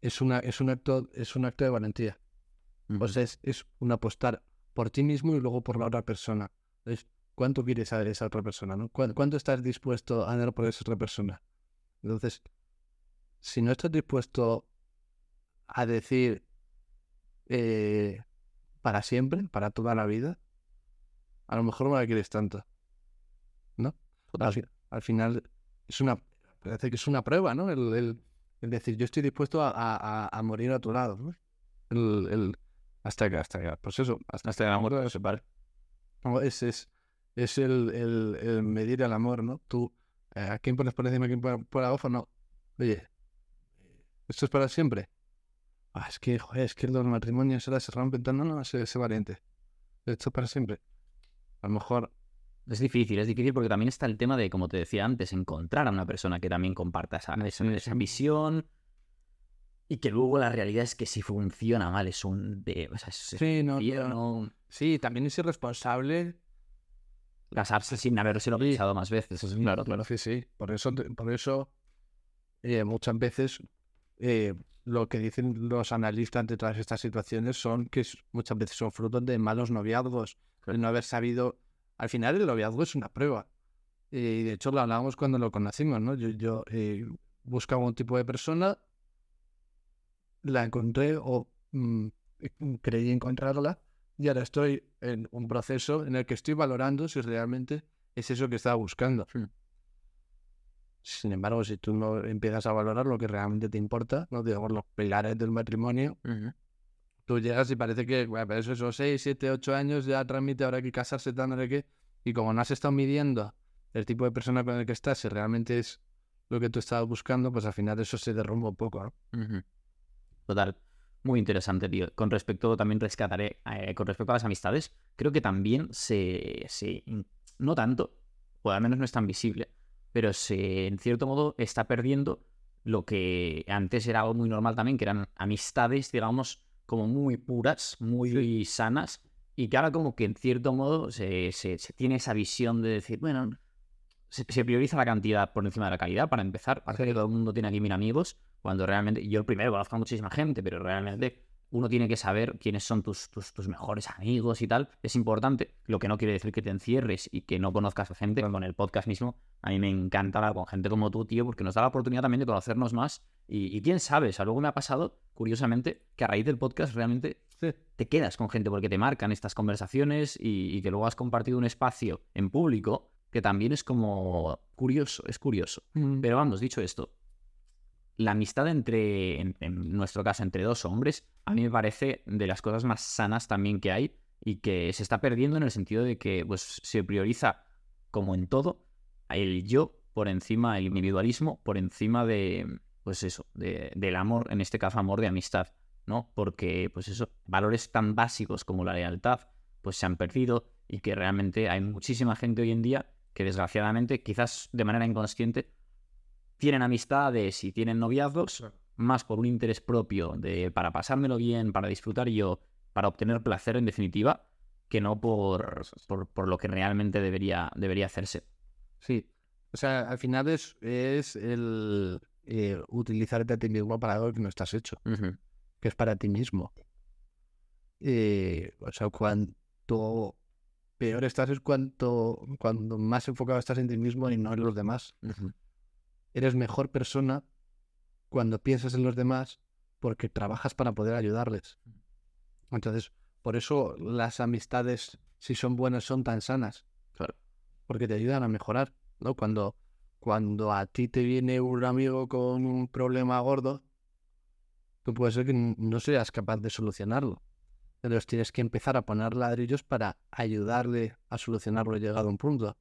Es, una, es, un acto, es un acto de valentía. Ujú. O sea, es, es un apostar por ti mismo y luego por la otra persona. Entonces, ¿cuánto quieres a esa otra persona? ¿no? ¿Cuán- ¿Cuánto estás dispuesto a dar por esa otra persona? Entonces, si no estás dispuesto a decir eh, para siempre, para toda la vida, a lo mejor no la quieres tanto. ¿No? Al, fi- al final es una parece que es una prueba, ¿no? El, el- el decir yo estoy dispuesto a, a- morir a tu lado. ¿no? El, el- hasta que, hasta que, pues eso, hasta, Hasta que la muerte nos separe. no, es, es, es el, el- el medir el amor, ¿no? Tú, eh, ¿a quién pones por encima, a quién pones por abajo? No. Oye, ¿esto es para siempre? Ah, es que, joder, es que los matrimonios ahora se rompen tan... No, no, sé, sé valiente. Esto es para siempre. A lo mejor... Es difícil, es difícil porque también está el tema de, como te decía antes, encontrar a una persona que también comparta esa, esa, esa visión y que luego la realidad es que si funciona mal es un... De, o sea, es, Sí, no, no. Sí, también es irresponsable. casarse sin habérselo Sí. pensado más veces. Claro, claro. Sí, sí. Por eso, por eso eh, muchas veces eh, lo que dicen los analistas de todas estas situaciones son que muchas veces son frutos de malos noviazgos, de no haber sabido. Al final el noviazgo es una prueba. Y de hecho lo hablábamos cuando lo conocimos, ¿no? Yo, yo eh, buscaba un tipo de persona, la encontré o mm, creí encontrarla y ahora estoy en un proceso en el que estoy valorando si realmente es eso que estaba buscando. Hmm. Sin embargo, si tú no empiezas a valorar lo que realmente te importa, no digamos los pilares del matrimonio, tú llegas y parece que, bueno, pero eso esos 6, 7, 8 años ya transmite ahora que casarse, tal, no qué. Y como no has estado midiendo el tipo de persona con el que estás, si realmente es lo que tú estabas buscando, pues al final eso se derrumba un poco, ¿no? Total. Muy interesante, tío. Con respecto, también rescataré, eh, con respecto a las amistades, creo que también se, se- no tanto, o al menos no es tan visible, pero se, en cierto modo, está perdiendo lo que antes era algo muy normal también, que eran amistades, digamos, como muy puras, muy sanas, y que ahora como que en cierto modo se, se- se tiene esa visión de decir, bueno, se, se prioriza la cantidad por encima de la calidad, para empezar. Parece que todo el mundo tiene aquí mil amigos, cuando realmente, yo primero conozco a muchísima gente, pero realmente uno tiene que saber quiénes son tus, tus, tus mejores amigos y tal. Es importante, lo que no quiere decir que te encierres y que no conozcas a gente. Con el podcast mismo, a mí me encanta hablar con gente como tú, tío, porque nos da la oportunidad también de conocernos más. Y, y quién sabe, o sea, luego me ha pasado, curiosamente, que a raíz del podcast realmente te quedas con gente porque te marcan estas conversaciones y, y que luego has compartido un espacio en público que también es como curioso, es curioso. Mm. Pero vamos, dicho esto, la amistad entre, en, nuestro caso, entre dos hombres, a mí me parece de las cosas más sanas también que hay y que se está perdiendo en el sentido de que pues, se prioriza, como en todo, el yo por encima, el individualismo por encima de, pues eso, de- del amor, en este caso amor de amistad, ¿no? Porque, pues eso, valores tan básicos como la lealtad, pues se han perdido y que realmente hay muchísima gente hoy en día que desgraciadamente, quizás de manera inconsciente, tienen amistades y tienen noviazgos más por un interés propio de para pasármelo bien, para disfrutar yo, para obtener placer en definitiva, que no por, por, por lo que realmente debería, debería hacerse. Sí. O sea, al final es, es el eh, utilizarte a ti mismo para algo que no estás hecho, que es para ti mismo. Eh, o sea, cuanto peor estás es cuanto, cuando más enfocado estás en ti mismo y no en los demás. Eres mejor persona cuando piensas en los demás porque trabajas para poder ayudarles. Entonces, por eso las amistades, si son buenas, son tan sanas. Claro. Porque te ayudan a mejorar, ¿no? Cuando, cuando a ti te viene un amigo con un problema gordo, tú puede ser que no seas capaz de solucionarlo. Entonces tienes que empezar a poner ladrillos para ayudarle a solucionarlo llegado a un punto.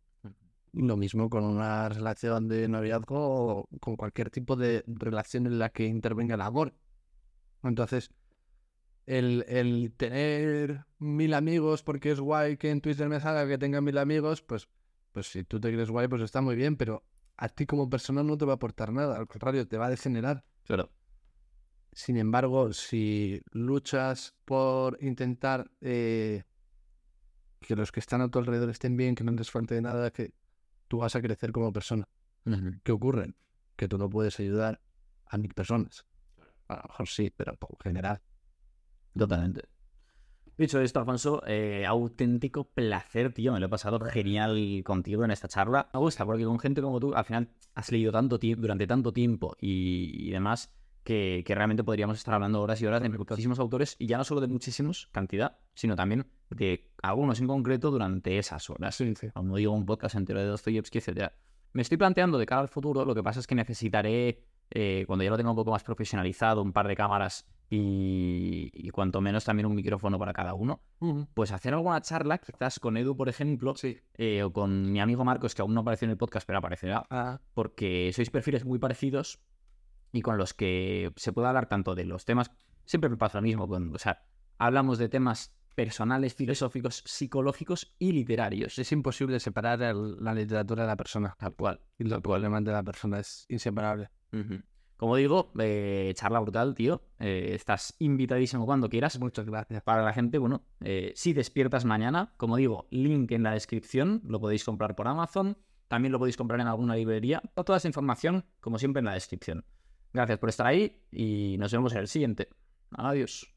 Lo mismo con una relación de noviazgo o con cualquier tipo de relación en la que intervenga el amor. Entonces, el, el tener mil amigos porque es guay que en Twitter me salga que tenga mil amigos, pues, pues si tú te crees guay, pues está muy bien, pero a ti como persona no te va a aportar nada, al contrario, te va a degenerar. Claro. Sin embargo, si luchas por intentar eh, que los que están a tu alrededor estén bien, que no les falte de nada, que tú vas a crecer como persona. ¿Qué ocurre? Que tú no puedes ayudar a mil personas. A lo mejor sí, pero por general. Totalmente. Dicho esto, Alfonso, eh, auténtico placer, tío. Me lo he pasado genial contigo en esta charla. Me gusta porque con gente como tú, al final has leído tanto tiempo, durante tanto tiempo y, y demás, que, que realmente podríamos estar hablando horas y horas de muchísimos autores y ya no solo de muchísimos, cantidad, sino también de algunos en concreto durante esas horas. Sí, sí. Como digo, un podcast entero de Dostoyevsky, etc. Me estoy planteando de cara al futuro, lo que pasa es que necesitaré, eh, cuando ya lo tenga un poco más profesionalizado, un par de cámaras y, y cuanto menos también un micrófono para cada uno, pues hacer alguna charla, quizás con Edu, por ejemplo, Sí. eh, o con mi amigo Marcos, que aún no apareció en el podcast, pero aparecerá, Ah, porque sois perfiles muy parecidos y con los que se puede hablar tanto de los temas, siempre me pasa lo mismo, con, o sea, hablamos de temas personales, filosóficos, psicológicos y literarios. es imposible separar el- la literatura de la persona. Tal cual. Y los problemas de la persona es inseparable. Como digo, eh, charla brutal, tío. Eh, estás invitadísimo cuando quieras. Muchas gracias. Para la gente, bueno, eh, si despiertas mañana, como digo, link en la descripción, lo podéis comprar por Amazon, también lo podéis comprar en alguna librería. Toda esa información, como siempre, en la descripción. Gracias por estar ahí y nos vemos en el siguiente. Adiós.